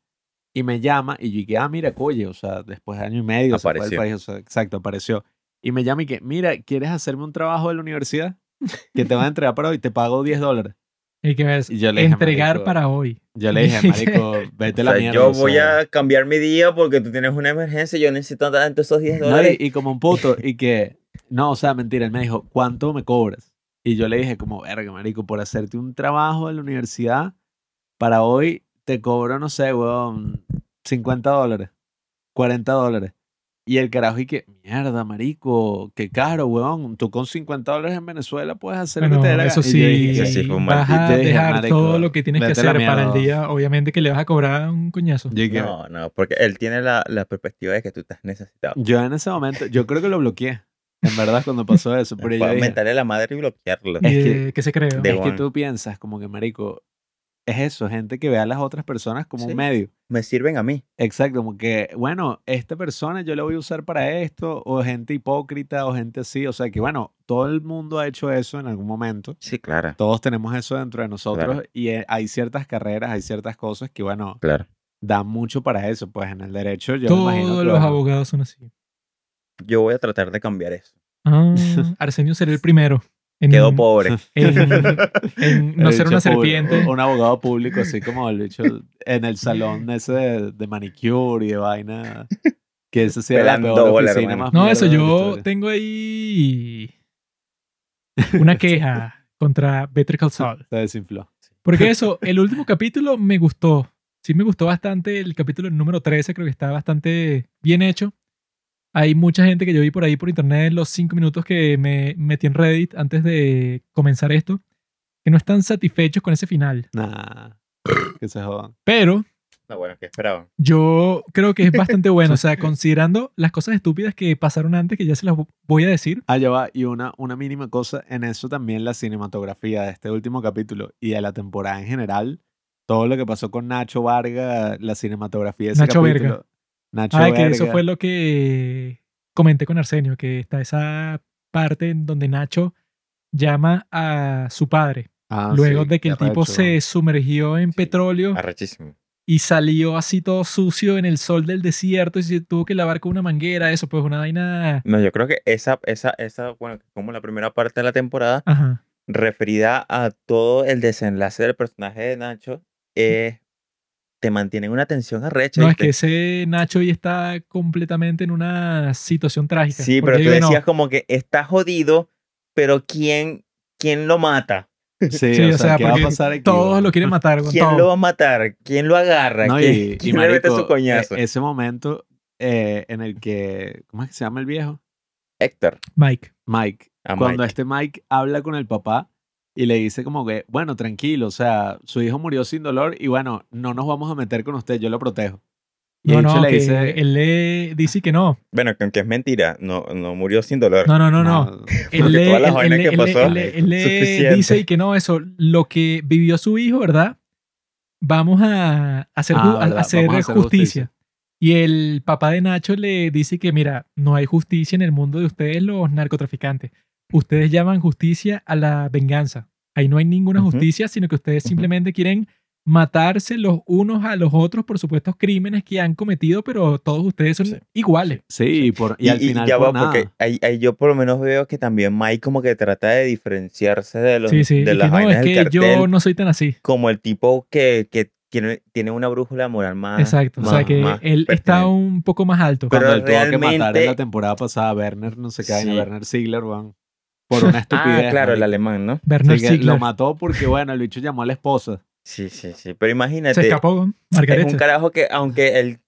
y me llama y yo dije, ah, mira, coye, o sea, después de año y medio se fue del Apareció. país, o sea, exacto, apareció. Y me llama y que, mira, ¿quieres hacerme un trabajo de la universidad? Que te van a entregar para hoy, te pago 10 dólares. Y que ves, Y yo le dije, entregar marico, para hoy. Yo le dije, marico, vete O la sea, mierda. yo o voy sea". a cambiar mi día porque tú tienes una emergencia. Yo necesito tanto esos 10 No, dólares. y, y como un puto, y que, no, o sea, mentira, él me dijo, ¿cuánto me cobras? Y yo le dije, como, verga, marico, por hacerte un trabajo en la universidad, para hoy te cobro, no sé, weón, 50 dólares, 40 dólares. Y el carajo, y que, mierda, marico, qué caro, weón. Tú con 50 dólares en Venezuela puedes hacer lo Bueno, que te dé la eso gana". Y yo sí, dije, sí, fue un vas a dije, dejar marico, todo lo que tienes que hacer para el día. Obviamente que le vas a cobrar un coñazo. dije, No, no, porque él tiene la, la perspectiva de que tú estás necesitado. yo en ese momento, yo creo que lo bloqueé, en verdad, cuando pasó eso. Pero yo dije, a la madre y bloquearlo. Es que- ¿Qué se cree? Es que tú piensas como que, marico, es eso, gente que ve a las otras personas como Sí. un medio. Me sirven a mí. Exacto, como que, bueno, esta persona yo la voy a usar para esto, o gente hipócrita, o gente así. O sea que, bueno, todo el mundo ha hecho eso en algún momento. Sí, claro. Todos tenemos eso dentro de nosotros Claro. y eh, hay ciertas carreras, hay ciertas cosas que, bueno, Claro. dan mucho para eso. Pues en el derecho yo me imagino Todos que, los bueno, abogados son así. Yo voy a tratar de cambiar eso. Ah, Arsenio será el primero. En, Quedo pobre. en- en no el ser una público, serpiente. Un abogado público, así como el bicho en el salón ese de, de manicure y de vaina. Que eso sí era la peor bola, oficina hermano. más No, eso yo tengo ahí una queja contra Better Call Saul. Se desinfló. Porque eso, el último capítulo me gustó. Sí me gustó bastante el capítulo número 13, creo que está bastante bien hecho. Hay mucha gente que yo vi por ahí por internet los cinco minutos que me metí en Reddit antes de comenzar esto, que no están satisfechos con ese final. Nah. Que se jodan. Pero No, bueno, ¿qué esperaban? yo creo que es bastante bueno. O sea, considerando las cosas estúpidas que pasaron antes, que ya se las voy a decir. Ah, ya va. Y una, una mínima cosa, en eso también la cinematografía de este último capítulo y de la temporada en general, todo lo que pasó con Nacho Varga, la cinematografía de ese Nacho capítulo. Verga. Nacho Ah, que eso fue lo que comenté con Arsenio, que está esa parte en donde Nacho llama a su padre, Ah, luego sí, de que el tipo arrecho. se sumergió en Sí. petróleo Arrechísimo. y salió así todo sucio en el sol del desierto y se tuvo que lavar con una manguera, eso pues una vaina... No, yo creo que esa, esa, esa, bueno, como la primera parte de la temporada, Ajá. referida a todo el desenlace del personaje de Nacho, eh, te mantiene una tensión arrecha. No, es ¿viste? que ese Nacho hoy está completamente en una situación trágica. Sí, pero tú digo, no, decías como que está jodido, pero ¿quién, quién lo mata? Sí, Sí, o, sea, ¿qué va a pasar aquí? todos lo quieren matar con ¿Quién todo. lo va a matar? ¿Quién lo agarra? No, ¿Quién, y, y quién le mete su coñazo? e- ese momento eh, en el que, ¿cómo es que se llama el viejo? Héctor. Mike. Mike. A Cuando Mike. este Mike habla con el papá y le dice como que, bueno, tranquilo, o sea, su hijo murió sin dolor y bueno, no nos vamos a meter con usted, yo lo protejo. Y No, no, le dice, él le dice que no. Bueno, que aunque es mentira, no, no murió sin dolor. No, no, no, no. Él le, dice y que no, eso, lo que vivió su hijo, ¿verdad? Vamos a hacer, Ah, ju- a- hacer vamos a hacer justicia. justicia. Y el papá de Nacho le dice que, mira, no hay justicia en el mundo de ustedes los narcotraficantes. Ustedes llaman justicia a la venganza, Ahí no hay ninguna justicia, sino que ustedes simplemente quieren matarse los unos a los otros por supuestos crímenes que han cometido, pero todos ustedes son Sí. iguales. Sí, y, por, y, Y, al y final ya por va, nada. porque ahí, ahí yo por lo menos veo que también Mike como que trata de diferenciarse de los Sí, sí. de y las que no, vainas es del que cartel yo no soy tan así. como el tipo que, que tiene, tiene una brújula moral más Exacto. o sea más- que más él está un poco más alto. Pero Cuando él tuvo que matar en la temporada pasada a Werner, no sé qué, Sí. Werner Ziegler, weón, por una estupidez. Ah, claro, el alemán, ¿no? Bernard Sí, lo mató porque, bueno, el bicho llamó a la esposa. Sí, sí, sí. Pero imagínate, se escapó, es Margaret. un carajo que aunque él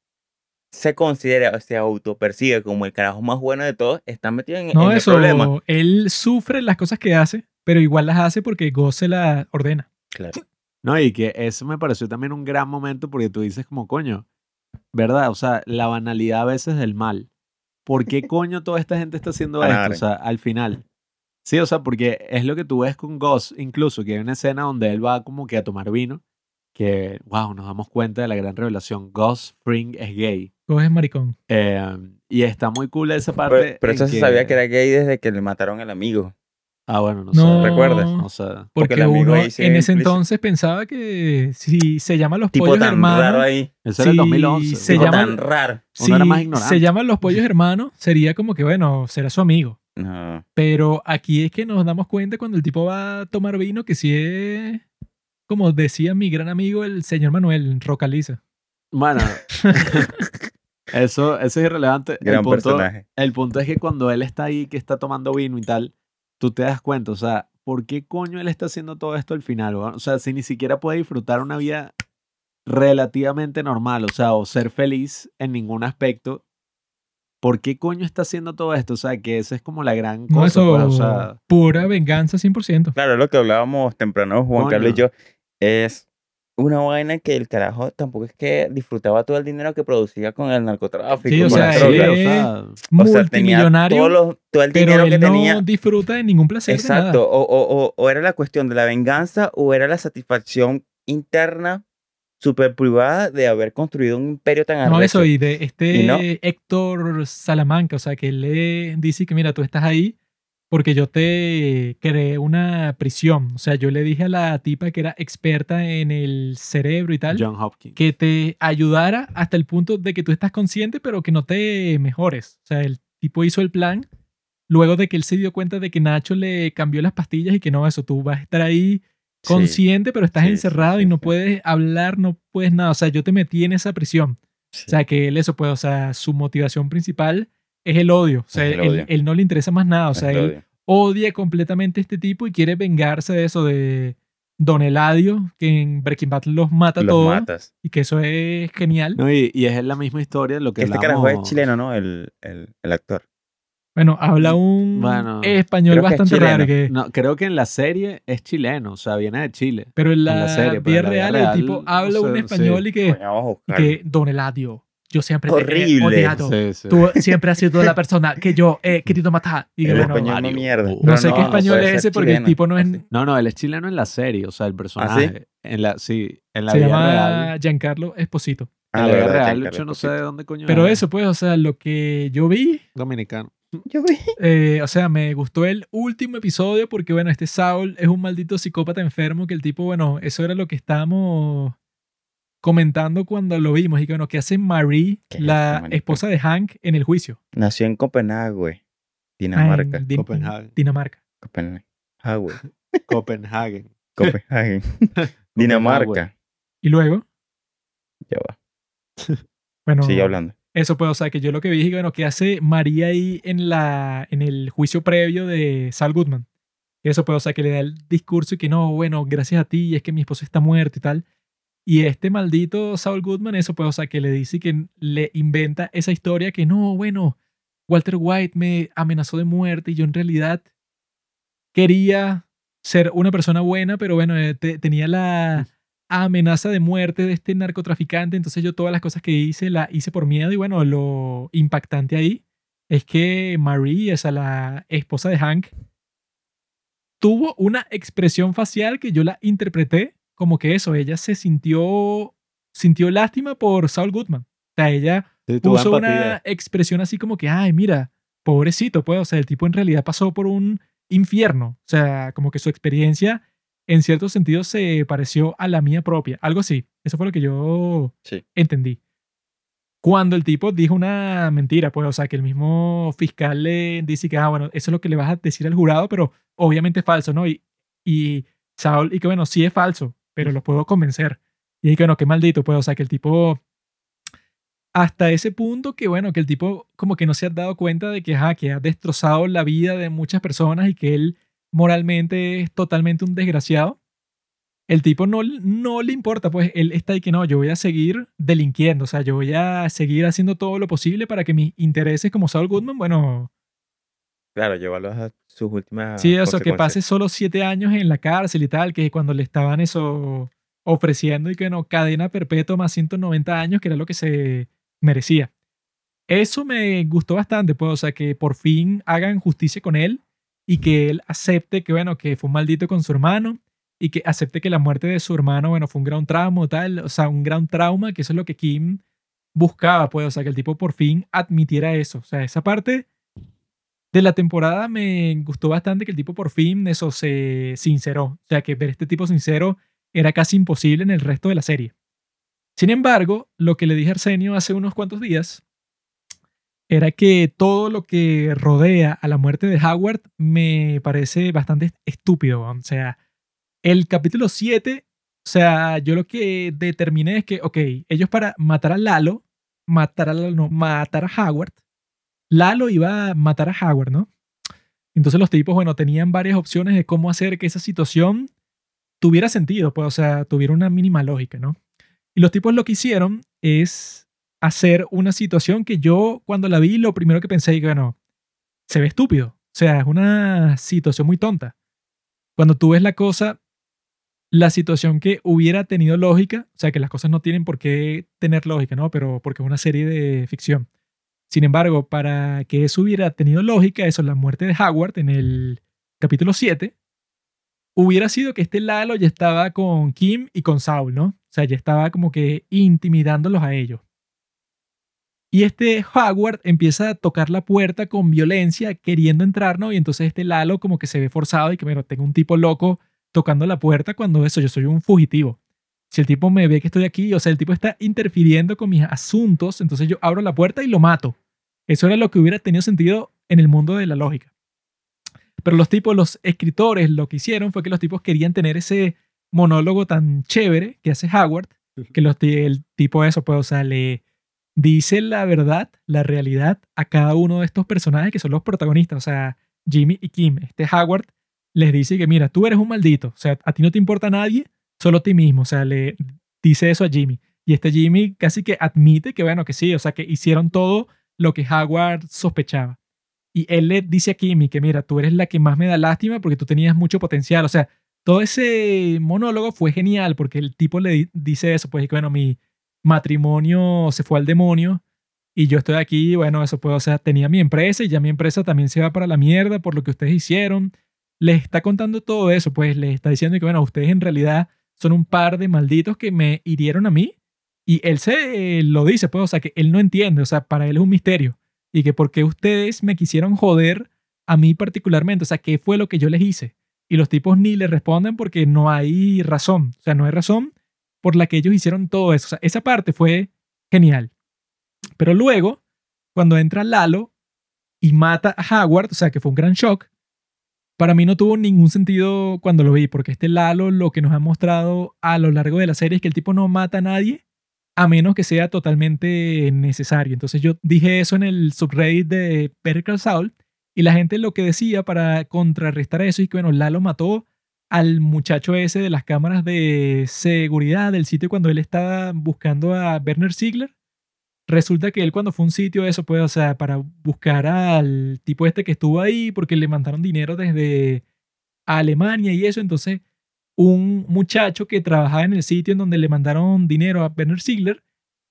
se considera, o se autopercibe como el carajo más bueno de todos, está metido en, No, en el eso, problema. él sufre las cosas que hace, pero igual las hace porque Go se las ordena. Claro. No, y que eso me pareció también un gran momento porque tú dices como, coño, ¿verdad? O sea, la banalidad a veces del mal. ¿Por qué coño toda esta gente está haciendo esto? O sea, al final. Sí, o sea, porque es lo que tú ves con Gus, incluso, que hay una escena donde él va como que a tomar vino, que, wow, nos damos cuenta de la gran revelación. Gus Fring es gay. Go es maricón. Eh, y está muy cool esa parte. Pero, pero eso se sabía que era gay desde que le mataron al amigo. Ah, bueno, no, No, sé. ¿Recuerdas? No sé. Porque Porque el amigo uno ahí se en ese implícito. entonces pensaba que si se llaman los Tipo pollos tan hermanos, raro ahí. Eso era el Sí, 2011. se tipo llama- tan raro. Uno era si más ignorante. se llaman los pollos hermanos, sería como que, bueno, será su amigo. No. Pero aquí es que nos damos cuenta cuando el tipo va a tomar vino que si es, como decía mi gran amigo el señor Manuel Rocaliza. Bueno, eso, eso es irrelevante. El punto, personaje. el punto es que cuando él está ahí, que está tomando vino y tal, tú te das cuenta, o sea, ¿por qué coño él está haciendo todo esto al final? O sea, si ni siquiera puede disfrutar una vida relativamente normal, o sea, o ser feliz en ningún aspecto, ¿por qué coño está haciendo todo esto? O sea, que esa es como la gran No, cosa, eso, pues, o sea, pura venganza 100%. Claro, lo que hablábamos temprano Juan Carlos y Coño. yo es una vaina que el carajo tampoco es que disfrutaba todo el dinero que producía con el narcotráfico. Sí, o sea, o O tenía multimillonario, los- todo el pero dinero él que no tenía. disfruta de ningún placer de nada. Exacto. O, o, o, o era la cuestión de la venganza o era la satisfacción interna súper privada de haber construido un imperio tan No, arrecho. eso, y de este ¿Y no? Héctor Salamanca, o sea, que le dice que, mira, tú estás ahí porque yo te creé una prisión. O sea, yo le dije a la tipa que era experta en el cerebro y tal, John Hopkins. que te ayudara hasta el punto de que tú estás consciente, pero que no te mejores. O sea, el tipo hizo el plan luego de que él se dio cuenta de que Nacho le cambió las pastillas y que no, eso, tú vas a estar ahí Sí, consciente, pero estás sí, sí, encerrado sí, y no sí. puedes hablar, no puedes nada. O sea, yo te metí en esa prisión. sí. O sea, que él eso puede, o sea, su motivación principal es el odio. O sea, el él, odio. él no le interesa más nada. O sea, el él odio. odia completamente a este tipo y quiere vengarse de eso, de Don Eladio, que en Breaking Bad los mata Los todos. matas. Y que eso es genial. No, y, y es la misma historia lo que Este carajo es hablamos- chileno, ¿no? El, el, el actor. Bueno, habla un Bueno, español creo que es bastante raro. Que, No, creo que en la serie es chileno, o sea, viene de Chile. pero en en la, serie, vida en la vida real, real, el tipo habla un sí. español y que, Coño, y que Don Eladio, yo siempre te he Horrible. odiado. Sí, sí. Tú siempre has sido la persona que yo he querido matar. Y El bueno, español no Mario. mierda. No no Pero sé qué español es ese porque el tipo no es, Así. No, no, él es chileno en la serie, o sea, el personaje. En la, sí, en la se vida llama real. Giancarlo Esposito. Ah, en la vida verdad, real, Giancarlo yo no sé de dónde coño Pero es. eso, pues, o sea, lo que yo vi, Dominicano. Yo vi. eh, o sea, me gustó el último episodio porque, bueno, este Saul es un maldito psicópata enfermo que el tipo, bueno, eso era lo que estábamos comentando cuando lo vimos y que, bueno, que hace Marie, ¿Qué la esposa de Hank, en el juicio. Nació en Copenhague, Ah, Dinamarca. en Din- Copenhague. Dinamarca. Copenhague. Copenhagen. Copenhague. Dinamarca. Y luego, Ya va. bueno, Sigue hablando. Eso pues, o sea, que yo lo que vi bueno, que hace María ahí en, la, en el juicio previo de Sal Goodman. Eso pues, o sea, que le da el discurso y que no, bueno, gracias a ti, es que mi esposo está muerto y tal. Y este maldito Saul Goodman, eso pues, o sea, que le dice que le inventa esa historia que no, bueno, Walter White me amenazó de muerte y yo en realidad quería ser una persona buena, pero bueno, eh, te- tenía la amenaza de muerte de este narcotraficante, entonces yo todas las cosas que hice la hice por miedo y bueno, lo impactante ahí es que Marie, esa la esposa de Hank, tuvo una expresión facial que yo la interpreté como que eso, ella se sintió sintió lástima por Saul Goodman. O sea, ella Sí, tuvo puso una expresión así como que, ay, mira, pobrecito, pues, o sea, el tipo en realidad pasó por un infierno. O sea, como que su experiencia en cierto sentido se pareció a la mía propia. Algo así. Eso fue lo que yo Sí. entendí. Cuando el tipo dijo una mentira, pues, o sea, que el mismo fiscal le dice que, ah, bueno, eso es lo que le vas a decir al jurado, pero obviamente es falso, ¿no? Y, y Saul, y que bueno, sí es falso, pero lo puedo convencer. Y que bueno, qué maldito, pues, o sea, que el tipo, hasta ese punto que bueno, que el tipo como que no se ha dado cuenta de que, ajá, que ha destrozado la vida de muchas personas y que él moralmente es totalmente un desgraciado. El tipo no, no le importa, pues él está ahí que no, yo voy a seguir delinquiendo, o sea, yo voy a seguir haciendo todo lo posible para que mis intereses como Saul Goodman, bueno, Claro, llevarlos a sus últimas Sí, eso, que consecuencias. pase solo siete años en la cárcel y tal, que cuando le estaban eso ofreciendo y que no, cadena perpetua más 190 años, que era lo que se merecía. Eso me gustó bastante, pues, o sea, que por fin hagan justicia con él y que él acepte que, bueno, que fue un maldito con su hermano y que acepte que la muerte de su hermano, bueno, fue un gran trauma, tal, o sea, un gran trauma, que eso es lo que Kim buscaba, pues, o sea, que el tipo por fin admitiera eso. O sea, esa parte de la temporada me gustó bastante que el tipo por fin eso se sinceró. O sea, que ver este tipo sincero era casi imposible en el resto de la serie. Sin embargo, lo que le dije a Arsenio hace unos cuantos días era que todo lo que rodea a la muerte de Howard me parece bastante estúpido. O sea, el capítulo 7, o sea, yo lo que determiné es que, ok, ellos para matar a Lalo, matar a Lalo, no, matar a Howard, Lalo iba a matar a Howard, ¿no? Entonces los tipos, bueno, tenían varias opciones de cómo hacer que esa situación tuviera sentido, pues, o sea, tuviera una mínima lógica, ¿no? Y los tipos lo que hicieron es hacer una situación que yo cuando la vi, lo primero que pensé, que bueno, se ve estúpido. O sea, es una situación muy tonta. Cuando tú ves la cosa, la situación que hubiera tenido lógica, o sea, que las cosas no tienen por qué tener lógica, ¿no? Pero porque es una serie de ficción. Sin embargo, para que eso hubiera tenido lógica, eso, la muerte de Howard en el capítulo 7, hubiera sido que este Lalo ya estaba con Kim y con Saul, ¿no? O sea, ya estaba como que intimidándolos a ellos. Y este Howard empieza a tocar la puerta con violencia, queriendo entrar, ¿no? Y entonces este Lalo como que se ve forzado y que, bueno, tengo un tipo loco tocando la puerta cuando eso, yo soy un fugitivo. Si el tipo me ve que estoy aquí, o sea, el tipo está interfiriendo con mis asuntos, entonces yo abro la puerta y lo mato. Eso era lo que hubiera tenido sentido en el mundo de la lógica. Pero los tipos, los escritores, lo que hicieron fue que los tipos querían tener ese monólogo tan chévere que hace Howard, que los, el tipo eso, pues, o sea, le dice la verdad, la realidad a cada uno de estos personajes que son los protagonistas, o sea, Jimmy y Kim. Este Howard les dice que, mira, tú eres un maldito, o sea, a ti no te importa nadie, solo a ti mismo, o sea, le dice eso a Jimmy. Y este Jimmy casi que admite que, bueno, que sí, o sea, que hicieron todo lo que Howard sospechaba. Y él le dice a Kimmy que, mira, tú eres la que más me da lástima porque tú tenías mucho potencial. O sea, todo ese monólogo fue genial porque el tipo le dice eso, pues que, bueno, mi matrimonio se fue al demonio y yo estoy aquí, bueno, eso puedo, o sea, tenía mi empresa y ya mi empresa también se va para la mierda por lo que ustedes hicieron. Les está contando todo eso, pues les está diciendo que, bueno, ustedes en realidad son un par de malditos que me hirieron a mí y él se lo dice, pues, o sea, que él no entiende, o sea, para él es un misterio. Y que por qué ustedes me quisieron joder a mí particularmente, o sea, ¿qué fue lo que yo les hice? Y los tipos ni le responden porque no hay razón, o sea, no hay razón por la que ellos hicieron todo eso. Esa parte fue genial. Pero luego, cuando entra Lalo y mata a Howard, o sea, que fue un gran shock, para mí no tuvo ningún sentido cuando lo vi, porque este Lalo lo que nos ha mostrado a lo largo de la serie es que el tipo no mata a nadie a menos que sea totalmente necesario. Entonces yo dije eso en el subreddit de Better Call y la gente lo que decía para contrarrestar eso es que, bueno, Lalo mató al muchacho ese de las cámaras de seguridad del sitio cuando él estaba buscando a Werner Ziegler. Resulta que él cuando fue a un sitio, eso pues, o sea, para buscar al tipo este que estuvo ahí porque le mandaron dinero desde Alemania y eso, entonces un muchacho que trabajaba en el sitio en donde le mandaron dinero a Werner Ziegler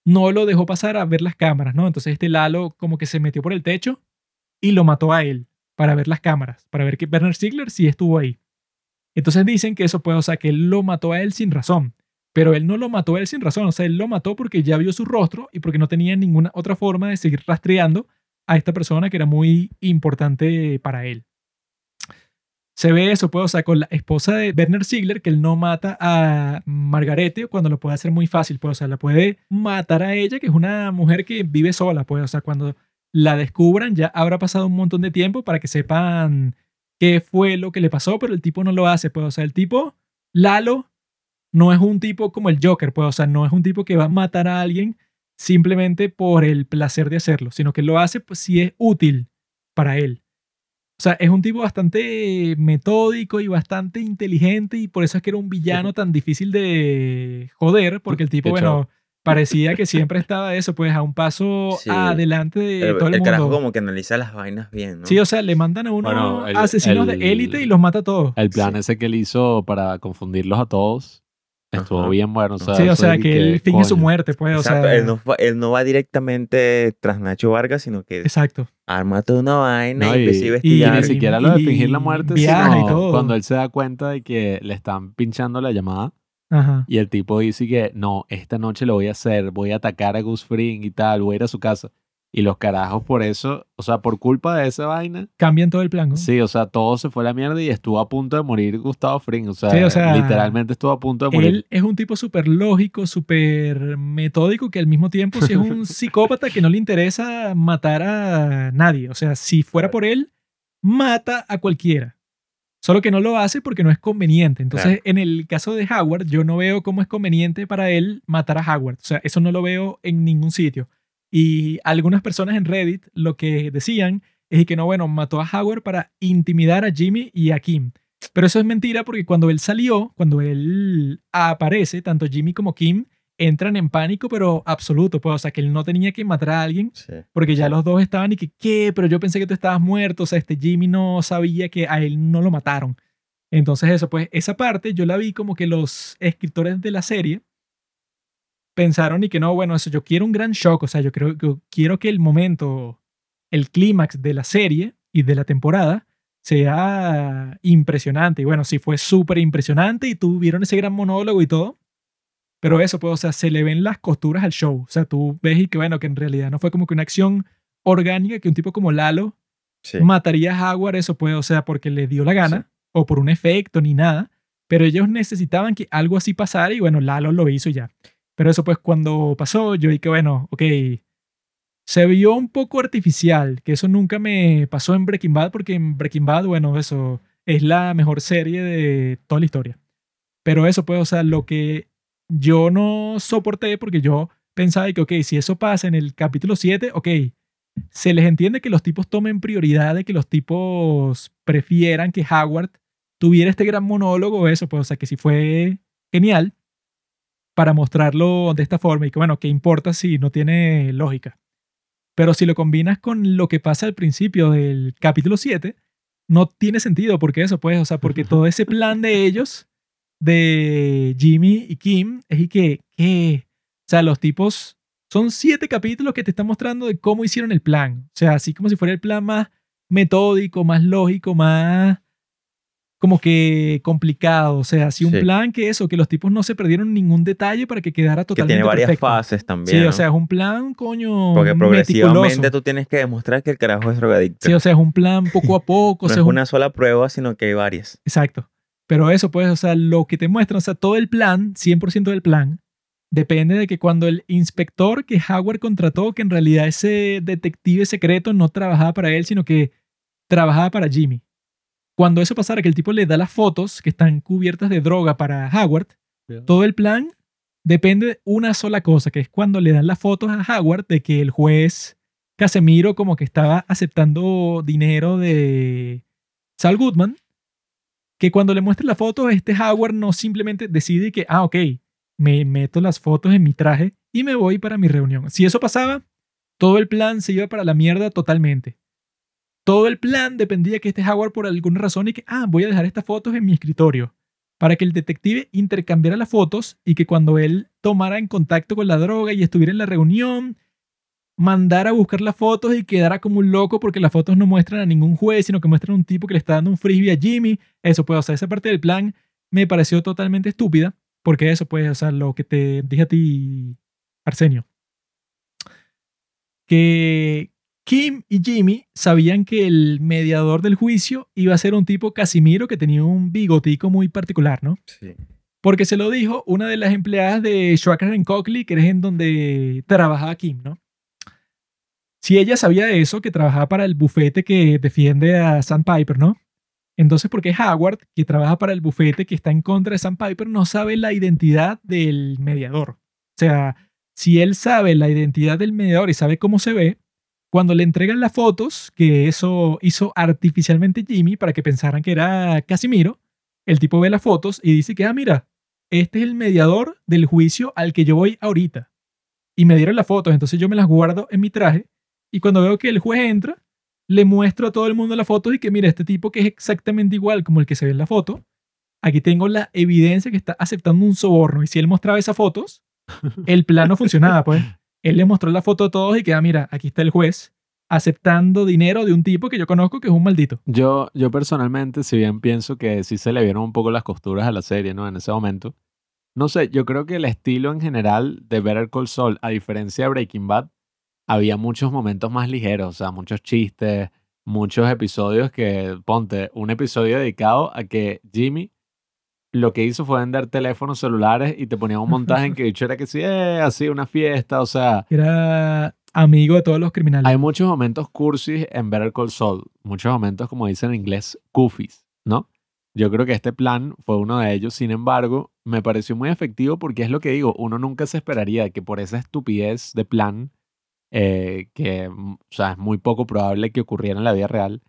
no lo dejó pasar a ver las cámaras, ¿no? Entonces este Lalo como que se metió por el techo y lo mató a él para ver las cámaras, para ver que Werner Ziegler sí estuvo ahí. Entonces dicen que eso puede, o sea, que él lo mató a él sin razón, pero él no lo mató a él sin razón, o sea, él lo mató porque ya vio su rostro y porque no tenía ninguna otra forma de seguir rastreando a esta persona que era muy importante para él. se ve eso, pues, o sea, con la esposa de Werner Ziegler, que él no mata a Margarete cuando lo puede hacer muy fácil, pues, o sea, la puede matar a ella, que es una mujer que vive sola, pues, o sea, cuando la descubran ya habrá pasado un montón de tiempo para que sepan qué fue lo que le pasó, pero el tipo no lo hace, pues, o sea, el tipo, Lalo, no es un tipo como el Joker, pues, o sea, no es un tipo que va a matar a alguien simplemente por el placer de hacerlo, sino que lo hace pues, si es útil para él. O sea, es un tipo bastante metódico y bastante inteligente y por eso es que era un villano tan difícil de joder, porque el tipo, De hecho- bueno, parecía que siempre estaba eso, pues a un paso Sí. adelante de El, todo el, el carajo mundo. como que analiza las vainas bien, ¿no? Sí, o sea, le mandan a unos Bueno, el- asesinos el- de élite y los mata a todos. El plan Sí. ese que él hizo para confundirlos a todos estuvo Ajá. bien bueno. O sea, sí, o sea, que él finge su muerte, pues, o Exacto, sea, él, no, va- él no va directamente tras Nacho Vargas, sino que exacto. arma toda una vaina No, y, y- y Y ni siquiera lo de fingir la muerte, sino todo. cuando él se da cuenta de que le están pinchando la llamada Ajá. y el tipo dice que no, esta noche lo voy a hacer, voy a atacar a Gus Fring y tal, voy a ir a su casa. Y los carajos por eso, o sea, por culpa de esa vaina, Cambian todo el plan, ¿no? sí, o sea, todo se fue a la mierda y estuvo a punto de morir Gustavo Fring. O sea, Sí, o sea, literalmente estuvo a punto de morir. Él es un tipo súper lógico, súper metódico, que al mismo tiempo sí es un psicópata que no le interesa matar a nadie. O sea, si fuera por él, mata a cualquiera. Solo que no lo hace porque no es conveniente. Entonces, Claro. en el caso de Howard, yo no veo cómo es conveniente para él matar a Howard. O sea, eso no lo veo en ningún sitio. Y algunas personas en Reddit lo que decían es que no, bueno, mató a Howard para intimidar a Jimmy y a Kim. Pero eso es mentira porque cuando él salió, cuando él aparece, tanto Jimmy como Kim entran en pánico, pero absoluto. Pues, o sea, que él no tenía que matar a alguien Sí. porque ya los dos estaban y que, ¿qué? Pero yo pensé que tú estabas muerto. O sea, este Jimmy no sabía que a él no lo mataron. Entonces eso, pues esa parte yo la vi como que los escritores de la serie pensaron y que no, bueno, eso yo quiero un gran shock. O sea, yo creo que quiero que el momento, el clímax de la serie y de la temporada sea impresionante. Y bueno, sí fue súper impresionante y tuvieron ese gran monólogo y todo. Pero eso, pues, o sea, se le ven las costuras al show. O sea, tú ves y que, bueno, que en realidad no fue como que una acción orgánica que un tipo como Lalo Sí. mataría a Howard, eso pues, o sea, porque le dio la gana o por un efecto ni nada. Pero ellos necesitaban que algo así pasara y bueno, Lalo lo hizo ya. Pero eso pues cuando pasó, yo vi que bueno, ok, se vio un poco artificial, que eso nunca me pasó en Breaking Bad porque en Breaking Bad, bueno, eso es la mejor serie de toda la historia. Pero eso pues, o sea, lo que yo no soporté porque yo pensaba que, ok, si eso pasa en el capítulo 7, ok, se les entiende que los tipos tomen prioridad de que los tipos prefieran que Howard tuviera este gran monólogo, eso, pues, o sea, que sí fue genial para mostrarlo de esta forma y que, bueno, ¿qué importa si no tiene lógica? Pero si lo combinas con lo que pasa al principio del capítulo 7, no tiene sentido, porque eso, pues, o sea, porque todo ese plan de ellos, de Jimmy y Kim, es y que, que, o sea, los tipos son siete capítulos que te están mostrando de cómo hicieron el plan. O sea, así como si fuera el plan más metódico, más lógico, más como que complicado. O sea, así un Sí. plan que eso, que los tipos no se perdieron ningún detalle para que quedara Que totalmente tiene varias perfecto. fases también. Sí, o sea, es un plan, coño, Porque meticuloso. progresivamente tú tienes que demostrar que el carajo es drogadicto. Sí, o sea, es un plan poco a poco. o no sea, es es un- una sola prueba, sino que hay varias. Exacto. Pero eso, pues, o sea, lo que te muestran, o sea, todo el plan, 100% del plan, depende de que cuando el inspector que Howard contrató, que en realidad ese detective secreto no trabajaba para él, sino que trabajaba para Jimmy. Cuando eso pasara, que el tipo le da las fotos que están cubiertas de droga para Howard, todo el plan depende de una sola cosa, que es cuando le dan las fotos a Howard de que el juez Casemiro como que estaba aceptando dinero de Sal Goodman, que cuando le muestran las fotos, este Howard no simplemente decide que, ah, ok, me meto las fotos en mi traje y me voy para mi reunión. Si eso pasaba, todo el plan se iba para la mierda totalmente. Todo el plan dependía que este Howard por alguna razón y que, ah, voy a dejar estas fotos en mi escritorio para que el detective intercambiara las fotos y que cuando él tomara en contacto con la droga y estuviera en la reunión, mandara a buscar las fotos y quedara como un loco porque las fotos no muestran a ningún juez, sino que muestran a un tipo que le está dando un frisbee a Jimmy. Eso puede, o sea, esa parte del plan me pareció totalmente estúpida porque eso puede, o sea, lo que te dije a ti, Arsenio, que, Kim y Jimmy sabían que el mediador del juicio iba a ser un tipo Casimiro que tenía un bigotico muy particular, ¿no? Sí. Porque se lo dijo una de las empleadas de Schwager Coakley, que es en donde trabajaba Kim, ¿no? Si ella sabía eso, que trabajaba para el bufete que defiende a Sandpiper, ¿no? Entonces, ¿por qué Howard, que trabaja para el bufete que está en contra de Sandpiper, no sabe la identidad del mediador? O sea, si él sabe la identidad del mediador y sabe cómo se ve, cuando le entregan las fotos, que eso hizo artificialmente Jimmy para que pensaran que era Casimiro, el tipo ve las fotos y dice que, ah, mira, este es el mediador del juicio al que yo voy ahorita. Y me dieron las fotos, entonces yo me las guardo en mi traje y cuando veo que el juez entra, le muestro a todo el mundo la foto y que, mira, este tipo que es exactamente igual como el que se ve en la foto, aquí tengo la evidencia que está aceptando un soborno. Y si él mostraba esas fotos, el plan no funcionaba, pues. Él le mostró la foto a todos y queda, mira, aquí está el juez aceptando dinero de un tipo que yo conozco que es un maldito. Yo, yo personalmente, si bien pienso que sí se le vieron un poco las costuras a la serie, ¿no? En ese momento. No sé, yo creo que el estilo en general de Better Call Saul, a diferencia de Breaking Bad, había muchos momentos más ligeros, o sea, muchos chistes, muchos episodios que, ponte, un episodio dedicado a que Jimmy lo que hizo fue vender teléfonos celulares y te ponía un montaje en que dicho era que sí, eh, así una fiesta, o sea... Era amigo de todos los criminales. Hay muchos momentos cursis en Better Call Saul, muchos momentos, como dicen en inglés, goofies, ¿no? Yo creo que este plan fue uno de ellos, sin embargo, me pareció muy efectivo porque es lo que digo, uno nunca se esperaría que por esa estupidez de plan, eh, que o sea, es muy poco probable que ocurriera en la vida real,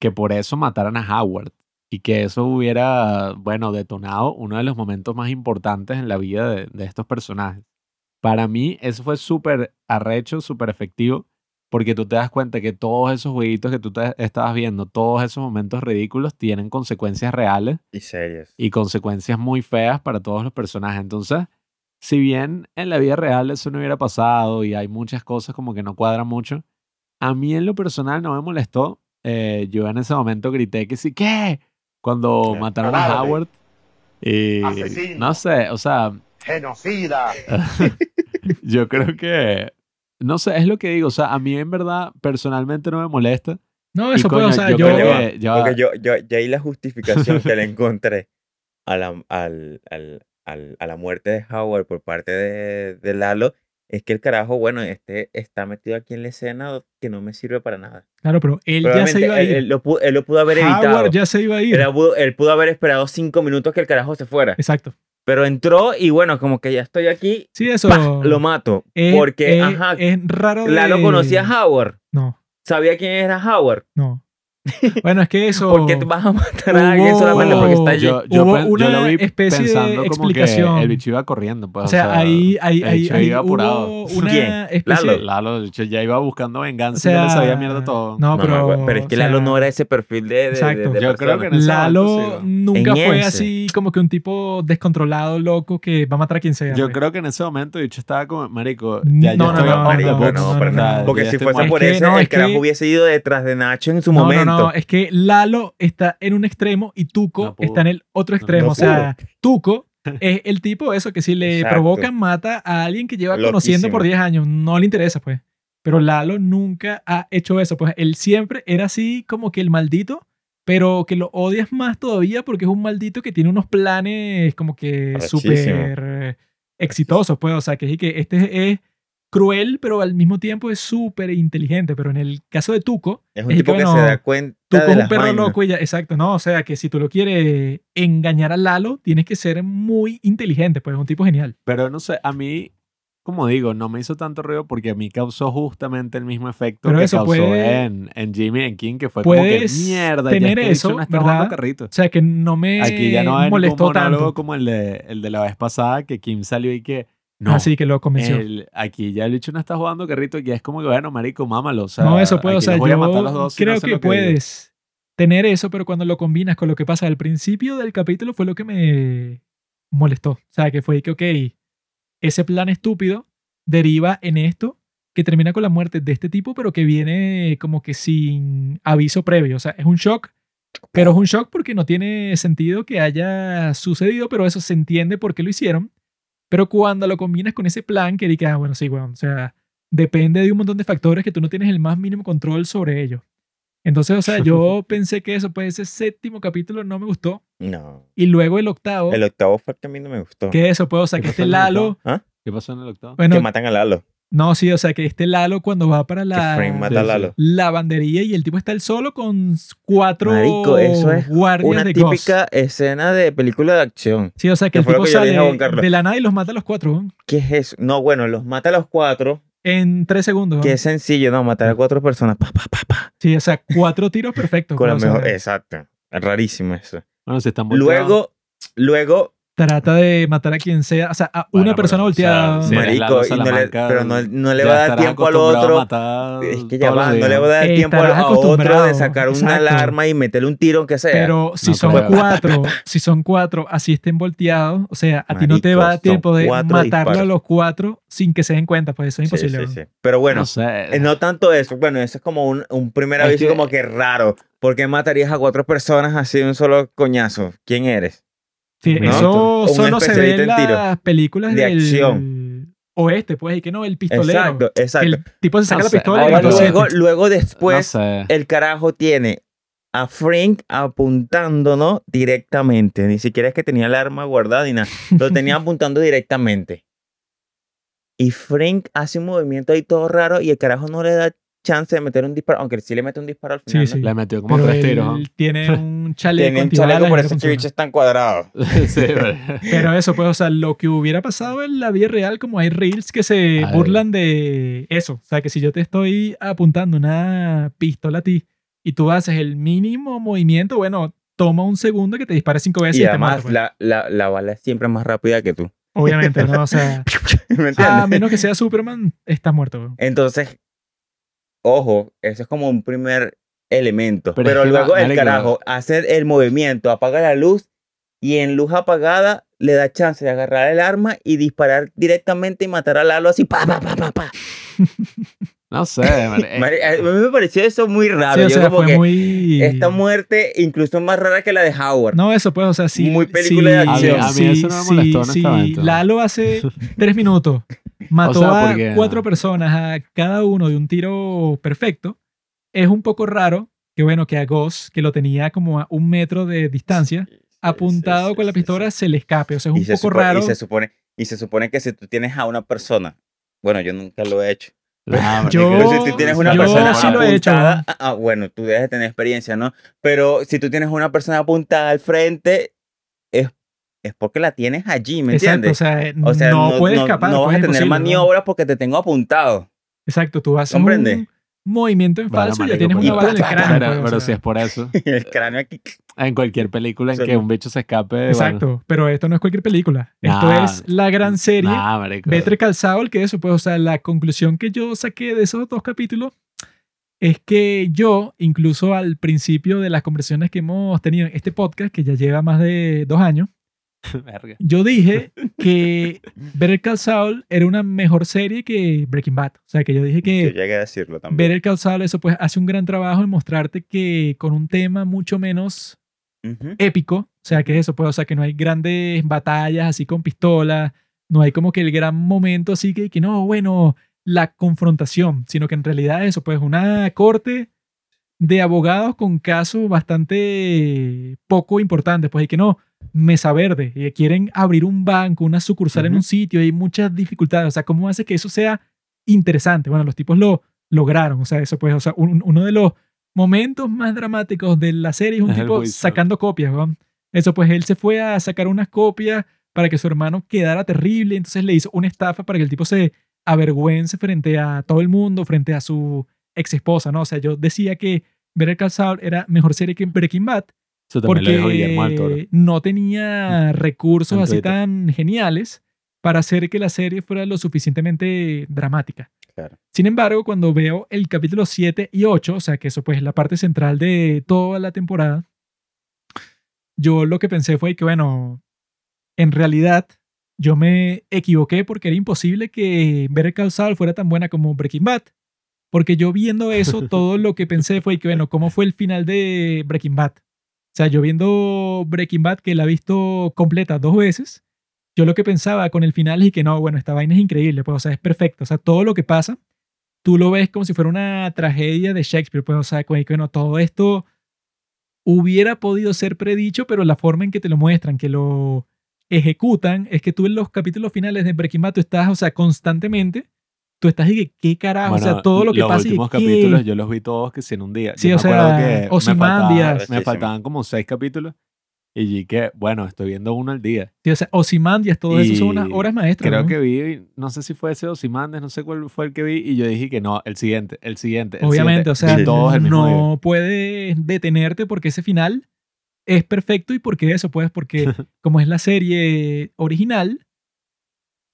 que por eso mataran a Howard y que eso hubiera, bueno, detonado uno de los momentos más importantes en la vida de, de estos personajes. Para mí eso fue súper arrecho, súper efectivo, porque tú te das cuenta que todos esos jueguitos que tú te estabas viendo, todos esos momentos ridículos tienen consecuencias reales Y serias. y consecuencias muy feas para todos los personajes. Entonces, si bien en la vida real eso no hubiera pasado y hay muchas cosas como que no cuadran mucho, a mí en lo personal no me molestó. Eh, yo en ese momento grité que sí, ¿qué? Cuando Qué mataron a. Howard. Y Asesino. no sé, o sea, Genocida. yo creo que, no sé, es lo que digo, o sea, a mí en verdad personalmente no me molesta. No, eso puede, o sea, yo yo... creo va. Porque yo, yo, ya ahí la justificación que le encontré a la, al, al, al- a la muerte de Howard por parte de, de Lalo es que el carajo, bueno, este está metido aquí en la escena que no me sirve para nada. Claro, pero él ya se iba a él, ir. él lo pudo, él lo pudo haber evitado. Howard ya se iba a ir. Él, pudo, él pudo haber esperado cinco minutos que el carajo se fuera. Exacto. Pero entró y bueno, como que ya estoy aquí, Sí, eso... ¡pah! lo mato. es- porque, es, ajá, es raro de... Lalo conocía a Howard. No, Sabía quién era Howard. no. Bueno, es que eso... ¿Por qué te vas a matar a alguien solamente porque está allí? Yo, yo, Hubo pen- yo una lo vi especie de pensando como explicación. que el bicho iba corriendo. Pues, O sea, ahí, ahí, el ahí, bicho ahí iba apurado. una ¿Quién? especie... Lalo. Lalo, el bicho ya iba buscando O venganza y ya le sea, sabía mierda todo. No, No, pero... no, pero es que o sea, Lalo no era ese perfil de, de, de- Exacto. de Yo creo que en ese Lalo momento sí, nunca En fue ese. así como que un tipo descontrolado, loco, que va a matar a quien sea. Yo pues. creo que en ese momento el bicho estaba como, marico, No, ya no, estoy no, no, the no, no, o no, sea, no. Porque si fuese por eso, no, el carajo hubiese ido detrás de Nacho en su no, momento. No, no, es que Lalo está en un extremo y Tuco No está en el otro extremo. no o sea, Tuco es el tipo eso que si le Exacto. provocan mata a alguien que lleva conociendo por Loquísimo. 10 años. No le interesa, pues. Pero Lalo nunca ha hecho eso. Pues él siempre era así como que el maldito, pero que lo odias más todavía porque es un maldito que tiene unos planes como que súper exitosos, pues. O sea, que, sí que este es cruel, pero al mismo tiempo es súper inteligente. Pero en el caso de Tuco, es un es tipo que, se da cuenta Tuco de es un las perro vainas. loco y ya, exacto, ¿no? O sea, que si tú lo quieres engañar a Lalo, tienes que ser muy inteligente, pues es un tipo genial. Pero no sé, a mí, como digo, no me hizo tanto ruido porque a mí causó justamente el mismo efecto Pero que eso causó puede- en, en Jimmy en King, que fue como que mierda, tener ya este eso, ¿verdad? carrito. O sea, que no me Aquí ya no hay ningún molestó monólogo tanto. como el de, el de la vez pasada, que Kim salió y que, no, Así que lo convenció. el- aquí ya el bicho no está jugando carrito, y es como que, bueno, marico, mámalo. O sea, no, eso puede, o sea, yo dos si no creo que digo. puedes tener eso, pero cuando lo combinas con lo que pasa al principio del capítulo fue lo que me molestó. O sea, que fue que, ok, ese plan estúpido deriva en esto que termina con la muerte de este tipo, pero que viene como que sin aviso previo. O sea, es un shock, pero es un shock porque no tiene sentido que haya sucedido, pero eso se entiende por qué lo hicieron. Pero cuando lo combinas con ese plan, que dices, ah, bueno, sí, bueno, o sea, depende de un montón de factores que tú no tienes el más mínimo control sobre ellos. Entonces, o sea, yo pensé que eso, pues ese séptimo capítulo no me gustó. No. Y luego el octavo, El octavo fue el que a mí no me gustó. que eso, pues, o sea, que ¿Qué este Lalo, ¿Ah? ¿Qué pasó en el octavo? bueno, que matan a Lalo. No, sí, o sea, que este Lalo cuando va para Que la mata a lavandería y el tipo está él solo con cuatro Marico, eso es guardias Una de Ghost. típica escena de película de acción. Sí, o sea, que que el tipo que sale de la nada y los mata a los cuatro ¿no? ¿Qué es eso? No, bueno, los mata a los cuatro. en tres segundos. Que es sencillo, ¿no? Matar a cuatro personas. Pa, pa, pa, pa. Sí, o sea, cuatro tiros perfectos. Con la mejor. Exacto. Es rarísimo eso. Bueno, se están volteados. Luego, luego, Trata de matar a quien sea, o sea, a Bueno, una persona pero, o sea, volteada. marico, Lalo y no le- Salamanca pero no, no le va a dar tiempo al otro. Es que ya va, no le va a dar Eh, tiempo a, otro de sacar una alarma y meterle un tiro aunque sea. Pero si No son cuatro, si son cuatro, así estén volteados, o sea, a ti no te va a dar tiempo de matarlo a los cuatro sin que se den cuenta, pues eso es imposible. sí, ¿no? sí. Pero bueno, no sé. eh, no tanto eso. Bueno, eso es como un, un primer Es aviso que- como que raro. ¿Por qué matarías a cuatro personas así de un solo coñazo? ¿Quién eres? Sí, ¿no? eso solo se ve en las películas De del acción. oeste, pues, y que no, el pistolero. Exacto, exacto. el tipo se saca No la sé, pistola y ahora luego, luego no después, sé. el carajo tiene a Frank apuntándonos directamente. Ni siquiera es que tenía el arma guardada ni nada. Lo tenía apuntando directamente. Y Frank hace un movimiento ahí todo raro y el carajo no le da chance de meter un disparo, aunque sí le mete un disparo al Sí, final. sí. Le metió como Pero tres tiros. ¿no? tiene un chaleco, Tiene un chaleco, por no eso bicho es tan cuadrado. sí, pero- Pero eso, pues, o sea, lo que hubiera pasado en la vida real, como hay reels que se Ay. burlan de eso. O sea, que si yo te estoy apuntando una pistola a ti y tú haces el mínimo movimiento, bueno, toma un segundo que te dispare cinco veces y, Y te mata. pues. la, la, la bala es siempre más rápida que tú. Obviamente, ¿no? O sea, ¿Me a menos que sea Superman, estás muerto. Entonces, ojo, eso es como un primer elemento. Pero luego el carajo hace el movimiento, apaga la luz y en luz apagada le da chance de agarrar el arma y disparar directamente y matar a Lalo así, pa, pa, pa, pa, pa. No sé, eh, A mí me pareció eso muy raro. Sí, o Yo sea, como fue que muy... esta muerte incluso es más rara que la de Howard. No, eso pues, o sea, sí. Muy película de acción. A mí- a mí eso no me molestó, sí. Lalo hace tres minutos mató O sea, a porque- cuatro personas, a cada uno de un tiro perfecto. Es un poco raro que, bueno, que a Ghost, que lo tenía como a un metro de distancia, Sí, sí, apuntado sí, con la pistola, sí. se le escape. O sea, es Y un se poco supone- raro. Y se, supone, y se supone que si tú tienes a una persona, bueno, yo nunca lo he hecho. nah, Yo- Pero si tú tienes una yo persona sí lo he hecho, apuntada, ah, ah, bueno, tú debes de tener experiencia, ¿no? Pero si tú tienes una persona apuntada al frente, es porque la tienes allí, ¿me Exacto, o entiendes? sea, O sea, no, puede escapar. no vas pues, a tener ¿no? maniobras porque te tengo apuntado. Exacto, tú haces ¿Comprende? un movimiento en Bueno, falso y ya tienes pero- una bala en el pero- cráneo. Pero, pues, o sea. si es por eso, el cráneo aquí. en cualquier película en que no. un bicho se escape. bueno, Exacto, pero esto no es cualquier película. Esto Nah, es la gran serie. Nah. Better Call Saul, que eso, pues, o sea, la conclusión que yo saqué de esos dos capítulos es que yo, incluso al principio de las conversaciones que hemos tenido en este podcast, que ya lleva más de dos años, Verga. yo dije que Better Call Saul era una mejor serie que Breaking Bad. O sea, que yo dije Yo que llegué a decirlo también. Better Call Saul, eso pues hace un gran trabajo en mostrarte que con un tema mucho menos Ujú. épico, o sea, que es eso, pues, o sea, que no hay grandes batallas así con pistola, no hay como que el gran momento así que, que no, bueno, la confrontación, sino que en realidad eso, pues, una corte de abogados con casos bastante poco importantes, pues, y que no, mesa verde, y que quieren abrir un banco, una sucursal en un sitio, y hay muchas dificultades, o sea, ¿cómo hace que eso sea interesante? Bueno, los tipos lo lograron, o sea, eso pues, o sea, un- uno de los momentos más dramáticos de la serie es un Es el tipo sacando copias, weón. Eso, pues él se fue a sacar unas copias para que su hermano quedara terrible, entonces le hizo una estafa para que el tipo se avergüence frente a todo el mundo, frente a su ex esposa, ¿no? O sea, yo decía que Better Call Saul era mejor serie que Breaking Bad Eso también lo dijo Guillermo del Toro. porque no tenía recursos así tan geniales para hacer que la serie fuera lo suficientemente dramática. Claro. Sin embargo, cuando veo el capítulo 7 y 8, o sea, que eso pues es la parte central de toda la temporada, yo lo que pensé fue que, bueno, en realidad yo me equivoqué porque era imposible que Better Call Saul fuera tan buena como Breaking Bad. Porque yo viendo eso, todo lo que pensé fue que, bueno, ¿cómo fue el final de Breaking Bad? O sea, yo viendo Breaking Bad, que la he visto completa dos veces, yo lo que pensaba con el final es que no, bueno, esta vaina es increíble, pues, o sea, es perfecto. O sea, todo lo que pasa tú lo ves como si fuera una tragedia de Shakespeare, pues, o sea, que, bueno, todo esto hubiera podido ser predicho, pero la forma en que te lo muestran, que lo ejecutan, es que tú en los capítulos finales de Breaking Bad, tú estás, o sea, constantemente, tú estás y que, ¿qué carajo? o sea, Bueno, todo lo que los pasa y últimos ¿qué? capítulos yo los vi todos que si en un día. Sí, Yo o me sea, que me Ozymandias. faltaban, me Sí, sí. faltaban como seis capítulos y dije que, bueno, estoy viendo uno al día. Sí, o sea, Ozymandias, todo eso son unas Y obras maestras. Creo ¿no? que vi, no sé si fue ese Ozymandias, no sé cuál fue el que vi y yo dije que no, el siguiente, el siguiente. el Obviamente, o siguiente, sea, y todos el mismo día. no puedes detenerte porque ese final es perfecto y porque eso, pues, porque como es la serie original,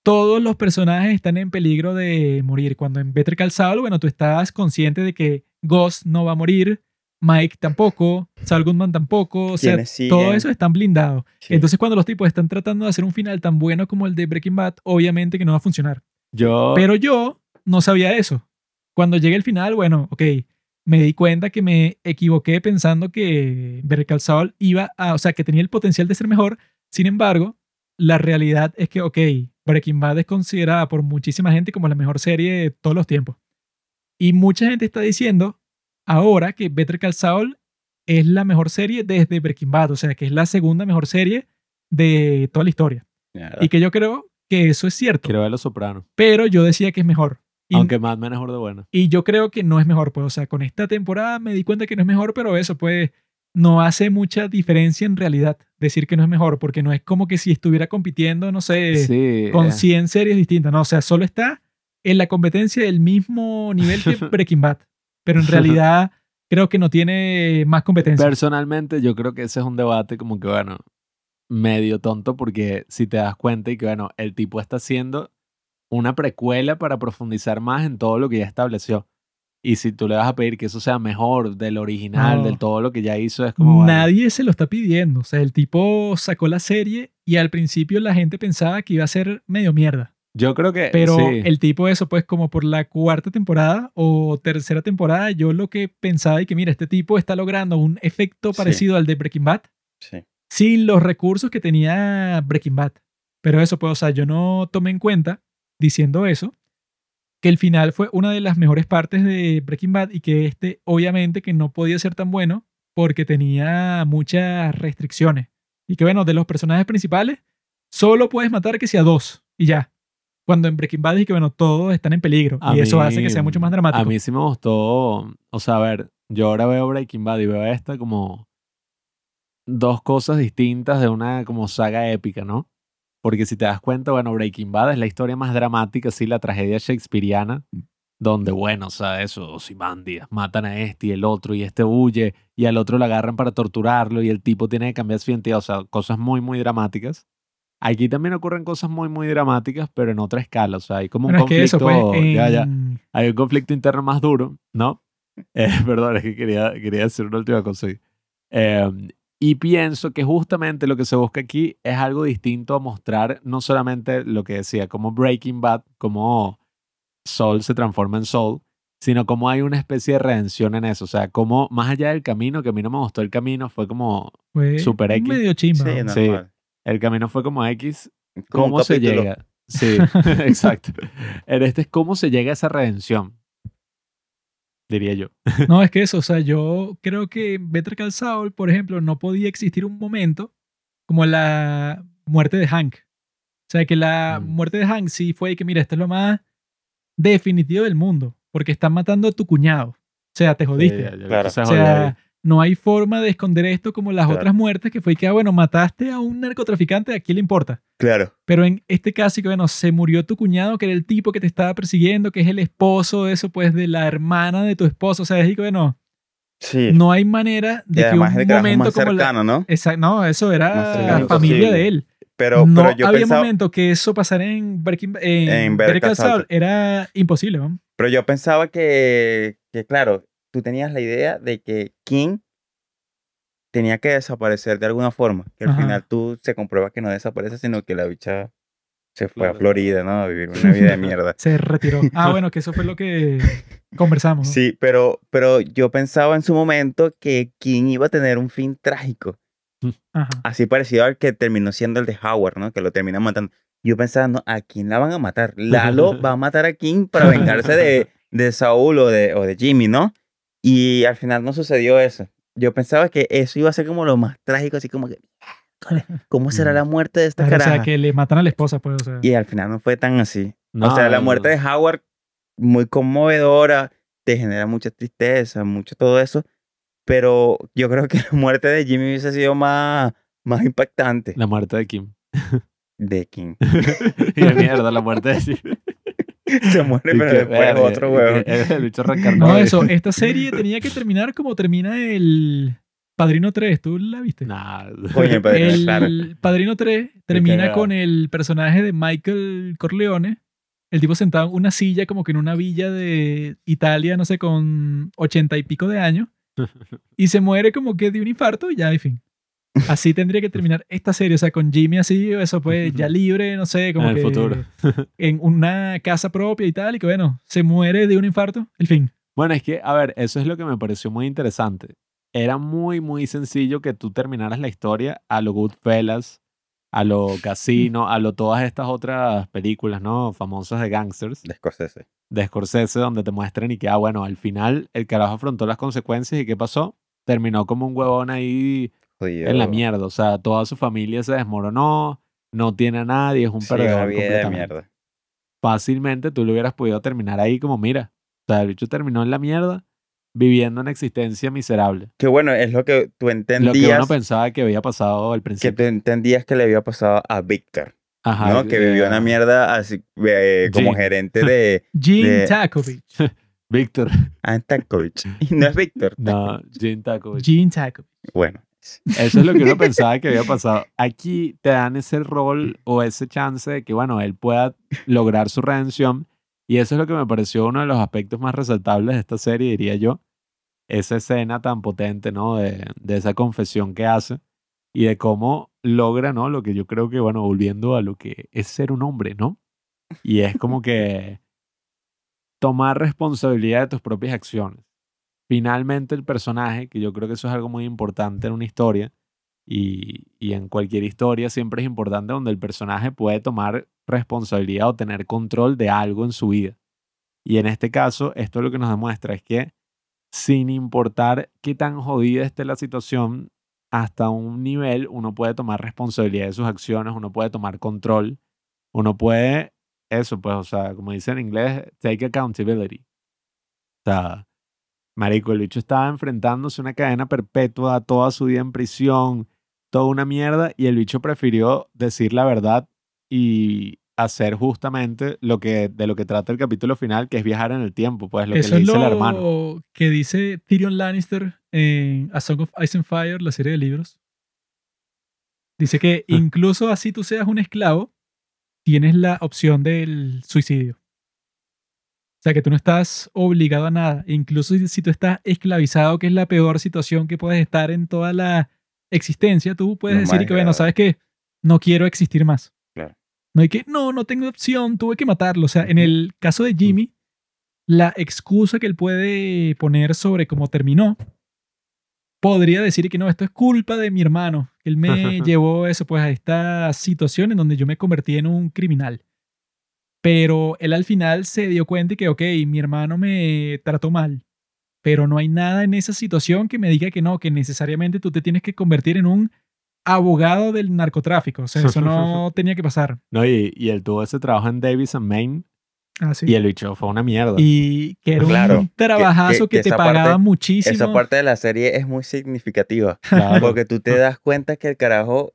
todos los personajes están en peligro de morir. Cuando en Better Call Saul, bueno, tú estás consciente de que Ghost no va a morir, Mike tampoco, Saul Goodman tampoco, o sea, todo eso están blindados. Sí. Entonces, cuando los tipos están tratando de hacer un final tan bueno como el de Breaking Bad, obviamente que no va a funcionar. Yo, Pero yo no sabía eso. Cuando llegué al final, bueno, ok, me di cuenta que me equivoqué pensando que Better Call Saul iba a, o sea, que tenía el potencial de ser mejor. Sin embargo, la realidad es que, ok, Breaking Bad es considerada por muchísima gente como la mejor serie de todos los tiempos. Y mucha gente está diciendo ahora que Better Call Saul es la mejor serie desde Breaking Bad, o sea, que es la segunda mejor serie de toda la historia. Mierda. Y que yo creo que eso es cierto, quiero ver Los Sopranos. pero yo decía que es mejor. Y, Aunque Mad Men es mejor de buena. y yo creo que no es mejor, pues, o sea, con esta temporada me di cuenta que no es mejor, pero eso, pues, no hace mucha diferencia en realidad decir que no es mejor, porque no es como que si estuviera compitiendo, no sé, sí. con eh, 100 series distintas, no, o sea, solo está en la competencia del mismo nivel que Breaking Bad, pero en realidad creo que no tiene más competencia. Personalmente, yo creo que ese es un debate como que, bueno, medio tonto porque si te das cuenta y que, bueno, el tipo está haciendo una precuela para profundizar más en todo lo que ya estableció. Y si tú le vas a pedir que eso sea mejor del original, No. del todo lo que ya hizo, es como... Nadie se lo está pidiendo, o sea, el tipo sacó la serie y al principio la gente pensaba que iba a ser medio mierda. yo creo que... Pero sí. el tipo eso, pues como por la cuarta temporada o tercera temporada, yo lo que pensaba y que mira, este tipo está logrando un efecto Sí. parecido al de Breaking Bad Sí. sin los recursos que tenía Breaking Bad. Pero eso, pues, o sea, yo no tomé en cuenta, diciendo eso, que el final fue una de las mejores partes de Breaking Bad y que este, obviamente, que no podía ser tan bueno porque tenía muchas restricciones. Y que, bueno, de los personajes principales, solo puedes matar que sea dos y ya. Cuando en Breaking Bad es que, bueno, todos están en peligro A y eso hace que sea mucho más dramático. A mí sí me gustó, o sea, a ver, yo ahora veo Breaking Bad y veo esta como dos cosas distintas de una como saga épica, ¿no? Porque si te das cuenta, bueno, Breaking Bad es la historia más dramática, sí, la tragedia shakespeariana, donde, bueno, o sea, eso, Ozymandias, matan a este y el otro, y este huye, y al otro lo agarran para torturarlo, y el tipo tiene que cambiar su identidad, o sea, cosas muy, muy dramáticas. Aquí también ocurren cosas muy, muy dramáticas, pero en otra escala, o sea, hay como un Bueno, es que conflicto, eso, pues, ya, ya, en- hay un conflicto interno más duro, ¿no? Eh, perdón, es que quería, quería decir una última cosa. Eh, y pienso que justamente lo que se busca aquí es algo distinto a mostrar no solamente lo que decía, como Breaking Bad, como Soul se transforma en Soul, sino como hay una especie de redención en eso. O sea, como más allá del camino, que a mí no me gustó el camino, fue como, fue Super X. medio chimba. Sí, el camino fue como X, Como ¿Cómo se capítulo. llega? Sí, exacto. En este es cómo se llega a esa redención, diría yo. No, es que eso, o sea, yo creo que en Better Call Saul, por ejemplo, no podía existir un momento como la muerte de Hank. O sea, que la Mm. muerte de Hank sí fue que, mira, esto es lo más definitivo del mundo, porque están matando a tu cuñado. O sea, te jodiste. Sí, ya- ya Claro. o sea, no hay forma de esconder esto como las Claro. otras muertes, que fue que, ah, bueno, mataste a un narcotraficante, ¿a quién le importa? Claro. Pero en este caso, que bueno, se murió tu cuñado, que era el tipo que te estaba persiguiendo, que es el esposo de eso, pues, de la hermana de tu esposo. O sea, es que, bueno, Sí. no hay manera de que un carajo momento más como la... cercano, ¿no? Exacto, no, eso era cercano familia posible. de él. Pero, no pero yo había pensaba, momento que eso pasara en Breaking en, En Better Better. Era imposible, ¿no? pero yo pensaba que, que, claro, tú tenías la idea de que King tenía que desaparecer de alguna forma. Que al Ajá. final tú se comprueba que no desaparece, sino que la bicha se fue a Florida. ¿no? A vivir una vida de mierda. Se retiró. Ah, bueno, que eso fue lo que conversamos. ¿no? Sí, pero, pero yo pensaba en su momento que King iba a tener un fin trágico. Ajá. Así parecido al que terminó siendo el de Howard, ¿no? Que lo terminan matando. Yo pensaba, no, ¿a quién la van a matar? Lalo va a matar a King para vengarse de, de Saúl o de, o de Jimmy, ¿no? Y al final no sucedió eso. Yo pensaba que eso iba a ser como lo más trágico, así como que, ¿cómo será Mm. la muerte de esta Claro, o sea, que le matan a la esposa, pues, o sea. Y al final no fue tan así. No, o sea, la muerte de Howard, muy conmovedora, te genera mucha tristeza, mucho todo eso. Pero yo creo que la muerte de Jimmy hubiese sido más, más impactante. La muerte de Kim. De King. y de mierda, la muerte de Kim. Se muere, Y pero después otro que El bicho reencarnado. No, eso, esta serie tenía que terminar como termina el Padrino 3, ¿tú la viste? Nah. Coño, Padrino, el claro. Padrino 3 termina con el personaje de Michael Corleone, el tipo sentado en una silla como que en una villa de Italia, no sé, con ochenta y pico de años, y se muere como que de un infarto y ya, en fin. Así tendría que terminar esta serie, o sea, con Jimmy así, eso pues ya libre, no sé, como En el que futuro. en una casa propia y tal, y que bueno, se muere de un infarto, el fin. Bueno, es que, a ver, eso es lo que me pareció muy interesante. Era muy, muy sencillo que tú terminaras la historia a lo Goodfellas, a lo Casino, a lo todas estas otras películas, ¿no? Famosas de gangsters, De Scorsese. de Scorsese, donde te muestran y que, ah, bueno, al final el carajo afrontó las consecuencias y ¿qué pasó? Terminó como un huevón ahí Jodido. en la mierda. O sea, toda su familia se desmoronó, no tiene a nadie, es un Sí, una perdedor de completamente mierda. fácilmente tú lo hubieras podido terminar ahí como, mira, o sea, el bicho terminó en la mierda viviendo una existencia miserable. Que bueno, es lo que tú Lo que entendías. uno pensaba que había pasado al que principio. tú entendías que le había pasado a Víctor, Ajá, ¿no? Que vivió una mierda así, eh, como Jim. gerente de Gene De- Takovich. Víctor. Antankovich. Y no es Víctor. No, Jim Takovich. Gene Takovich. Bueno, Eso es lo que uno pensaba que había pasado. Aquí te dan ese rol o ese chance de que, bueno, él pueda lograr su redención. Y eso es lo que me pareció uno de los aspectos más resaltables de esta serie, diría yo. Esa escena tan potente, ¿no? De, de esa confesión que hace y de cómo logra, ¿no? Lo que yo creo que, bueno, volviendo a lo que es ser un hombre, ¿no? Y es como que tomar responsabilidad de tus propias acciones finalmente el personaje, que yo creo que eso es algo muy importante en una historia, y, y en cualquier historia siempre es importante donde el personaje puede tomar responsabilidad o tener control de algo en su vida. Y en este caso, esto lo que nos demuestra es que sin importar qué tan jodida esté la situación, hasta un nivel uno puede tomar responsabilidad de sus acciones, uno puede tomar control, uno puede, eso pues, o sea, como dice en inglés, take accountability. O sea, Marico, el bicho estaba enfrentándose a una cadena perpetua, toda su vida en prisión, toda una mierda, y el bicho prefirió decir la verdad y hacer justamente lo que, de lo que trata el capítulo final, que es viajar en el tiempo, pues lo que le es dice lo el hermano. que dice Tyrion Lannister en A Song of Ice and Fire, la serie de libros. Dice que Ah. incluso así tú seas un esclavo, tienes la opción del suicidio. O sea, que tú no estás obligado a nada. Incluso si, si tú estás esclavizado, que es la peor situación que puedes estar en toda la existencia, tú puedes decir que, bueno. ¿sabes qué? No quiero existir más. Claro. No hay que, no, no tengo opción, tuve que matarlo. O sea, en el caso de Jimmy, la excusa que él puede poner sobre cómo terminó, podría decir que no, esto es culpa de mi hermano. Él me llevó eso, pues, a esta situación en donde yo me convertí en un criminal. Pero él al final se dio cuenta y que, ok, mi hermano me trató mal. Pero no hay nada en esa situación que me diga que no, que necesariamente tú te tienes que convertir en un abogado del narcotráfico. O sea, eso no tenía que pasar. No, y, y él tuvo ese trabajo en Davis and Maine Ah, sí. y el bicho fue una mierda. Y que era Claro, un trabajazo que, que- que te pagaba parte- muchísimo. esa parte de la serie es muy significativa. Claro. Porque tú te das cuenta que el carajo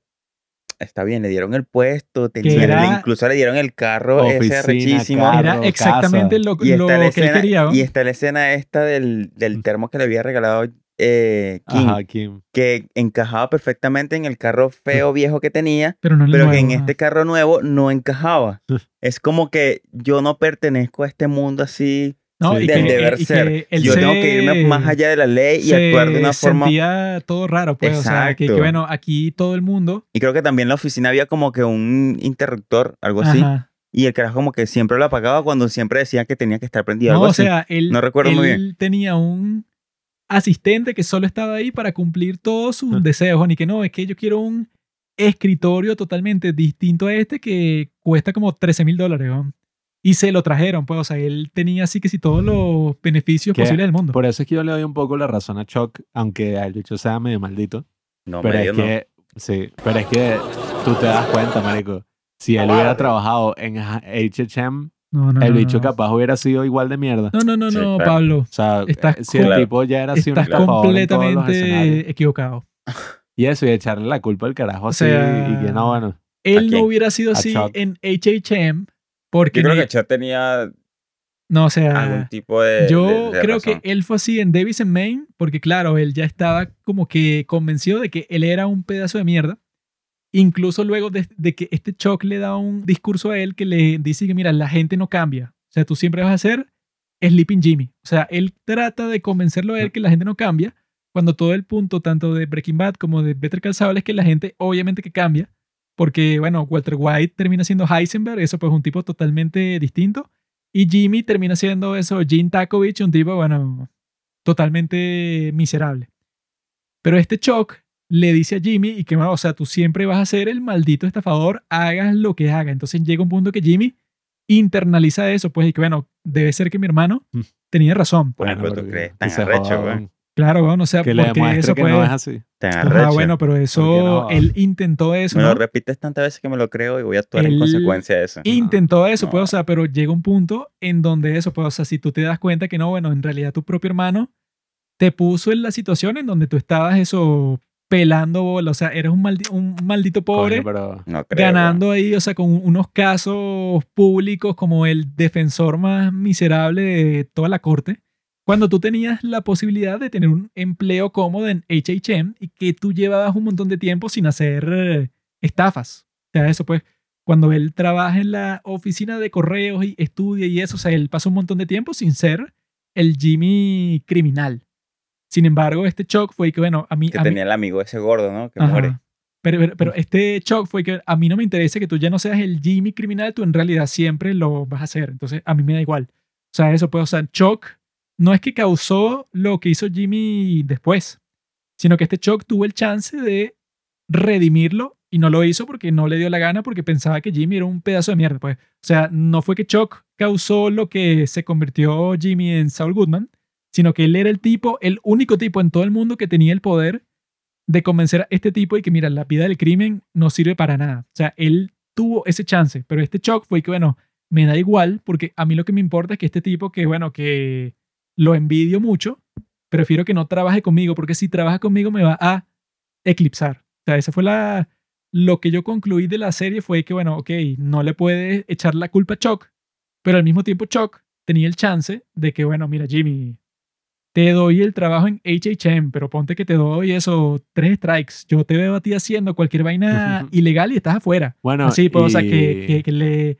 está bien, le dieron el puesto, tenía, era- incluso le dieron el carro ese Oficina, arrechísimo. carro. era exactamente lo, Y que él escena, quería. ¿no? y está la escena esta del, del termo que le había regalado eh, Ajá, Kim. que encajaba perfectamente en el carro feo viejo que tenía, pero no que en este carro nuevo no encajaba. Es como que yo no pertenezco a este mundo así No, Sí, y del que- deber y que ser. él Yo se- tengo que irme más allá de la ley y se actuar de una forma... sentía todo raro, pues. O sea, que, que, Exacto. bueno, aquí todo el mundo. Y creo que también en la oficina había como que un interruptor, algo así. Ajá. Y el carajo como que siempre lo apagaba cuando siempre decía que tenía que estar prendido. No, algo o así. sea, él, No recuerdo muy él tenía un asistente que solo estaba ahí para cumplir todos sus Ah. deseos. Ni que no, es que yo quiero un escritorio totalmente distinto a este que cuesta como 13 mil dólares. ¿no? Y se lo trajeron, pues, o sea, él tenía así que sí todos los beneficios Que posibles del mundo. Por eso es que yo le doy un poco la razón a Chuck, aunque el bicho sea medio maldito. No, pero medio es no. que, sí, pero es que tú te das cuenta, marico. Si él hubiera trabajado en H&M, No, no, el no, bicho no. capaz hubiera sido igual de mierda. No, no, no, Sí, no, claro. Pablo. O sea, Estás si el tipo ya era así un Estás escenarios. completamente equivocado. Y eso, y echarle la culpa al carajo así, sea, y que no, bueno. Él no hubiera sido así Chuck. en H&M porque Yo creo que Chuck tenía no, o sea, algún tipo de. Yo de- de creo razón. que él fue así en Davis and Maine porque, claro, él ya estaba como que convencido de que él era un pedazo de mierda. Incluso luego de, de que este Chuck le da un discurso a él que le dice que, mira, la gente no cambia. O sea, tú siempre vas a ser Sleeping Jimmy. O sea, él trata de convencerlo a él que la gente no cambia, cuando todo el punto, tanto de Breaking Bad como de Better Call Saul, es que la gente obviamente que cambia. Porque, bueno, Walter White termina siendo Heisenberg, eso pues un tipo totalmente distinto. Y Jimmy termina siendo eso, Gene Takovich, un tipo, bueno, totalmente miserable. Pero este Chuck le dice a Jimmy y que, bueno, o sea, tú siempre vas a ser el maldito estafador, hagas lo que haga. Entonces llega un punto que Jimmy internaliza eso, pues, y que, bueno, debe ser que mi hermano Mm. tenía razón. Bueno, pero tú crees tan arrecho, güey. Claro, bueno, o sea, Que le porque eso que puede... no es así. Tan Ajá, arrecho. bueno, pero eso, no? él intentó eso, Me ¿no? lo repites tantas veces que me lo creo y voy a actuar en Él consecuencia de eso. Intentó eso, no. pues, o sea, pero llega un punto en donde eso, pues, o sea, si tú te das cuenta que no, bueno, en realidad tu propio hermano te puso en la situación en donde tú estabas eso pelando bola, o sea, eres un, maldi- un maldito pobre Coño, pero No creo. ganando ahí, o sea, con unos casos públicos como el defensor más miserable de toda la corte, cuando tú tenías la posibilidad de tener un empleo cómodo en HHM y que tú llevabas un montón de tiempo sin hacer eh, estafas. O sea, eso pues, cuando él trabaja en la oficina de correos y estudia y eso, o sea, él pasa un montón de tiempo sin ser el Jimmy criminal. Sin embargo, este Chuck fue que, bueno, a mí... Que a mí- tenía el amigo ese gordo, ¿no? Que Ajá. muere. Pero, pero, pero este shock fue que a mí no me interesa que tú ya no seas el Jimmy criminal, tú en realidad siempre lo vas a hacer. Entonces, a mí me da igual. O sea, eso puede, o sea, shock no es que causó lo que hizo Jimmy después, sino que este shock tuvo el chance de redimirlo y no lo hizo porque no le dio la gana porque pensaba que Jimmy era un pedazo de mierda. Pues. O sea, no fue que Chuck causó lo que se convirtió Jimmy en Saul Goodman, sino que él era el tipo, el único tipo en todo el mundo que tenía el poder de convencer a este tipo y que, mira, la vida del crimen no sirve para nada. O sea, él tuvo ese chance, pero este shock fue que, bueno, me da igual porque a mí lo que me importa es que este tipo que, bueno, que lo envidio mucho, prefiero que no trabaje conmigo porque si trabaja conmigo me va a eclipsar. O sea, esa fue la... Lo que yo concluí de la serie fue que, bueno, ok, no le puedes echar la culpa a Chuck, pero al mismo tiempo Chuck tenía el chance de que, bueno, mira, Jimmy, te doy el trabajo en HHM, pero ponte que te doy eso, tres strikes. Yo te veo a ti haciendo cualquier vaina ilegal y estás afuera. bueno, Así, pues, o sea, y- que, que- que le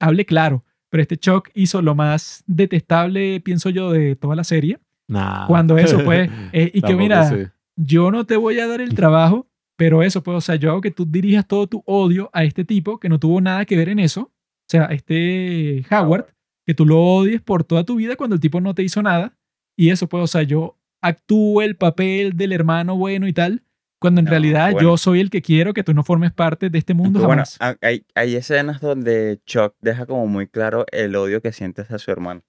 hable claro. Pero este Chuck hizo lo más detestable, pienso yo, de toda la serie. Nah. Cuando eso, pues, eh, y que mira, sí. yo no te voy a dar el trabajo, pero eso, pues, o sea, yo hago que tú dirijas todo tu odio a este tipo que no tuvo nada que ver en eso. O sea, este Howard, que tú lo odies por toda tu vida cuando el tipo no te hizo nada. Y eso, pues, o sea, yo actúo el papel del hermano bueno y tal, cuando en No, realidad bueno. yo soy el que quiero que tú no formes parte de este mundo bueno, jamás. ha- hay, hay escenas donde Chuck deja como muy claro el odio que siente hacia su hermano.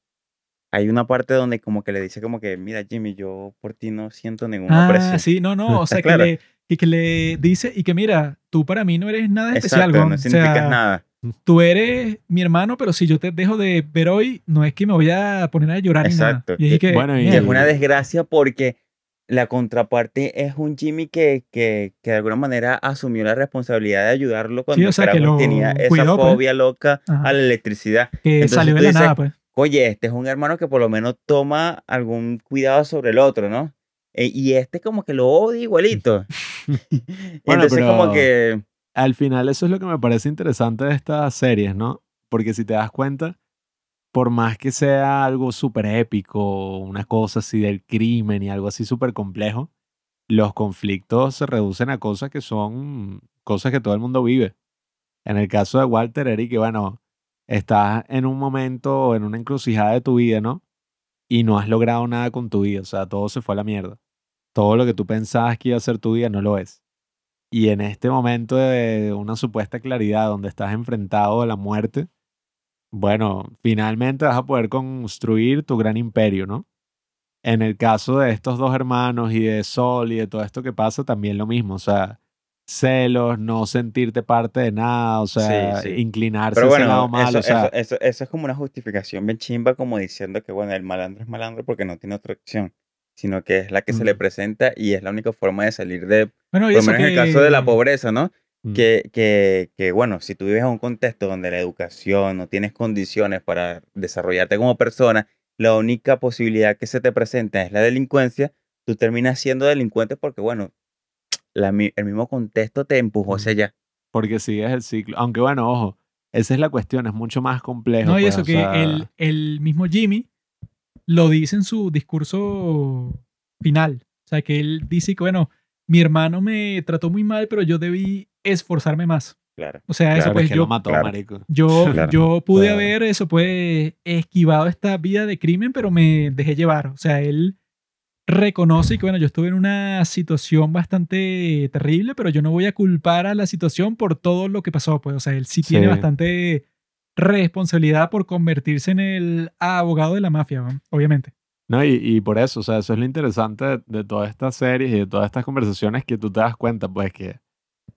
Hay una parte donde como que le dice como que, mira Jimmy, yo por ti no siento ningún Ah, aprecio. sí, no, no, o sea, Claro. que, le, y que le dice, y que mira, tú para mí no eres nada especial, Exacto, no O significa sea, nada. tú eres mi hermano, pero si yo te dejo de ver hoy, no es que me voy a poner a llorar ni nada. Exacto. Y es que, Bueno, y- Y es una desgracia porque la contraparte es un Jimmy que, que, que de alguna manera asumió la responsabilidad de ayudarlo cuando o sea, que lo tenía esa cuidó, pues. fobia loca Ajá. a la electricidad. que entonces salió de la dices, nada, pues. Oye, este es un hermano que por lo menos toma algún cuidado sobre el otro, ¿no? E- y este como que lo odia igualito. Entonces pero- como que... Al final eso es lo que me parece interesante de estas series, ¿no? Porque si te das cuenta, por más que sea algo súper épico, una cosa así del crimen y algo así súper complejo, los conflictos se reducen a cosas que son cosas que todo el mundo vive. En el caso de Walter, Eric, bueno, estás en un momento, en una encrucijada de tu vida, ¿no? Y no has logrado nada con tu vida, o sea, todo se fue a la mierda. Todo lo que tú pensabas que iba a ser tu vida no lo es. Y en este momento de una supuesta claridad donde estás enfrentado a la muerte, bueno, finalmente vas a poder construir tu gran imperio, ¿no? En el caso de estos dos hermanos y de Sol y de todo esto que pasa, también lo mismo, o sea, celos, no sentirte parte de nada, o sea, Sí, sí. inclinarse Pero bueno, lado malo, eso, o sea, eso, eso, eso es como una justificación bien chimba, como diciendo que, bueno, el malandro es malandro porque no tiene otra opción, sino que es la que se le presenta y es la única forma de salir de, Bueno, y por eso menos en el caso de la pobreza, ¿no? Mm, Que, que, que, bueno, si tú vives en un contexto donde la educación no tienes condiciones para desarrollarte como persona, la única posibilidad que se te presenta es la delincuencia, tú terminas siendo delincuente porque, bueno, la el mismo contexto te empujó Mm. hacia allá. porque sigues el ciclo. Aunque bueno, ojo, esa es la cuestión, es mucho más complejo. No, y pues, eso que sea, el, el mismo Jimmy lo dice en su discurso final. O sea, que él dice que, bueno, mi hermano me trató muy mal, pero yo debí esforzarme más. Claro. O sea, eso Claro, es pues que yo, lo mató, claro. marico. yo, Claro. yo pude Claro. haber eso, pues, esquivado esta vida de crimen, pero me dejé llevar. O sea, él reconoce que, bueno, yo estuve en una situación bastante terrible, pero yo no voy a culpar a la situación por todo lo que pasó. Pues, o sea, él sí tiene Sí. bastante responsabilidad por convertirse en el abogado de la mafia, ¿no? obviamente. No, y, y por eso, o sea, eso es lo interesante de, de todas estas series y de todas estas conversaciones que tú te das cuenta, pues que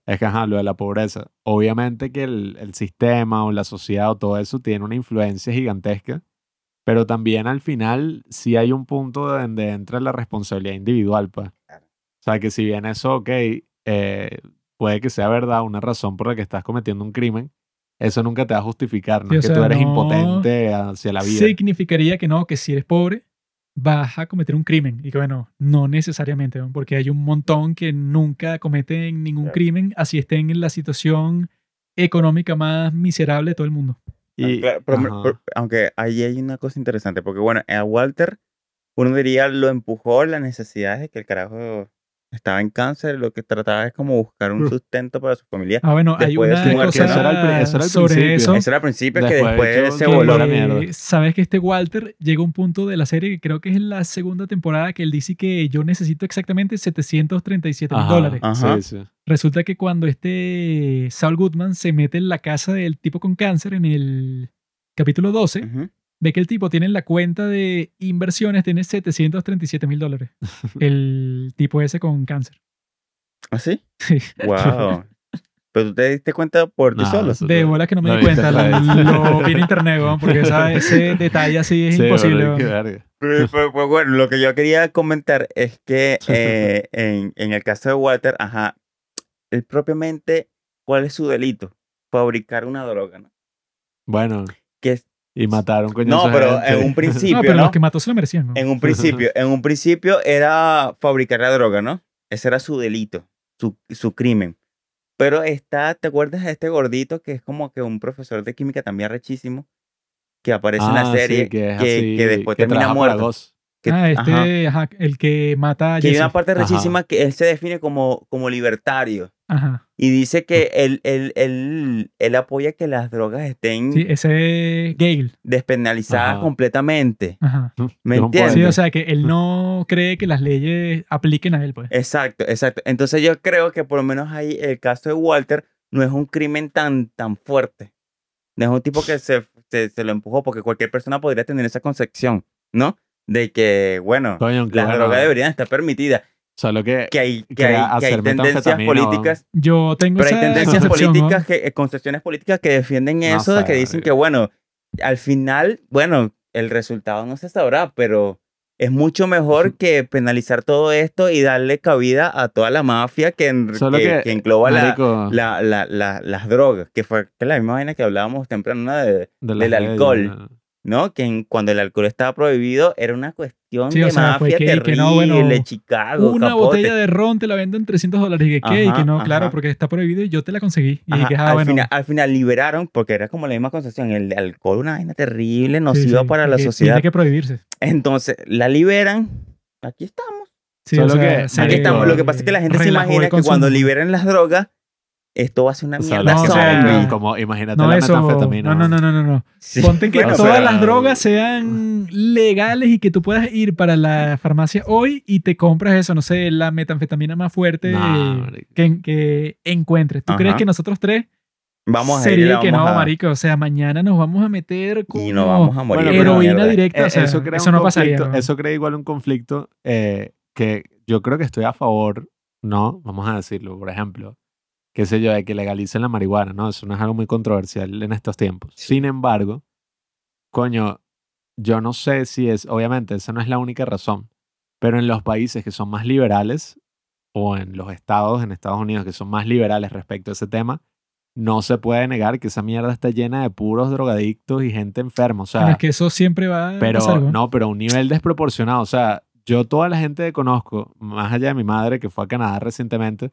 es que, ajá, lo de la pobreza. Obviamente que el, el sistema o la sociedad o todo eso tiene una influencia gigantesca, pero también al final sí hay un punto donde entra la responsabilidad individual, pues. O sea, que si bien eso, ok, eh, puede que sea verdad, una razón por la que estás cometiendo un crimen, eso nunca te va a justificar, no Sí, o es que tú eres no impotente hacia la vida. Significaría que no, que si eres pobre, vas a cometer un crimen. Y que bueno, no necesariamente, ¿no? porque hay un montón que nunca cometen ningún Claro. crimen, así estén en la situación económica más miserable de todo el mundo. Y, Claro, pero- ajá. pero- aunque ahí hay una cosa interesante, porque bueno, a Walter, uno diría, lo empujó la necesidad de que el carajo estaba en cáncer, lo que trataba es como buscar un sustento para su familia. Ah, bueno, hay Después de una cosa eso era eso era sobre principio. eso. Eso era al principio, que Después, después de hecho, se que- voló la que- mierda. Sabes que este Walter llega a un punto de la serie que creo que es en la segunda temporada que él dice que yo necesito exactamente 737 mil Ajá, dólares. Ajá. Sí, sí. Resulta que cuando este Saul Goodman se mete en la casa del tipo con cáncer en el capítulo 12, Ujú. Ve que el tipo tiene en la cuenta de inversiones, tiene 737 mil dólares. El tipo ese con cáncer. ¿Ah, sí? Sí. Wow. Pero tú te diste cuenta por ti No, solo. De bola que no me di cuenta, en lo, vi en internet, weón, porque esa- ese detalle así es Sí, imposible. Pero, pero- pero bueno, lo que yo quería comentar es que eh, en, en el caso de Walter, ajá, él propiamente, ¿cuál es su delito? Fabricar una droga, ¿no? Bueno, Que es- y mataron coño no, esa pero gente. en un principio, No, pero ¿no? los que mató se lo merecían, ¿no? En un principio, en un principio era fabricar la droga, ¿no? Ese era su delito, su, su crimen. Pero está, ¿te acuerdas de este gordito que es como que un profesor de química también rechísimo? Que aparece en Ah, la sí, serie, que, es que, así, que después que termina muerto. Que- ah, ajá. este, ajá, el que mata a que hay una parte Ajá. rechísima que él se define como, como libertario. Ajá. Y dice que él, él, él, él apoya que las drogas estén Sí, ese Gale. despenalizadas Ajá. completamente. Ajá. ¿Me entiendes? Sí, o sea que él no cree que las leyes apliquen a él, pues. Exacto, exacto. Entonces yo creo que por lo menos ahí el caso de Walter no es un crimen tan, tan fuerte. No es un tipo que se, se, se lo empujó porque cualquier persona podría tener esa concepción, ¿no? De que, bueno, las drogas deberían estar permitidas. Solo que, Que hay, que que hay, que hay hacer tendencias políticas Yo tengo Pero hay tendencias ¿no? políticas, que, eh, concepciones políticas que defienden No eso, de sé, que dicen que, bueno, al final, bueno, el resultado no se sabrá, pero es mucho mejor que penalizar todo esto y darle cabida a toda la mafia que, en- que, que, que engloba marico, la- la- la- las drogas, que fue que la misma vaina que hablábamos temprano, ¿no? de, del leyes, alcohol. ¿no? ¿No? Que en- cuando el alcohol estaba prohibido era una cuestión Sí, o de sea, mafia que- terrible, que no, bueno, Chicago, Una capote. botella de ron te la venden 300 dólares. Y que, ¿qué? y que Ajá, no, claro, porque está prohibido y yo te la conseguí. Y que, ah, al, bueno. final, al final liberaron, porque era como la misma concepción, el alcohol una vaina terrible, nociva sí, para la que sociedad. Tiene que prohibirse. Entonces, la liberan, aquí estamos. Sí, Solo o sea, que- Aquí estamos. Lo que pasa es que la gente se imagina que cuando liberen las drogas, esto va a ser una O sea, mierda o sea, como imagínate No, la eso. metanfetamina. No, no, no, no, no. Sí, Ponte que bueno, todas pero- las drogas sean legales y que tú puedas ir para la farmacia hoy y te compras eso, no sé, la metanfetamina más fuerte Nah, que, que encuentres. ¿Tú crees que nosotros tres Vamos a ir sería la que no, vamos a- marico. O sea, mañana nos vamos a meter con Y nos vamos a morir. Bueno, de heroína directa. Eh, o sea, eso eso, crea un no pasaría. Eso crea igual un conflicto eh, que yo creo que estoy a favor, ¿no? Vamos a decirlo, por ejemplo, qué sé yo, de que legalicen la marihuana, ¿no? Eso no es algo muy controversial en estos tiempos. Sin embargo, coño, yo no sé si es, obviamente, esa no es la única razón, pero en los países que son más liberales o en los estados en Estados Unidos que son más liberales respecto a ese tema, no se puede negar que esa mierda está llena de puros drogadictos y gente enferma. O sea, Bueno, es que eso siempre va a pero pasar, ¿no? no, pero a un nivel desproporcionado. O sea, yo toda la gente que conozco, más allá de mi madre que fue a Canadá recientemente,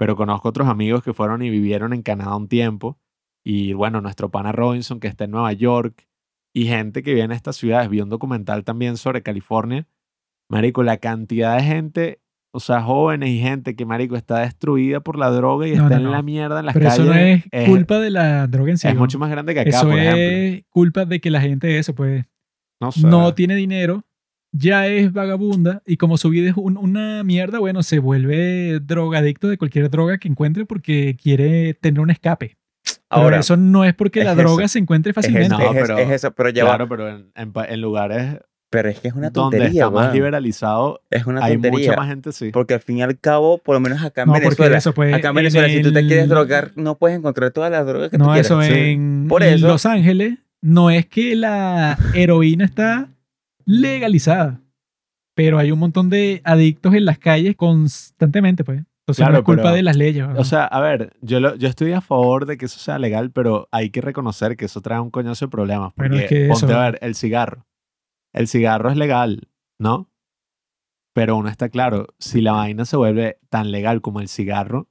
pero conozco otros amigos que fueron y vivieron en Canadá un tiempo. Y bueno, nuestro pana Robinson que está en Nueva York y gente que vive en estas ciudades. Vi un documental también sobre California. Marico, la cantidad de gente, o sea, jóvenes y gente que, Marico, está destruida por la droga y No, está no, en la mierda en las Pero calles. eso no es es, culpa de la droga en sí. es mucho más grande que acá, Eso por ejemplo. es culpa de que la gente eso, pues, No, sé. no tiene dinero, ya es vagabunda y como su vida es un- una mierda, bueno, se vuelve drogadicto de cualquier droga que encuentre porque quiere tener un escape. Pero Ahora, eso no es porque es la eso. droga se encuentre es, fácilmente. eso, No, es, pero- es eso, pero ya va. Claro, pero en, en en lugares Pero es que es una donde tontería, está más weón. liberalizado, Es una hay tontería. mucha más gente, sí. Porque al fin y al cabo, por lo menos acá en no, porque Venezuela, eso pues, acá en en Venezuela, si tú te quieres drogar, no puedes encontrar todas las drogas que tú No, quieras. eso sí. en Por eso- Los Ángeles no es que la heroína está legalizada, pero hay un montón de adictos en las calles constantemente, pues. Entonces Claro, no es culpa pero- de las leyes. ¿no? O sea, a ver, yo, lo- yo estoy a favor de que eso sea legal, pero hay que reconocer que eso trae un coñazo de problemas. Porque Bueno, es que ponte eso- a ver, el cigarro. El cigarro es legal, ¿no? Pero uno está claro, si la vaina se vuelve tan legal como el cigarro,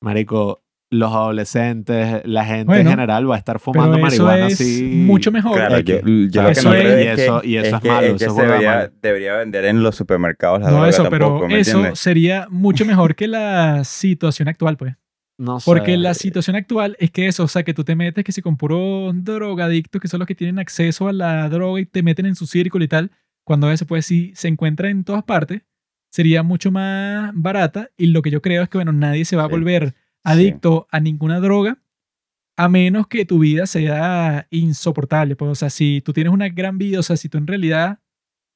marico, los adolescentes, la gente Bueno, en general va a estar fumando pero eso marihuana es así. mucho mejor. Claro, X. yo, yo lo que Eso no es- creo y es eso- que, y eso es que- malo, que eso se debería, malo. debería vender en los supermercados la no, droga eso, tampoco, pero ¿me eso entiendes? sería mucho mejor que la situación actual, pues. No Porque sé. la situación actual es que eso, o sea, que tú te metes que si con puros drogadictos, que son los que tienen acceso a la droga y te meten en su círculo y tal, cuando eso pues si se encuentra en todas partes, sería mucho más barata y lo que yo creo es que, bueno, nadie se va a Sí. volver adicto a ninguna droga a menos que tu vida sea insoportable. Pues, o sea, si tú tienes una gran vida, o sea, si tú en realidad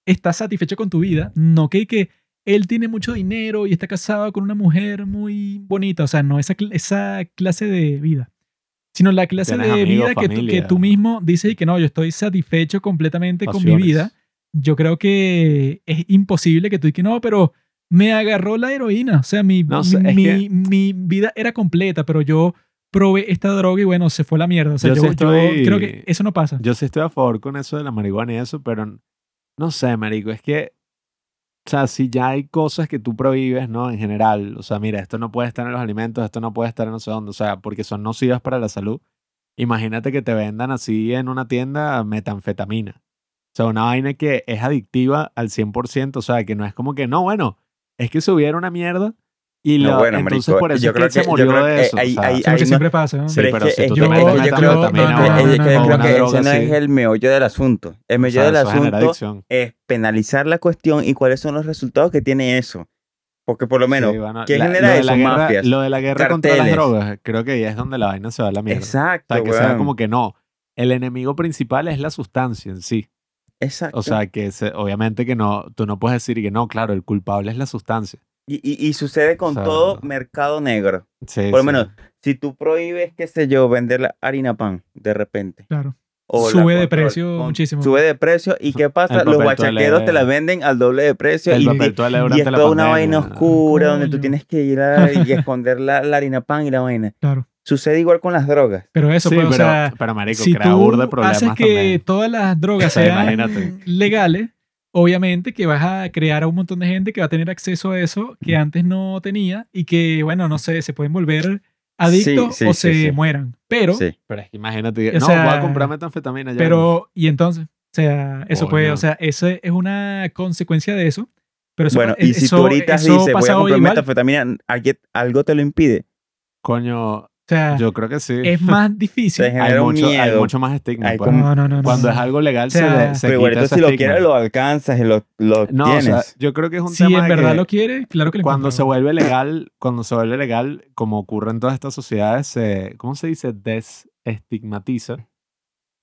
estás satisfecho con tu vida, no que, que él tiene mucho dinero y está casado con una mujer muy bonita, o sea, no esa, esa clase de vida, sino la clase de amigos, vida que tú, que tú mismo dices y que no, yo estoy satisfecho completamente con mi vida. Yo creo que es imposible que tú y que no, pero me agarró la heroína, o sea, mi, No sé, mi, mi- que- mi vida era completa, pero yo probé esta droga y bueno, se fue a la mierda. O sea, Yo yo, sí yo estoy- creo que eso no pasa. Yo sí estoy a favor con eso de la marihuana y eso, pero no sé, marico, es que, o sea, si ya hay cosas que tú prohíbes, ¿no? En general, o sea, mira, esto no puede estar en los alimentos, esto no puede estar en no sé dónde, o sea, porque son nocivas para la salud. Imagínate que te vendan así en una tienda metanfetamina. O sea, una vaina que es adictiva al 100%, o sea, que no es como que, no, bueno, es que subiera una mierda y No, la, bueno, entonces marico, por eso yo que creo se que- yo murió creo de eso. ahí- o sea, lo que no- siempre pasa. ¿no? Sí, Pero es pero que- si tú que- te que yo creo- no, o- es yo creo que ese no es el meollo del asunto. El o meollo sea, del asunto es penalizar la cuestión y cuáles son los resultados que tiene eso. Porque por lo menos, Sí, bueno, ¿qué la- genera lo de eso? la guerra- Mafias, Lo de la guerra contra las carteles. drogas, creo que ahí es donde la vaina se va a la mierda. exacto, o sea, que sea weón. como que no. El enemigo principal es la sustancia en sí. Exacto. O sea, que se- obviamente que no, tú no puedes decir que no, claro, el culpable es la sustancia. y, y- y sucede con o sea, todo mercado negro. Sí, Por lo sí. menos, si tú prohíbes, qué sé yo, vender la harina pan de repente. Claro. o la Sube de precio con- muchísimo. Sube de precio. ¿Y qué pasa? Los guachaqueros te la venden al doble de precio. El y, papel y- es la toda una vaina oscura donde tú tienes que ir a, y esconder la, la harina pan y la vaina. Claro. Sucede igual con las drogas. Pero eso, Sí, pues, o pero, sea, pero marico, si crea tú burda de problemas haces que también. todas las drogas sean imagínate. legales, obviamente que vas a crear a un montón de gente que va a tener acceso a eso que antes no tenía y que, bueno, no sé, se pueden volver adictos sí, o sí, se sí. mueran. Pero, Sí. Pero es que imagínate, O no, voy a comprar metanfetamina ya. pero, y entonces, o sea, eso puede, o sea, eso es una consecuencia de eso. Pero eso, Bueno, y si eso- tú ahorita dices, voy a comprar metanfetamina, ¿alguien- ¿algo te lo impide? Coño, sea, Yo creo que sí. es más difícil. Se hay, mucho, hay miedo. mucho más estigma. Hay pues. como- no, no, no, Cuando no. es algo legal O sea, se, se Pero quita ese si lo estigma. quieres lo alcanzas y lo, lo No, o tienes. sea, yo creo que es un Si tema en de verdad que lo quiere, claro que lo cuando se vuelve legal, cuando se vuelve legal, como ocurre en todas estas sociedades, se, ¿cómo se dice? Desestigmatiza.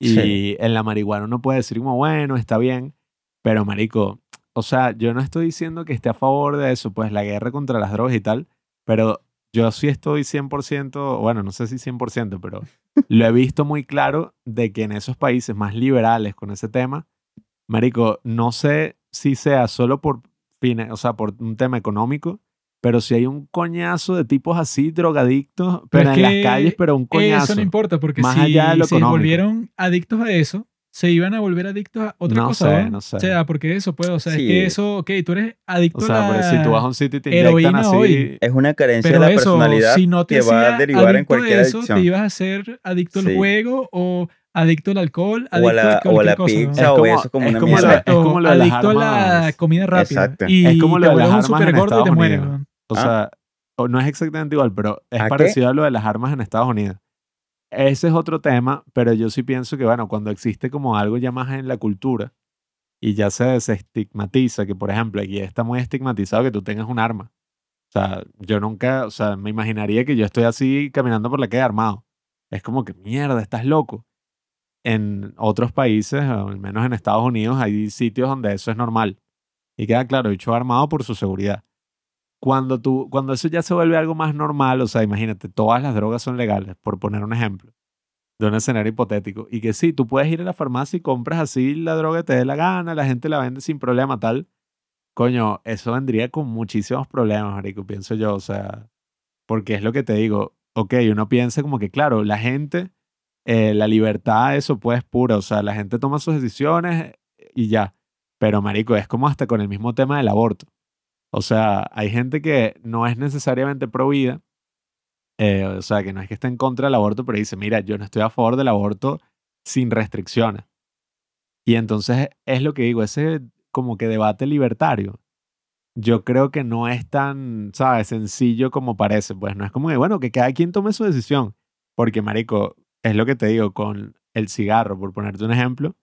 Y Sí. en la marihuana uno puede decir como, bueno, está bien, pero marico, o sea, yo no estoy diciendo que esté a favor de eso, pues la guerra contra las drogas y tal, pero yo sí estoy 100%, bueno, no sé si 100%, pero lo he visto muy claro de que en esos países más liberales con ese tema, marico, no sé si sea solo por fines, o sea, por un tema económico, pero si hay un coñazo de tipos así drogadictos, pero, es en las calles, pero un coñazo. Eso no importa, porque Más si allá de lo se volvieron adictos a eso, se iban a volver adictos a otra No cosa. sé, ¿no? no sé. O sea, porque eso, pues, o sea, es Sí. que eso, ok, tú eres adicto O sea, a la si tú vas a un sitio y te inyectan heroína así, hoy. es una carencia Pero de la eso, personalidad si no te que va a derivar en adicto cualquier eso, adicción. te ibas a ser adicto al Sí. juego o adicto al alcohol, O a adicto la- a o a la cosa. ¿no? pizza, Es o como- eso como es una como es como lo de las adicto a la comida rápida. Exacto. Y Es como lo de las armas super en gordo y te Estados mueres. Unidos. ¿no? O Ah. sea, no es exactamente igual, pero es parecido a lo de las armas en Estados Unidos. Ese es otro tema, pero yo sí pienso que, bueno, cuando existe como algo ya más en la cultura y ya se desestigmatiza, que por ejemplo aquí está muy estigmatizado que tú tengas un arma. O sea, yo nunca, o sea, me imaginaría que yo estoy así caminando por la calle armado. Es como que, mierda, estás loco. En otros países, al menos en Estados Unidos, hay sitios donde eso es normal. Y queda claro, dicho armado por su seguridad cuando tú, cuando eso ya se vuelve algo más normal, o sea, imagínate, todas las drogas son legales, por poner un ejemplo, de un escenario hipotético, y que sí, tú puedes ir a la farmacia y compras así la droga que te dé la gana, la gente la vende sin problema, tal. Coño, eso vendría con muchísimos problemas, marico, pienso yo, o sea, porque es lo que te digo, ok, uno piensa como que, claro, la gente, eh, la libertad, eso pues es pura, o sea, la gente toma sus decisiones y ya, pero marico, es como hasta con el mismo tema del aborto. O sea, hay gente que no es necesariamente pro vida, eh, o sea, que no es que esté en contra del aborto, pero dice, mira, yo no estoy a favor del aborto sin restricciones. Y entonces es lo que digo, ese como que debate libertario, yo creo que no es tan, ¿sabes?, sencillo como parece. Pues no es como que, bueno, que cada quien tome su decisión. Porque, marico, es lo que te digo, con el cigarro, por ponerte un ejemplo,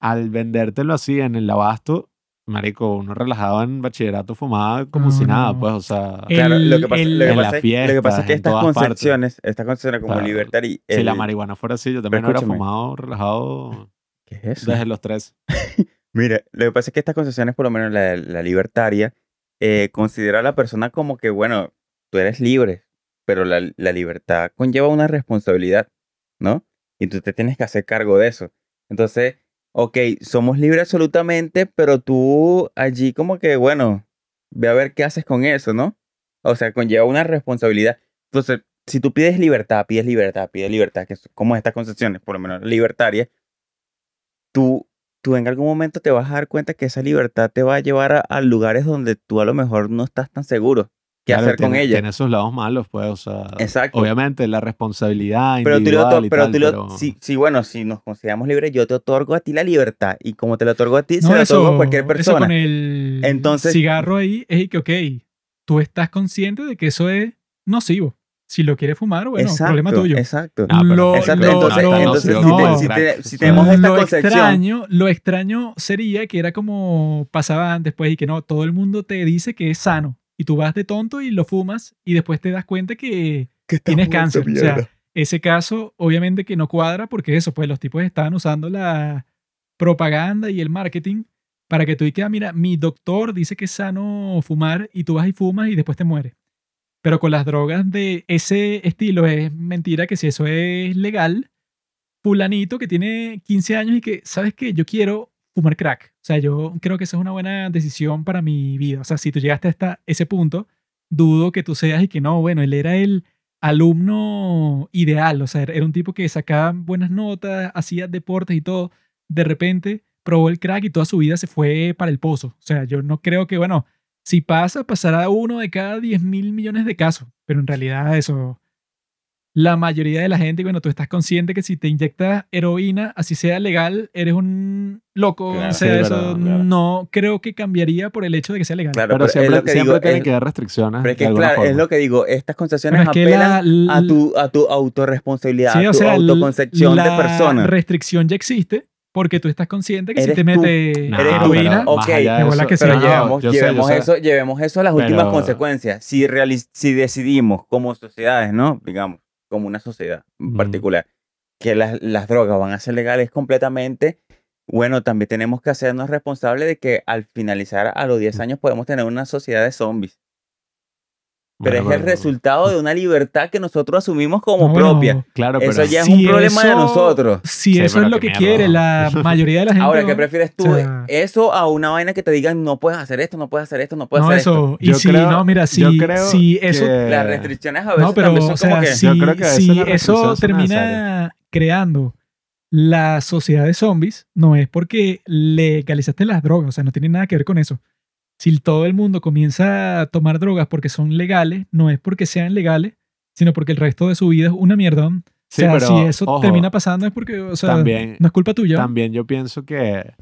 al vendértelo así en el abasto, marico, uno relajado en bachillerato fumaba como No, si nada, no. pues, o sea, El- Claro, lo que pasa, el- lo que En pasa lo que pasa es que estas partes. concepciones, estas concepciones como O sea, libertad y si la el- marihuana fuera así, yo también hubiera fumado relajado ¿Qué es eso? desde los tres. Mira, lo que pasa es que estas concepciones, por lo menos la, la libertaria, eh, considera a la persona como que, bueno, tú eres libre, pero la, la libertad conlleva una responsabilidad, ¿no? Y tú te tienes que hacer cargo de eso. Entonces, ok, somos libres absolutamente, pero tú allí como que, bueno, ve a ver qué haces con eso, ¿no? O sea, conlleva una responsabilidad. Entonces, si tú pides libertad, pides libertad, pides libertad, que es como estas concepciones, por lo menos libertarias, tú, tú en algún momento te vas a dar cuenta que esa libertad te va a llevar a, a lugares donde tú a lo mejor no estás tan seguro qué Claro, hacer con tiene- ella. Tiene sus lados malos, pues, o sea, Exacto. obviamente la responsabilidad Pero tú, lo, individual otor- y pero tal, tú lo- pero- sí, sí, bueno, si nos consideramos libres, yo te otorgo a ti la libertad. Y como te la otorgo a ti, se la otorgo a eso, cualquier eso persona. con el Entonces- cigarro ahí es que, ok, tú estás consciente de que eso es nocivo. Si lo quieres fumar, bueno, exacto, problema tuyo. Exacto. Ah, Lo- Exacto, lo- entonces, lo- entonces no, si, te- no. si te- si O sea, tenemos esta lo concepción, extraño, lo extraño sería que era como pasaba antes, pues, y que no, todo el mundo te dice que es sano. Y tú vas de tonto y lo fumas y después te das cuenta que tienes cáncer. O sea, ese caso obviamente que no cuadra porque eso, pues los tipos estaban usando la propaganda y el marketing para que tú digas, mira, mi doctor dice que es sano fumar y tú vas y fumas y después te mueres. Pero con las drogas de ese estilo es mentira que si eso es legal, fulanito que tiene 15 años y que, ¿sabes qué? Yo quiero fumar crack. Sea, yo creo que esa es una buena decisión para mi vida. O sea, si tú llegaste hasta ese punto, dudo que tú seas y que no, bueno, él era el alumno ideal. O sea, era un tipo que sacaba buenas notas, hacía deportes y todo. De repente probó el crack y toda su vida se fue para el pozo. O sea, yo no creo que, bueno, si pasa, pasará uno de cada 10 mil millones de casos. Pero en realidad eso, la mayoría de la gente, bueno, tú estás consciente que si te inyectas heroína, así sea legal, eres un loco. Claro. o sea, Sí, eso verdad, no creo que cambiaría por el hecho de que sea legal. Claro, Pero pero es siempre, lo que siempre digo, tienen es- que haber restricciones. Pero es que, claro, es forma. lo que digo, estas concesiones es que la- apelan a, tu, a tu autorresponsabilidad, Sí, a o tu sea, l- autoconcepción la de persona. restricción ya existe porque tú estás consciente que si te metes No, heroína, Ok, que. Pero No, llevemos, yo sé, yo llevemos sé. eso, llevemos eso a las últimas Pero- consecuencias. Si, si decidimos como sociedades, ¿no? Digamos, como una sociedad en particular, que las, las drogas van a ser legales completamente, bueno, también tenemos que hacernos responsables de que al finalizar a los 10 años podemos tener una sociedad de zombies. Pero Bueno, es el resultado de una libertad que nosotros asumimos como no, propia. Claro, pero Eso ya es si un problema de nosotros. Si Sí, eso es lo que quiere la mayoría de la gente. Ahora. ¿qué prefieres tú? O sea- ¿Eso a una vaina que te digan no puedes hacer esto, no puedes hacer esto, no puedes no, hacer eso. Y Yo si, creo- no, mira, si, yo creo si eso. que- Las restricciones a veces No, pero, también son o sea, como que... si, Yo creo que a veces si eso termina creando la sociedad de zombies, no es porque legalizaste las drogas, o sea, no tiene nada que ver con eso. Si todo el mundo comienza a tomar drogas porque son legales, no es porque sean legales, sino porque el resto de su vida es una mierda. O sea, pero, si eso ojo, termina pasando es porque, o sea, también- no es culpa tuya. También yo pienso que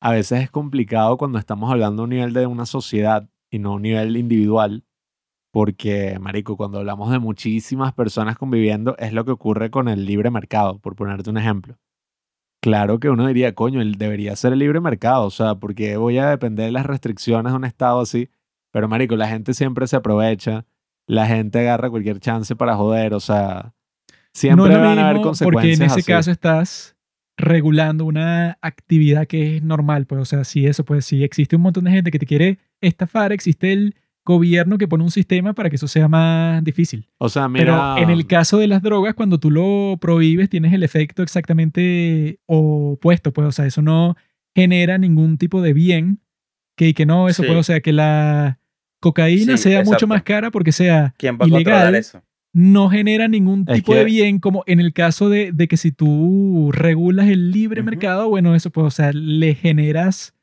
a veces es complicado cuando estamos hablando a un nivel de una sociedad y no a un nivel individual, porque, marico, cuando hablamos de muchísimas personas conviviendo, es lo que ocurre con el libre mercado, por ponerte un ejemplo. Claro que uno diría, coño, debería ser el libre mercado, o sea, porque voy a depender de las restricciones de un estado así, pero, marico, la gente siempre se aprovecha, la gente agarra cualquier chance para joder, o sea, siempre no van a haber consecuencias porque en ese así. caso estás regulando una actividad que es normal, pues, o sea, si eso, pues, si existe un montón de gente que te quiere estafar, existe el gobierno que pone un sistema para que eso sea más difícil. O sea, mira, Pero en el caso de las drogas, cuando tú lo prohíbes, tienes el efecto exactamente opuesto, pues, o sea, eso no genera ningún tipo de bien, que, que no, eso Sí. puede, o sea, que la cocaína Sí, sea mucho más cara porque sea ¿Quién va a controlar ilegal, eso? no genera ningún Es tipo de bien, como en el caso de, de que si tú regulas el libre mercado, bueno, eso pues, o sea, le generas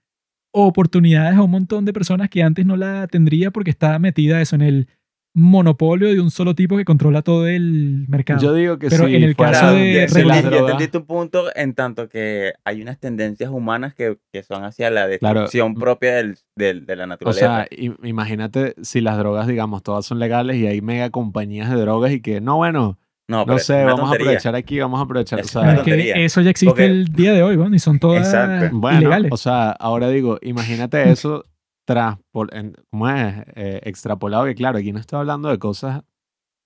oportunidades a un montón de personas que antes no la tendría porque estaba metida eso en el monopolio de un solo tipo que controla todo el mercado. Yo digo que Pero sí, en el caso de ya, las regular- entendí, ya drogas- entendí tu punto en tanto que hay unas tendencias humanas que, que son hacia la Claro. destrucción propia del, del- de la O naturaleza. sea, im- imagínate si las drogas, digamos, todas son legales y hay mega compañías de drogas y que, no, bueno, no, sé, vamos a aprovechar aquí, vamos a aprovechar, o sea, es que eso ya existe Porque- el día de hoy, bueno, y son todas Exacto. bueno, ilegales. o sea, ahora digo, imagínate eso tras, por- en- ¿cómo es? Eh, extrapolado, que claro, aquí no estoy hablando de cosas,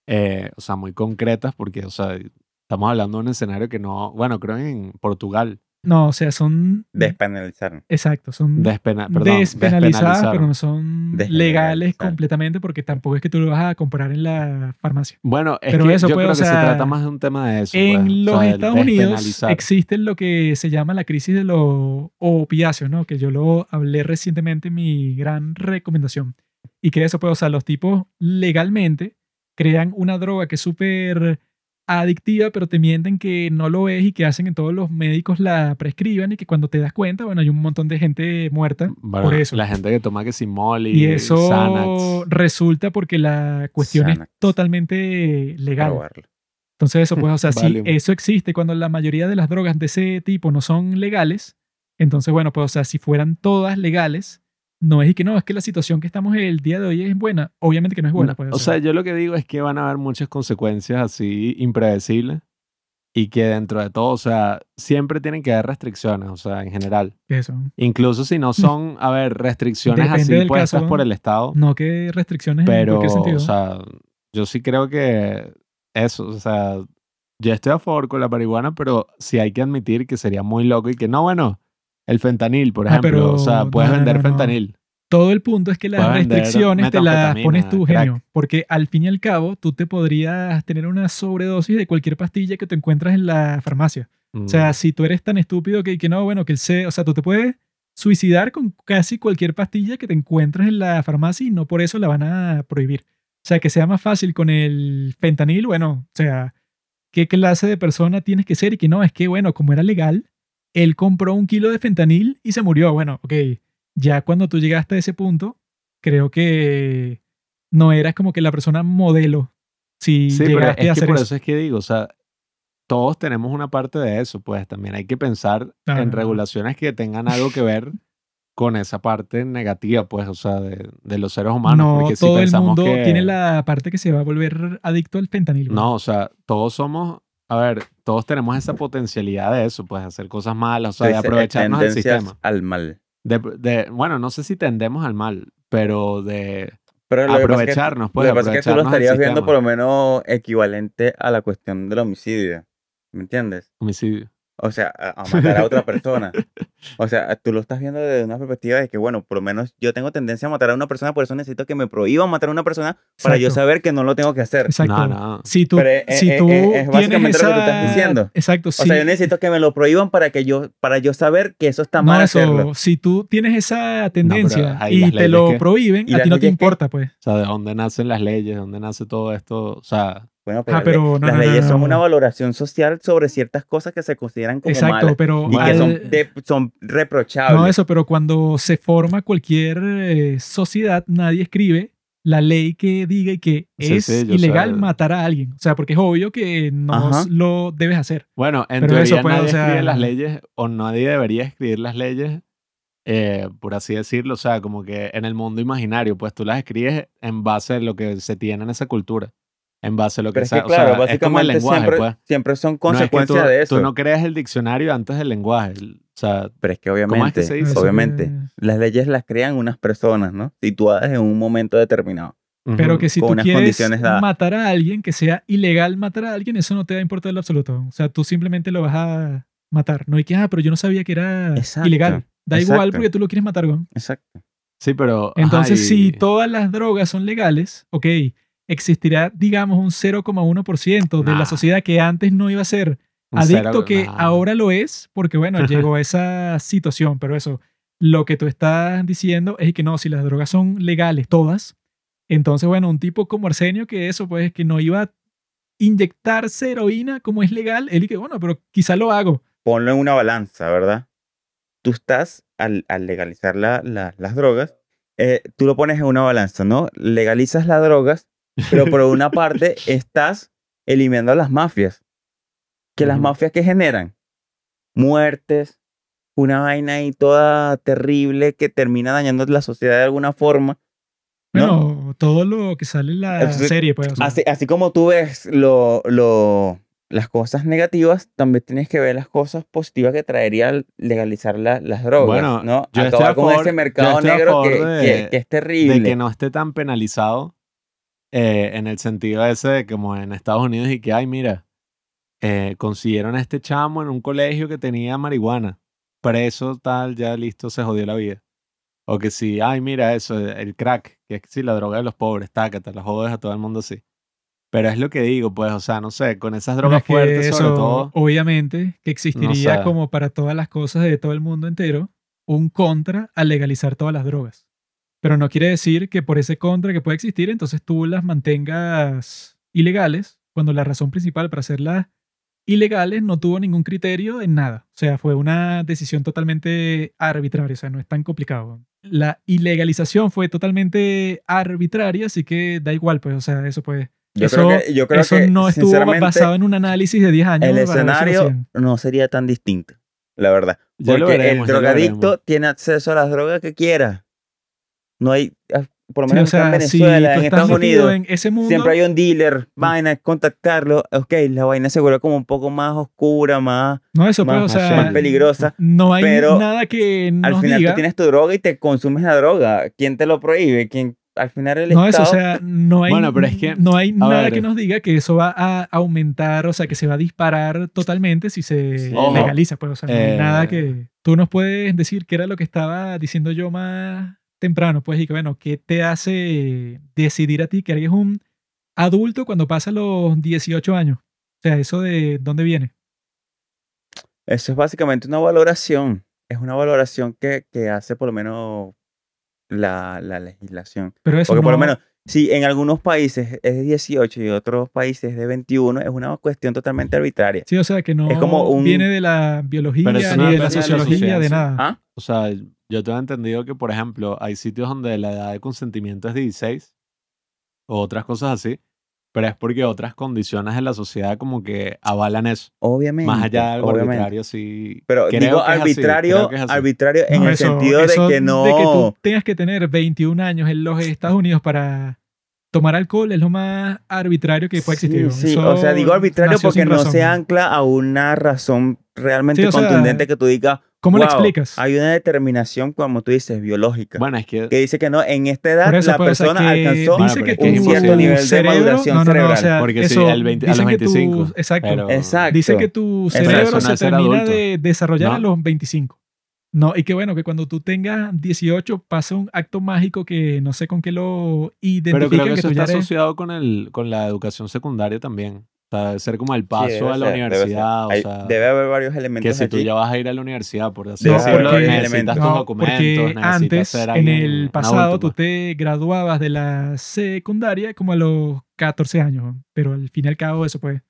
eh, o sea, muy concretas porque, o sea, estamos hablando de un escenario que no, bueno, creo en Portugal, no, o sea, son... Despenalizar. Exacto, son despena, perdón, despenalizadas, despenalizaron. pero no son legales completamente porque tampoco es que tú lo vas a comprar en la farmacia. Bueno, es Pero que eso, yo pues, creo o que se trata más de un tema de eso. En pues, o los sea, Estados Unidos existe lo que se llama la crisis de los opiáceos, ¿no? Que yo lo hablé recientemente en mi gran recomendación. Y que eso, pues, o sea, los tipos legalmente crean una droga que es súper adictiva, pero te mienten que no lo es y que hacen que todos los médicos la prescriban y que cuando te das cuenta, bueno, hay un montón de gente muerta Bueno, por eso. La gente que toma que si Molly, Y eso Xanax. resulta porque la cuestión es totalmente legal. Entonces eso, pues, o sea, si eso existe cuando la mayoría de las drogas de ese tipo no son legales, entonces, bueno, pues, o sea, si fueran todas legales, no es y que no, es que la situación que estamos el día de hoy es buena. Obviamente que no es buena, pues. o sea, yo lo que digo es que van a haber muchas consecuencias así impredecibles y que dentro de todo, o sea, siempre tienen que haber restricciones, o sea, en general. que eso. Incluso si no son, a ver, restricciones Depende así puestas caso, por el Estado, No que restricciones en pero, cualquier sentido. o sea, yo sí creo que eso, o sea, yo estoy a favor con la marihuana, pero sí hay que admitir que sería muy loco y que no, bueno, el fentanil, por Ah, ejemplo, pero o sea, puedes no, vender no, no. fentanil. Todo el punto es que las Puedes restricciones te las pones tú, crack. genio. Porque al fin y al cabo, tú te podrías tener una sobredosis de cualquier pastilla que te encuentras en la farmacia. O sea, Mm. si tú eres tan estúpido que, que no, bueno, que el C, o sea, tú te puedes suicidar con casi cualquier pastilla que te encuentres en la farmacia y no por eso la van a prohibir. O sea, que sea más fácil con el fentanil, bueno, o sea, ¿qué clase de persona tienes que ser? Y que no, es que, bueno, como era legal, él compró un kilo de fentanil y se murió. Bueno, ok, ya cuando tú llegaste a ese punto, creo que no eras como que la persona modelo. Si Sí, pero llegaste a es que hacer por eso. eso es que digo, o sea, todos tenemos una parte de eso, pues también hay que pensar No, en no, regulaciones que tengan algo que ver con esa parte negativa, pues, o sea, de, de los seres humanos. no porque si todo el pensamos mundo que- tiene la parte que se va a volver adicto al fentanilo. No, o sea, todos somos, a ver, todos tenemos esa potencialidad de eso, pues, hacer cosas malas, o sea, de aprovecharnos del sistema. al mal. De, de- bueno, no sé si tendemos al mal, pero de Pero lo es que- aprovecharnos, pues, lo que pasa es que tú lo aprovecharnos estarías viendo por lo menos equivalente a la cuestión del homicidio. ¿Me entiendes? homicidio. O sea, a, a matar a otra persona. O sea, tú lo estás viendo desde una perspectiva de que, bueno, por lo menos yo tengo tendencia a matar a una persona, por eso necesito que me prohíban matar a una persona para yo Exacto. saber que no lo tengo que hacer. Exacto. No, no. Si tú, Pero, si tú eh, es básicamente tienes lo que tú estás esa- diciendo. Exacto. O sí. sea, yo necesito que me lo prohíban para que yo, para yo saber que eso está no, mal eso, hacerlo. si tú tienes esa tendencia y te lo que- prohíben, ¿Y a ti no te importa, pues. O sea, de dónde nacen las leyes, de dónde nace todo esto, o sea, Bueno, pero, Ah, pero no, las no, no, leyes son no. una valoración social sobre ciertas cosas que se consideran como Exacto, malas pero y que son, de- son reprochables. no eso, pero cuando se forma cualquier eh, sociedad, nadie escribe la ley que diga y que Sí, es sí, ilegal matar a alguien. O sea, porque es obvio que no Ajá. lo debes hacer. Bueno, en Pero teoría eso, pues, nadie o sea- escribe las leyes o nadie debería escribir las leyes, eh, por así decirlo. O sea, como que en el mundo imaginario, pues tú las escribes en base a lo que se tiene en esa cultura. En base a lo que Pero es sea. que, o sea, claro, es como el básicamente lenguaje, siempre, pues. siempre son No es que consecuencias tú, de eso. Tú no creas el diccionario antes del lenguaje. O sea, Pero es que ¿Cómo es que obviamente, se dice? Eso obviamente, que- las leyes las crean unas personas, ¿no? Situadas en un momento determinado. Pero que si tú quieres matar a alguien, que sea ilegal matar a alguien, eso no te va a importar en lo absoluto. O sea, tú simplemente lo vas a matar. No hay que, ah, pero yo no sabía que era Exacto, ilegal. Da igual exacto. porque tú lo quieres matar, güey. Exacto. Sí, pero. Entonces, y- si todas las drogas son legales, ok, existirá, digamos, un 0,1% de la sociedad que antes no iba a ser un adicto, cero- que nah. ahora lo es, porque bueno, llegó a esa situación, pero eso, lo que tú estás diciendo es que no, si las drogas son legales todas, entonces bueno, un tipo como Arsenio, que eso, pues, que no iba a inyectarse heroína como es legal, él y que bueno, pero quizá lo hago. Ponlo en una balanza, ¿verdad? Tú estás, al, al legalizar la- la- las drogas, eh, tú lo pones en una balanza, ¿no? Legalizas las drogas, pero por una parte estás eliminando a las mafias. Que las mafias que generan muertes, una vaina ahí toda terrible que termina dañando la sociedad de alguna forma. ¿no? Bueno, todo lo que sale en la serie, pues. o sea, Así, así como tú ves lo, lo- las cosas negativas, también tienes que ver las cosas positivas que traería legalizar la- las drogas, Bueno, ¿no? yo estoy Acabar a con favor- ese mercado estoy negro favor que, de- que- que es terrible. de que no esté tan penalizado eh, en el sentido ese de como en Estados Unidos y que, ay, mira, eh, consiguieron a este chamo en un colegio que tenía marihuana. Preso, tal, ya listo, se jodió la vida. O que si, ay, mira eso, el crack, que es si la droga de los pobres, taca, te la jodes a todo el mundo así. Pero es lo que digo, pues, o sea, no sé, con esas drogas es que fuertes, sobre todo. Obviamente que existiría sé. como para todas las cosas de todo el mundo entero, un contra a legalizar todas las drogas. Pero no quiere decir que por ese contra que puede existir, entonces tú las mantengas ilegales, cuando la razón principal para hacerlas ilegales no tuvo ningún criterio en nada. O sea, fue una decisión totalmente arbitraria, o sea, no es tan complicado. La ilegalización fue totalmente arbitraria, así que da igual, pues, o sea, eso pues... yo eso- creo que, yo creo Eso que, no estuvo basado en un análisis de 10 años. el escenario no sería tan distinto, la verdad. Porque veremos, el drogadicto tiene acceso a las drogas que quiera. No hay, ah, por lo Sí, o menos acá sea, en Venezuela, en Estados Unidos, en ese mundo, siempre hay un dealer, vaina, contactarlo. Ok, la vaina se vuelve como un poco más oscura, más, no eso pues, más, o sea, más peligrosa. no hay pero nada que nos Al final diga. tú tienes tu droga y te consumes la droga. ¿Quién te lo prohíbe? ¿Quién, al final el no eso, o Estado... sea, no hay, Bueno, pero es que, no hay nada ver. que nos diga que eso va a aumentar, o sea, que se va a disparar totalmente si se Sí. Legaliza, pues, o sea, no hay Eh. nada que tú nos puedes decir que era lo que estaba diciendo yo más temprano, pues, y que bueno, ¿qué te hace decidir a ti que eres un adulto cuando pasa los 18 años? O sea, eso de dónde viene. Eso es básicamente una valoración. Es una valoración que, que hace por lo menos la, la legislación. Pero eso Porque por lo no- menos, si en algunos países es de 18 y otros países es de 21, es una cuestión totalmente arbitraria. Sí, o sea, que no Es como un- viene de la biología, ni no de la depende de la sociología, de nada. ¿Ah? O sea, yo tengo entendido que, por ejemplo, hay sitios donde la edad de consentimiento es 16 o otras cosas así. pero es porque otras condiciones de la sociedad como que avalan eso. Obviamente. Más allá de algo obviamente. arbitrario, sí. Pero creo digo que es así, arbitrario, creo que es así. arbitrario en No, el eso- sentido de que no. De que tú tengas que tener 21 años en los Estados Unidos para tomar alcohol es lo más arbitrario que puede existir. Sí, o sea, digo arbitrario porque no razón. se ancla a una razón realmente Sí, o sea, contundente que tú digas. ¿Cómo lo "Wow, explicas? Hay una determinación, como tú dices, biológica. Bueno, es que que dice que no, en esta edad eso, la pues, o sea, persona que alcanzó dice que un cierto nivel de cerebro, maduración no, no, no, cerebral. o sea, Porque sí, eso, al 20 a los dicen que tu- 25, exacto. pero- Exacto. Dice que tu cerebro se termina adulto. de desarrollar a los 25. No, y que bueno, que cuando tú tengas 18 pasa un acto mágico que no sé con qué lo identifica Pero creo que que eso tú ya está eres- asociado con, el, con la educación secundaria también. Sea, debe ser como el paso Sí, debe a la ser, debe universidad. Hay- o sea, debe haber varios elementos que si tú allí. ya vas a ir a la universidad, por así Debe decirlo, necesitas tus No, documentos, porque necesitas antes, ser en el pasado, tú pues. te graduabas de la secundaria como a los 14 años, pero al fin y al cabo eso pues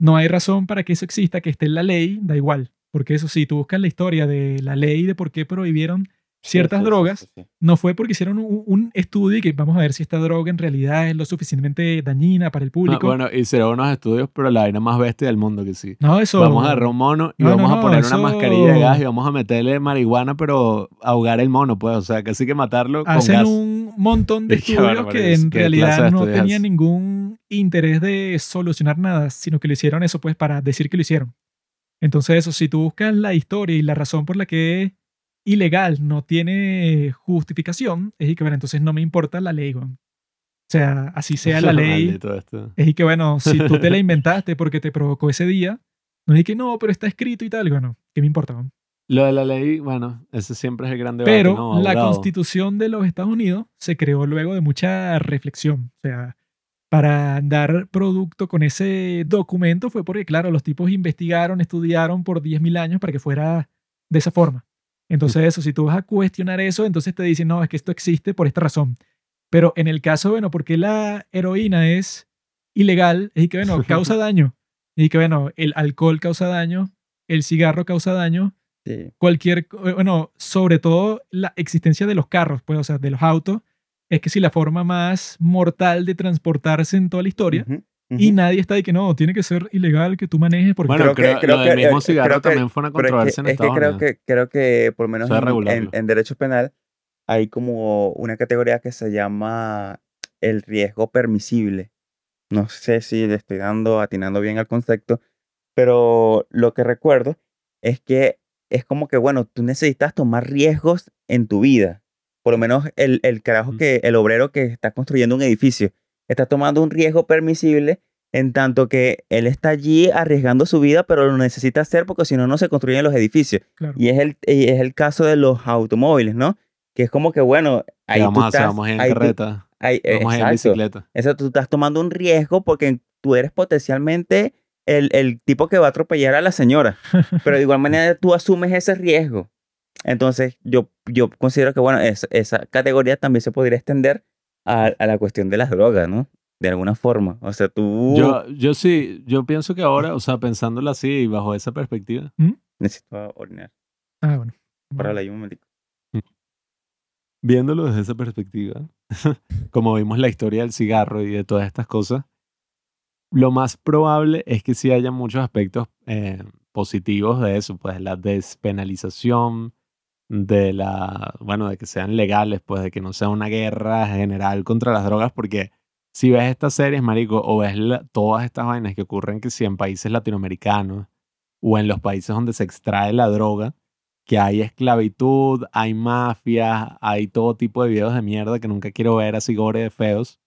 no hay razón para que eso exista, que esté en la ley, da igual, porque eso sí, tú buscas la historia de la ley de por qué prohibieron ciertas sí, drogas, sí, sí. no fue porque hicieron un, un estudio y que vamos a ver si esta droga en realidad es lo suficientemente dañina para el Ah, público. bueno, hicieron unos estudios, pero la vaina más bestia del mundo que sí. no, eso... Vamos a agarrar un mono y No, no, vamos a no, poner eso- una mascarilla de gas y vamos a meterle marihuana, pero ahogar el mono, pues. O sea, casi que matarlo con hacen gas. un montón de estudios que en realidad no tenían ningún interés de solucionar nada, sino que lo hicieron eso pues para decir que lo hicieron. Entonces eso, si tú buscas la historia y la razón por la que ilegal no tiene justificación, es y que bueno, entonces no me importa la ley, weón. O sea, así sea la ley, es y que bueno, si tú te la inventaste porque te provocó ese día, no es que no, pero está escrito y tal, bueno, ¿qué me importa? weón? Lo de la ley, bueno, ese siempre es el gran debate, Pero ¿no? la constitución de los Estados Unidos se creó luego de mucha reflexión. O sea, para dar producto con ese documento fue porque, claro, los tipos investigaron, estudiaron por 10.000 años para que fuera de esa forma. Entonces, eso, si tú vas a cuestionar eso, entonces te dicen, no, es que esto existe por esta razón. Pero en el caso, bueno, porque la heroína es ilegal, es que, bueno, causa daño. Y que, bueno, el alcohol causa daño, el cigarro causa daño, Sí. cualquier, co- bueno, sobre todo la existencia de los carros, pues, o sea, de los autos, es que si la forma más mortal de transportarse en toda la historia, Y nadie está de que no, tiene que ser ilegal que tú manejes porque... Bueno, Creo creo, que- creo lo del mismo eh, cigarro creo que- también fue una Pero es que- controversia en es que, Estados creo Unidos. que creo que por lo menos en, en- en derecho penal hay como una categoría que se llama el riesgo permisible. No sé si le estoy dando, atinando bien al concepto, pero lo que recuerdo es que es como que, bueno, tú necesitas tomar riesgos en tu vida. Por lo menos el, el carajo que, el obrero que está construyendo un edificio, está tomando un riesgo permisible en tanto que él está allí arriesgando su vida, pero lo necesita hacer porque si no, no se construyen los edificios. Claro. Y es el, y es el caso de los automóviles, ¿no? Que es como que, bueno, ahí tú vamos a hacer, estás- vamos en ahí tú- carreta, ahí- eh, vamos ir en exacto. bicicleta. Eso tú estás tomando un riesgo porque tú eres potencialmente el, el tipo que va a atropellar a la señora. Pero de igual manera tú asumes ese riesgo. Entonces yo, yo considero que, bueno, es- esa categoría también se podría extender a, a la cuestión de las drogas, ¿no? De alguna forma. O sea, tú... Yo, yo sí, yo pienso que ahora, o sea, pensándolo así y bajo esa perspectiva, Necesito orinar. Ah, bueno. Párala ahí un momentico. viéndolo desde esa perspectiva, como vimos la historia del cigarro y de todas estas cosas, lo más probable es que sí haya muchos aspectos eh, positivos de eso, pues la despenalización, de la, bueno, de que sean legales, pues de que no sea una guerra general contra las drogas, porque si ves estas series, marico, o ves la- todas estas vainas que ocurren que si en países latinoamericanos o en los países donde se extrae la droga, que hay esclavitud, hay mafias, hay todo tipo de videos de mierda que nunca quiero ver así gore de feos.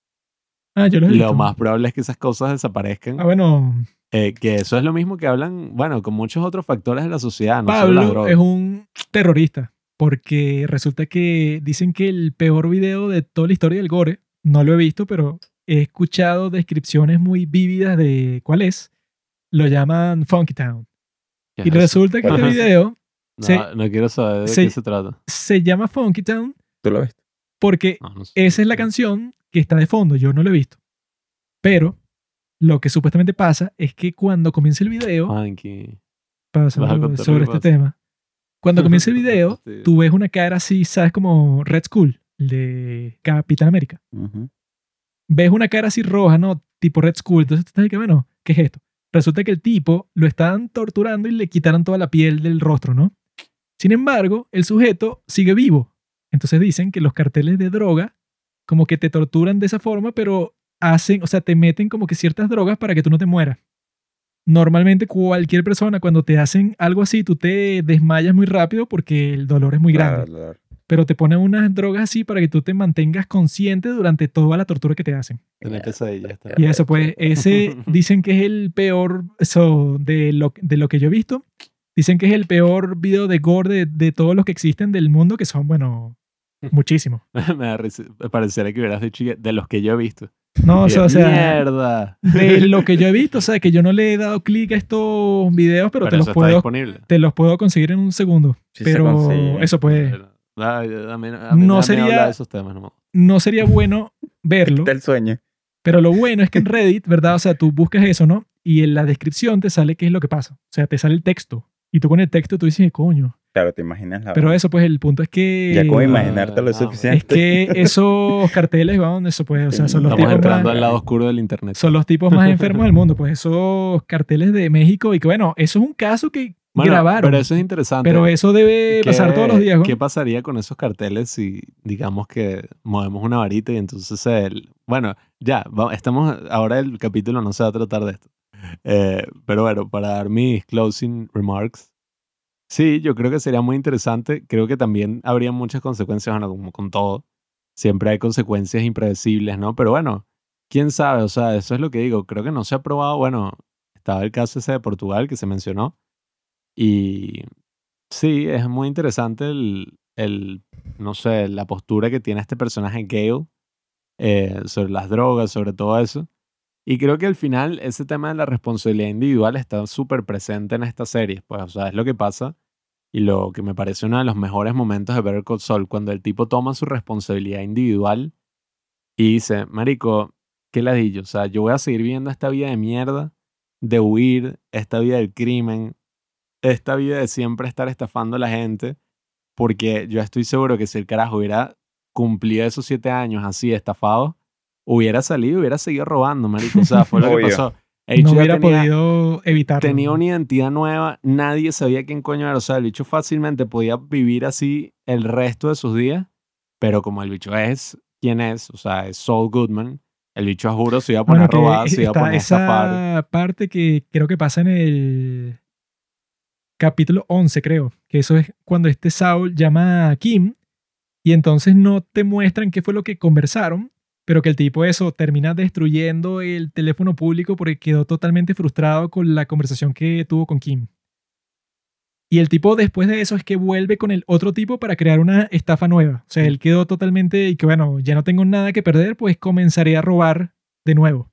Ah, yo lo he Lo visto. más probable es que esas cosas desaparezcan. Ah, bueno, Eh, que eso es lo mismo que hablan, bueno, con muchos otros factores de la sociedad, no Pablo es un terrorista porque resulta que dicen que el peor video de toda la historia del gore, no lo he visto, pero he escuchado descripciones muy vívidas de cuál es. Lo llaman Funky Town. ¿Qué Y es eso? resulta que este video No, se- no quiero saber de se- qué se trata. se llama Funky Town ¿Tú lo ves? porque No, no sé. esa es la canción que está de fondo. Yo no lo he visto. Pero lo que supuestamente pasa es que cuando comienza el video, pasa algo sobre este pasa. tema. Cuando comienza el video, Sí. tú ves una cara así, ¿sabes? Como Red Skull, el de Capitán América. Ves una cara así roja, ¿no? tipo Red School. Entonces tú estás que, bueno, ¿qué es esto? Resulta que el tipo lo estaban torturando y le quitaron toda la piel del rostro, ¿no? Sin embargo, el sujeto sigue vivo. Entonces dicen que los carteles de droga como que te torturan de esa forma, pero hacen, o sea, te meten como que ciertas drogas para que tú no te mueras. Normalmente cualquier persona cuando te hacen algo así, tú te desmayas muy rápido porque el dolor es muy grande. Claro, claro. Pero te ponen unas drogas así para que tú te mantengas consciente durante toda la tortura que te hacen. Está. Y eso, pues, ese dicen que es el peor, eso, de lo, de lo que yo he visto. Dicen que es el peor video de gore de, de todos los que existen del mundo, que son, bueno, muchísimos. me. Pareciera que hubieras dicho que de los que yo he visto. No, o sea, o sea, ¡Mierda! de lo que yo he visto, o sea, que yo no le he dado clic a estos videos, pero, Pero, te, los puedo, te los puedo conseguir en un segundo. Sí pero eso pues, Pero, ay, a mí- a mí No sería- hablar de esos temas, no. no sería bueno verlo, Está el sueño. pero lo bueno es que en Reddit, ¿verdad? O sea, tú buscas eso, ¿no? Y en la descripción te sale qué es lo que pasa. O sea, te sale el texto. Y tú con el texto tú dices, coño. Claro, te imaginas la Pero eso, pues, el punto es que... Ya como imaginarte lo ah, suficiente. Es que esos carteles van eso, pues, o sea, son los, Estamos tipos entrando más, al lado oscuro del internet. son los tipos más enfermos del mundo, pues, esos carteles de México. Y que, bueno, eso es un caso que Bueno, grabaron. Pero eso es interesante. Pero eso debe ¿Qué- pasar todos los días, ¿no? ¿Qué pasaría con esos carteles si, digamos que movemos una varita y entonces el... Bueno, ya, estamos... Ahora el capítulo no se va a tratar de esto. Eh, pero bueno, para dar mis closing remarks. Sí, yo creo que sería muy interesante. Creo que también habría muchas consecuencias, con todo. Siempre hay consecuencias impredecibles, ¿no? Pero bueno, quién sabe, o sea, eso es lo que digo. Creo que no se ha probado, bueno, estaba el caso ese de Portugal que se mencionó. Y sí, es muy interesante el, el no sé, la postura que tiene este personaje Gale eh, sobre las drogas, sobre todo eso. Y creo que al final ese tema de la responsabilidad individual está súper presente en esta serie. Pues, o sea, es lo que pasa. Y lo que me parece uno de los mejores momentos de Better Call Saul, cuando el tipo toma su responsabilidad individual y dice, Marico, ¿qué ladillo? O sea, yo voy a seguir viviendo esta vida de mierda, de huir, esta vida del crimen, esta vida de siempre estar estafando a la gente, porque yo estoy seguro que si el carajo hubiera cumplido esos siete años así estafado, hubiera salido y hubiera seguido robando, marico. O sea, fue lo que pasó. El no hubiera tenía- podido evitarlo. tenía una identidad nueva, nadie sabía quién coño era. O sea, el bicho fácilmente podía vivir así el resto de sus días, pero como el bicho es quien es, o sea, es Saul Goodman, el bicho a juro se iba a poner Bueno, robar, se iba a poner esa parte que creo que pasa en el capítulo 11, creo, que eso es cuando este Saul llama a Kim y entonces no te muestran qué fue lo que conversaron, pero que el tipo eso termina destruyendo el teléfono público porque quedó totalmente frustrado con la conversación que tuvo con Kim. Y el tipo después de eso es que vuelve con el otro tipo para crear una estafa nueva. O sea, él quedó totalmente y que bueno, ya no tengo nada que perder, pues comenzaré a robar de nuevo.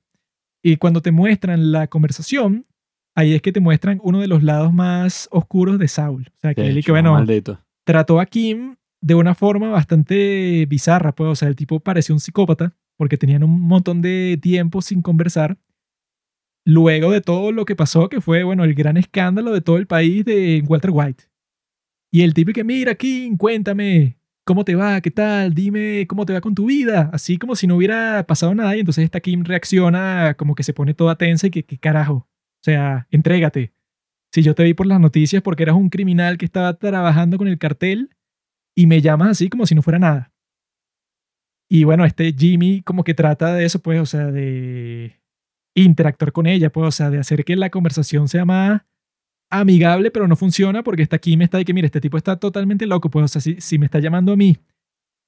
Y cuando te muestran la conversación, ahí es que te muestran uno de los lados más oscuros de Saul. O sea, que él y que bueno, maldito. trató a Kim de una forma bastante bizarra, pues, o sea, el tipo parecía un psicópata porque tenían un montón de tiempo sin conversar. Luego de todo lo que pasó, que fue, bueno, el gran escándalo de todo el país de Walter White. Y el tipo que, mira, Kim, cuéntame, ¿cómo te va? ¿Qué tal? Dime cómo te va con tu vida. Así como si no hubiera pasado nada. Y entonces esta Kim reacciona como que se pone toda tensa y que, ¿qué carajo? O sea, entrégate. Si yo te vi por las noticias porque eras un criminal que estaba trabajando con el cartel y me llamas así como si no fuera nada. Y bueno, este Jimmy como que trata de eso, pues, o sea, de interactuar con ella, pues, o sea, de hacer que la conversación sea más amigable, pero no funciona porque está aquí me está de que, mira, este tipo está totalmente loco, pues, o sea, si, si me está llamando a mí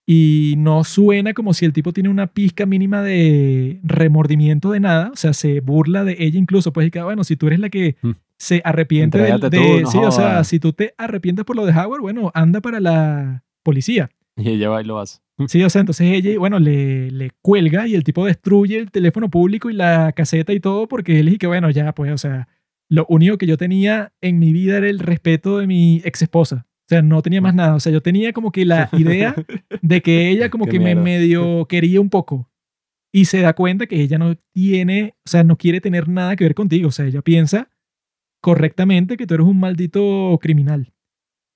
y no suena como si el tipo tiene una pizca mínima de remordimiento de nada, o sea, se burla de ella incluso, pues, y que, bueno, si tú eres la que Mm. se arrepiente de, tú, no sí, o sea, si tú te arrepientes por lo de Howard, bueno, anda para la policía. Y ella va y lo hace. Sí, o sea, entonces ella, bueno, le, le cuelga y el tipo destruye el teléfono público y la caseta y todo porque él dice que, bueno, ya, pues, o sea, lo único que yo tenía en mi vida era el respeto de mi ex esposa. O sea, no tenía más nada. O sea, yo tenía como que la idea de que ella como que me medio quería un poco. Y se da cuenta que ella no tiene, o sea, no quiere tener nada que ver contigo. O sea, ella piensa correctamente que tú eres un maldito criminal.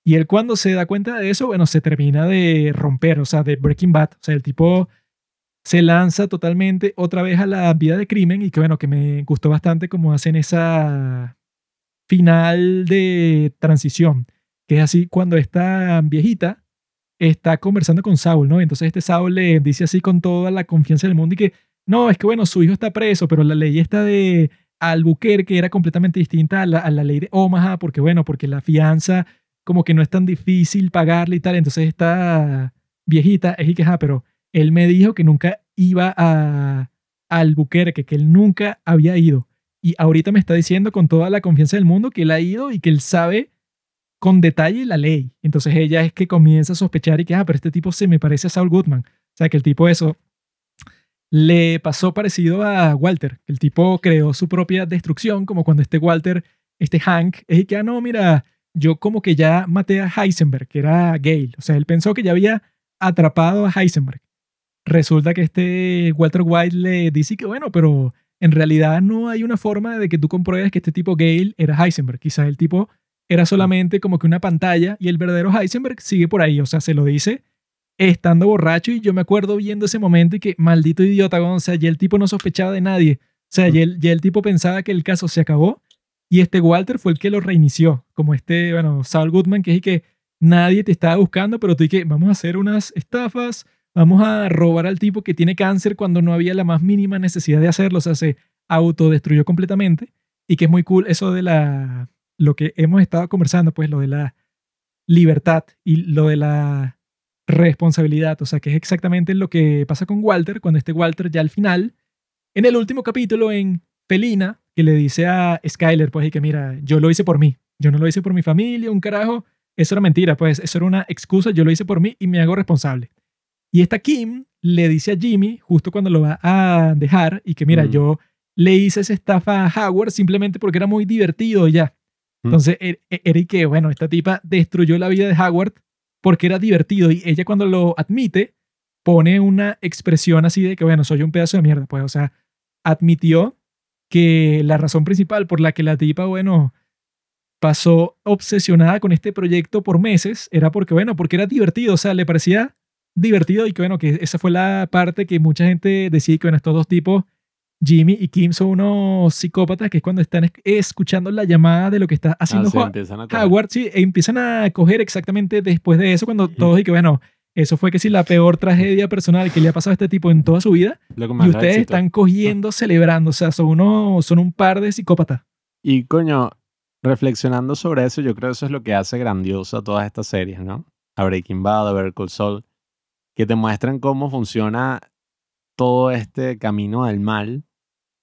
Y él cuando se da cuenta de eso, bueno, se termina de romper, o sea, de Breaking Bad. O sea, el tipo se lanza totalmente otra vez a la vida de crimen y que bueno, que me gustó bastante como hacen esa final de transición, que es así cuando esta viejita está conversando con Saul, ¿no? Entonces este Saul le dice así con toda la confianza del mundo y que, no, es que bueno, su hijo está preso, pero la ley está de Albuquerque era completamente distinta a la, a la ley de Omaha, porque bueno, porque la fianza como que no es tan difícil pagarle y tal, entonces esta viejita es y que, ah, pero él me dijo que nunca iba a, Albuquerque, que él nunca había ido. Y ahorita me está diciendo con toda la confianza del mundo que él ha ido y que él sabe con detalle la ley. Entonces ella es que comienza a sospechar y que, ah, pero este tipo se me parece a Saul Goodman. O sea, que el tipo eso le pasó parecido a Walter. El tipo creó su propia destrucción, como cuando este Walter, este Hank, es que, ah, no, mira, yo como que ya maté a Heisenberg, que era Gale. O sea, él pensó que ya había atrapado a Heisenberg. Resulta que este Walter White le dice que, bueno, pero en realidad no hay una forma de que tú compruebes que este tipo Gale era Heisenberg. Quizás el tipo era solamente como que una pantalla y el verdadero Heisenberg sigue por ahí. O sea, se lo dice estando borracho y yo me acuerdo viendo ese momento y que maldito idiota, o sea, ya el tipo no sospechaba de nadie. O sea, ya el, ya el tipo pensaba que el caso se acabó y este Walter fue el que lo reinició, como este, bueno, Saul Goodman, que es que nadie te estaba buscando, pero tú que vamos a hacer unas estafas, vamos a robar al tipo que tiene cáncer cuando no había la más mínima necesidad de hacerlo, o sea, se autodestruyó completamente. Y que es muy cool eso de la, lo que hemos estado conversando, pues lo de la libertad y lo de la responsabilidad, o sea, que es exactamente lo que pasa con Walter, cuando este Walter ya al final, en el último capítulo en Felina, que le dice a Skyler, pues, y que mira, yo lo hice por mí, yo no lo hice por mi familia, un carajo, eso era mentira, pues, eso era una excusa, yo lo hice por mí y me hago responsable. Y esta Kim le dice a Jimmy, justo cuando lo va a dejar, y que mira, Mm. yo le hice esa estafa a Howard simplemente porque era muy divertido y ya. Mm. Entonces, er- er- era y que, bueno, esta tipa destruyó la vida de Howard porque era divertido y ella cuando lo admite pone una expresión así de que, bueno, soy un pedazo de mierda, pues, o sea, admitió que la razón principal por la que la tipa, bueno, pasó obsesionada con este proyecto por meses era porque, bueno, porque era divertido, o sea, le parecía divertido y que, bueno, que esa fue la parte que mucha gente decía que, bueno, estos dos tipos, Jimmy y Kim, son unos psicópatas que es cuando están es- escuchando la llamada de lo que está haciendo Ah, sí, empiezan a. Howard, sí, e empiezan a coger exactamente después de eso, cuando todos y que, bueno, eso fue que sí la peor tragedia personal que le ha pasado a este tipo en toda su vida. Y ustedes éxito. están cogiendo, celebrando. O sea, son, uno, son un par de psicópatas. Y coño, reflexionando sobre eso, yo creo que eso es lo que hace grandiosa todas estas series, ¿no? A Breaking Bad, a Better Call Saul, que te muestran cómo funciona todo este camino del mal.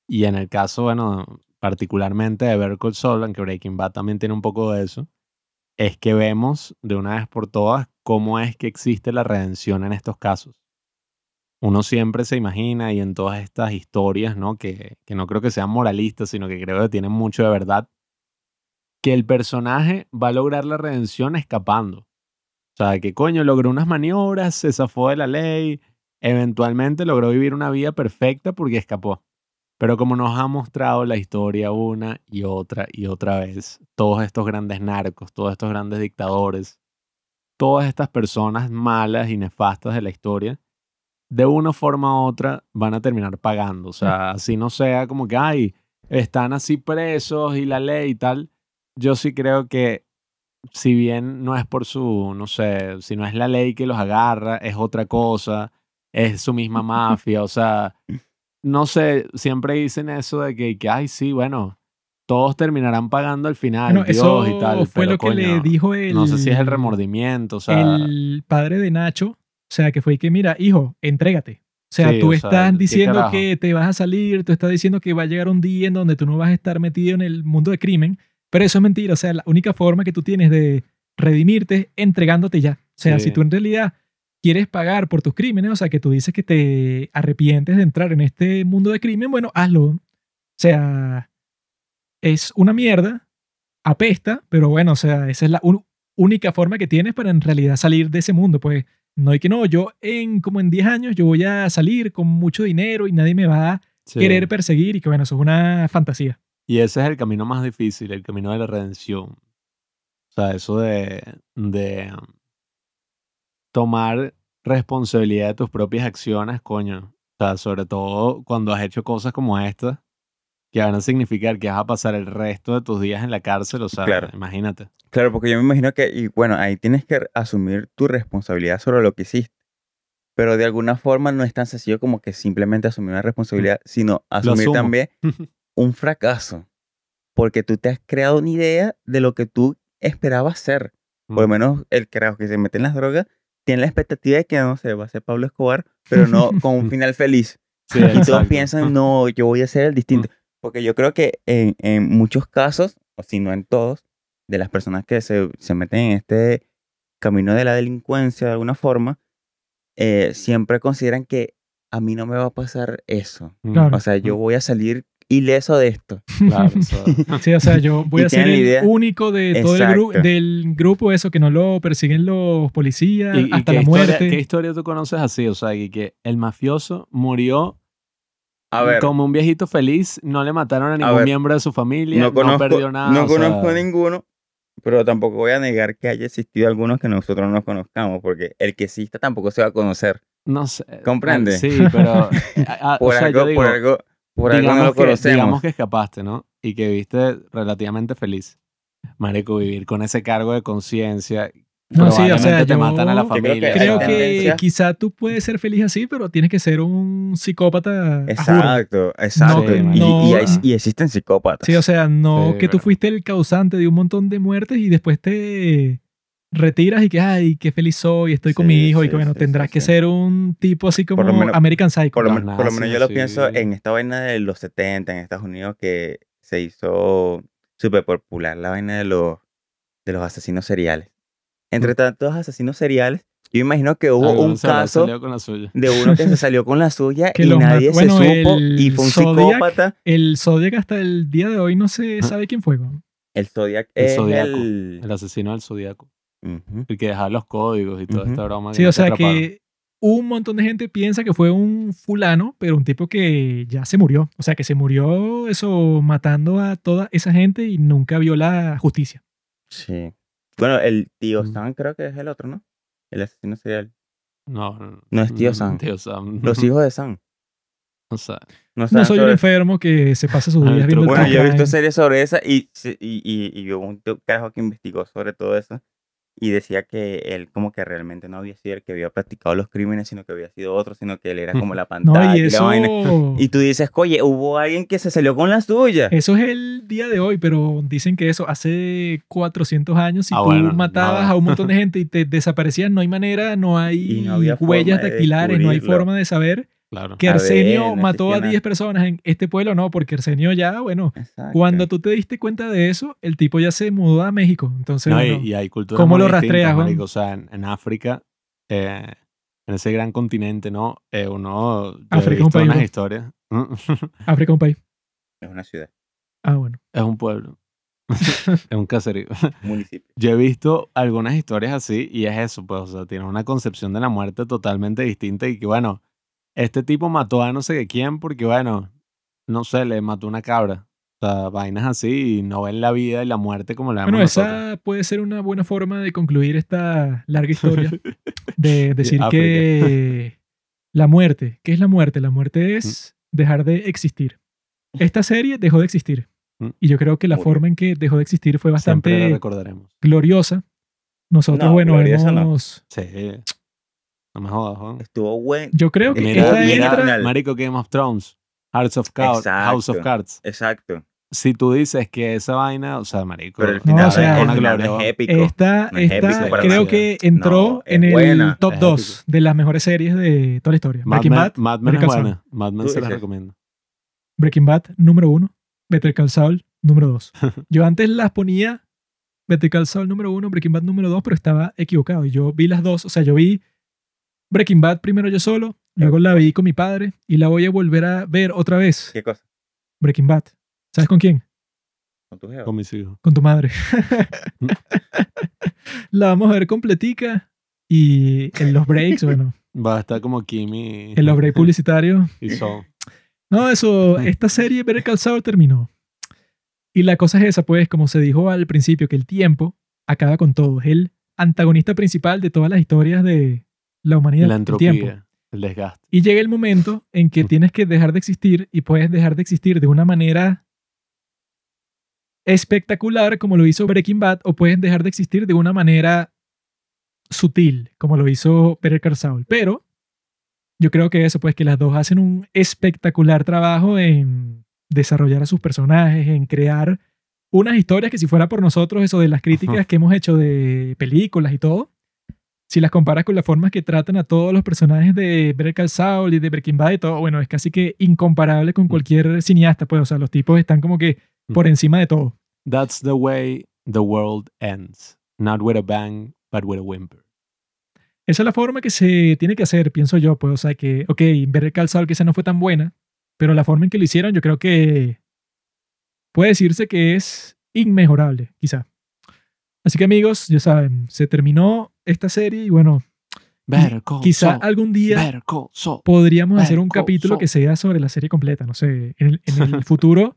Y en el caso, bueno, particularmente de Better Call Saul, aunque Breaking Bad también tiene un poco de eso, es que vemos de una vez por todas cómo es que existe la redención en estos casos. Uno siempre se imagina y en todas estas historias, ¿no? Que, que no creo que sean moralistas, sino que creo que tienen mucho de verdad, que el personaje va a lograr la redención escapando. O sea, que coño, logró unas maniobras, se zafó de la ley, eventualmente logró vivir una vida perfecta porque escapó. Pero como nos ha mostrado la historia una y otra y otra vez, todos estos grandes narcos, todos estos grandes dictadores, todas estas personas malas y nefastas de la historia, de una forma u otra van a terminar pagando. O sea, así no sea como que, ay, están así presos y la ley y tal. Yo sí creo que si bien no es por su, no sé, si no es la ley que los agarra, es otra cosa, es su misma mafia, o sea, no sé, siempre dicen eso de que, que ay, sí, bueno, todos terminarán pagando al final, Bueno, Dios eso y tal. fue pero, lo que le dijo el, No sé si es el remordimiento, o sea, el padre de Nacho. O sea, que fue que, mira, hijo, entrégate. O sea, Sí, tú o estás ¿qué diciendo que te vas a salir, tú estás diciendo que va a llegar un día en donde tú no vas a estar metido en el mundo de crimen, pero eso es mentira. O sea, la única forma que tú tienes de redimirte es entregándote ya. O sea, Sí. si tú en realidad quieres pagar por tus crímenes, o sea, que tú dices que te arrepientes de entrar en este mundo de crimen, bueno, hazlo. O sea, es una mierda, apesta, pero bueno, o sea, esa es la única forma que tienes para en realidad salir de ese mundo. Pues no hay que no, yo en como en 10 años yo voy a salir con mucho dinero y nadie me va a sí. querer perseguir y que bueno, eso es una fantasía. Y ese es el camino más difícil, el camino de la redención. O sea, eso de, de tomar responsabilidad de tus propias acciones, coño. O sea, sobre todo cuando has hecho cosas como estas, que van a significar que vas a pasar el resto de tus días en la cárcel. O sea, Claro. imagínate. Claro, porque yo me imagino que, y bueno, ahí tienes que asumir tu responsabilidad sobre lo que hiciste. Pero de alguna forma no es tan sencillo como que simplemente asumir una responsabilidad, sino asumir también un fracaso. Porque tú te has creado una idea de lo que tú esperabas ser. Por lo Mm. menos el carajo que se mete en las drogas tiene la expectativa de que, no sé, va a ser Pablo Escobar, pero no con un final feliz. Sí, Y todos. Mm. piensan, no, yo voy a ser el distinto. Porque yo creo que en, en muchos casos, o si no en todos, de las personas que se, se meten en este camino de la delincuencia de alguna forma, eh, siempre consideran que a mí no me va a pasar eso. Claro. O sea, yo voy a salir ileso de esto. Claro, o sea, Sí, o sea, yo voy Y a ser el idea. único de todo el grupo, del grupo eso que no lo persiguen los policías ¿Y, y hasta qué, la historia, muerte. qué historia tú conoces así? O sea, y que el mafioso murió A ver, como un viejito feliz, no le mataron a ningún ver, miembro de su familia, no perdió nada. no sea, conozco ninguno, pero tampoco voy a negar que haya existido algunos que nosotros no conozcamos, porque el que exista tampoco se va a conocer. No sé. ¿Comprende? Sí, pero. a- a- Por, o sea, algo, yo digo, por algo, por algo no digamos lo que, conocemos. digamos que escapaste, ¿no? Y que viviste relativamente feliz. Marico, vivir con ese cargo de conciencia. No, sí, o sea, te yo matan a la creo que familia. Creo que tendencia. quizá tú puedes ser feliz así, pero tienes que ser un psicópata. Exacto, exacto. Sí, y, marico. y hay- y existen psicópatas. Sí, o sea, no Sí, que tú fuiste el causante de un montón de muertes y después te retiras y que, ay, qué feliz soy, estoy con Sí, mi hijo y que, bueno, sí, tendrás sí, que sí. ser un tipo así como Por lo menos- American Psycho. por, lo, los men- por lo menos yo lo pienso en esta vaina de los 70 en Estados Unidos que se hizo súper popular, la vaina de los, de los asesinos seriales. Entre tantos asesinos seriales, yo imagino que hubo un se caso con la suya. de uno que se salió con la suya Que y nadie se supo y fue un Zodiac- psicópata. El Zodiac hasta el día de hoy no se sabe quién fue. ¿no? El Zodiac El es Zodiaco, el... El asesino del zodiaco. Ujú. El que dejaba los códigos y toda esta broma. Sí, o sea atraparon. que un montón de gente piensa que fue un fulano, pero un tipo que ya se murió. O sea, que se murió eso matando a toda esa gente y nunca vio la justicia. Sí. Bueno, el tío Mm. Sam creo que es el otro, ¿no? El asesino serial. No, no, No es tío Sam. Tío Sam. Los hijos de Sam. O sea, No, soy un enfermo que se pasa sus Ah, días viendo. Bueno, yo he visto series sobre esa y, y, y, y hubo un tío carajo que investigó sobre todo eso y decía que él como que realmente no había sido el que había practicado los crímenes, sino que había sido otro, sino que él era como la No, pantalla y y la eso, vaina. Y tú dices, oye, hubo alguien que se salió con la suya. eso es el día de hoy, pero dicen que eso hace 400 años, si Ah, tú bueno, matabas no. a un montón de gente y te desaparecías, no hay manera, no hay no huellas de dactilares, no hay forma de saber claro. que Arsenio no mató a existía 10 personas en este pueblo, no, porque Arsenio ya, bueno, Exacto. cuando tú te diste cuenta de eso, el tipo ya se mudó a México. Entonces, No, y- bueno, y, hay culturas ¿cómo lo rastreas, marico. O sea, en, en África, eh, en ese gran continente, ¿no? Eh, uno... África es un país, historias. África es un país. Es una ciudad, Ah, bueno. es un pueblo. es un caserío. municipio. Yo he visto algunas historias así y es eso, pues, o sea, tiene una concepción de la muerte totalmente distinta y que, bueno, este tipo mató a no sé quién porque, bueno, no sé, le mató una cabra. O sea, vainas así y no ven la vida y la muerte como la vemos Bueno, nosotros. esa puede ser una buena forma de concluir esta larga historia. De decir que la muerte, ¿qué es la muerte? La muerte Mm. es dejar de existir. Esta serie dejó de existir. Mm. Y yo creo que la forma en que dejó de existir fue bastante recordaremos. gloriosa. Nosotros, No, bueno, gloriosa no. hemos... Sí. No me jodas, Juan. Estuvo buen. Yo creo que Mira, esta mira, entra... Marico Game of Thrones, Hearts of Cards, House of. Cards. Exacto. Si tú dices que esa vaina, o sea, marico, Pero el No, final, o sea, el una final gloria, es épico. Esta, No es esta épico para creo que entró No, es en el buena. top Es 2 épico. de las mejores series de toda la historia. Mad Breaking Men, Bad, Mad Men es Better Call buena. Mad Men se las recomiendo. Breaking Bad número 1, Better Call Saul número 2. Yo antes las ponía Better Call Saul número 1, Breaking Bad número 2, pero estaba equivocado. Y yo vi las dos, o sea, yo vi Breaking Bad primero yo solo, luego la vi con mi padre y la voy a volver a ver otra vez. ¿Qué cosa? Breaking Bad. ¿Sabes con quién? Con tu. Con mis hijos. Con tu madre. la vamos a ver completica y en los breaks, bueno, Va a estar como Kimi en los breaks publicitarios y Son. No, eso, esta serie Better Call Saul terminó. Y la cosa es esa, pues, como se dijo al principio, que el tiempo acaba con todo. Es el antagonista principal de todas las historias de la humanidad. La el tiempo. entropía. El desgaste. Y llega el momento en que tienes que dejar de existir y puedes dejar de existir de una manera espectacular como lo hizo Breaking Bad o puedes dejar de existir de una manera sutil como lo hizo Better Call Saul. Pero yo creo que eso, pues que las dos hacen un espectacular trabajo en desarrollar a sus personajes, en crear unas historias que si fuera por nosotros, eso de las críticas que hemos hecho de películas y todo, si las comparas con las formas que tratan a todos los personajes de Better Saul y de Breaking Bad y todo, bueno, es casi que incomparable con cualquier cineasta, pues, o sea, los tipos están como que por encima de todo. That's the way the world ends. Not with a bang, but with a whimper. Esa es la forma que se tiene que hacer, pienso yo, pues, o sea, que, ok, Better Saul quizá no fue tan buena, pero la forma en que lo hicieron yo creo que puede decirse que es inmejorable, quizá. Así que amigos, ya saben, se terminó esta serie y bueno, quizá algún día podríamos hacer un capítulo que sea sobre la serie completa, no sé, en el, en el futuro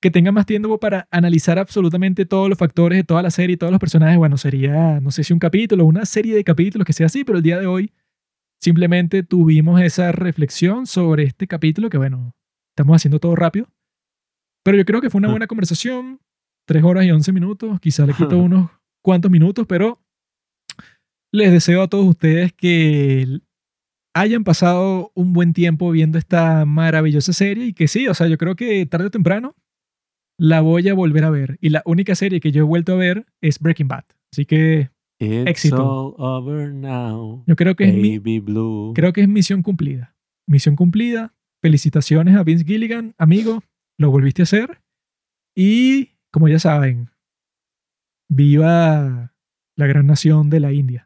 que tenga más tiempo para analizar absolutamente todos los factores de toda la serie y todos los personajes, bueno, sería, no sé si un capítulo, una serie de capítulos que sea así, pero el día de hoy simplemente tuvimos esa reflexión sobre este capítulo que, bueno, estamos haciendo todo rápido, pero yo creo que fue una buena conversación, tres horas y once minutos, quizá le quito unos cuantos minutos, pero les deseo a todos ustedes que hayan pasado un buen tiempo viendo esta maravillosa serie y que sí, o sea, yo creo que tarde o temprano la voy a volver a ver. Y la única serie que yo he vuelto a ver es Breaking Bad. Así que It's Éxito. all over now. yo creo que es, mi, Blue. creo que es misión cumplida. Misión cumplida. Felicitaciones a Vince Gilligan, amigo. Lo volviste a hacer. Y como ya saben, viva la gran nación de la India.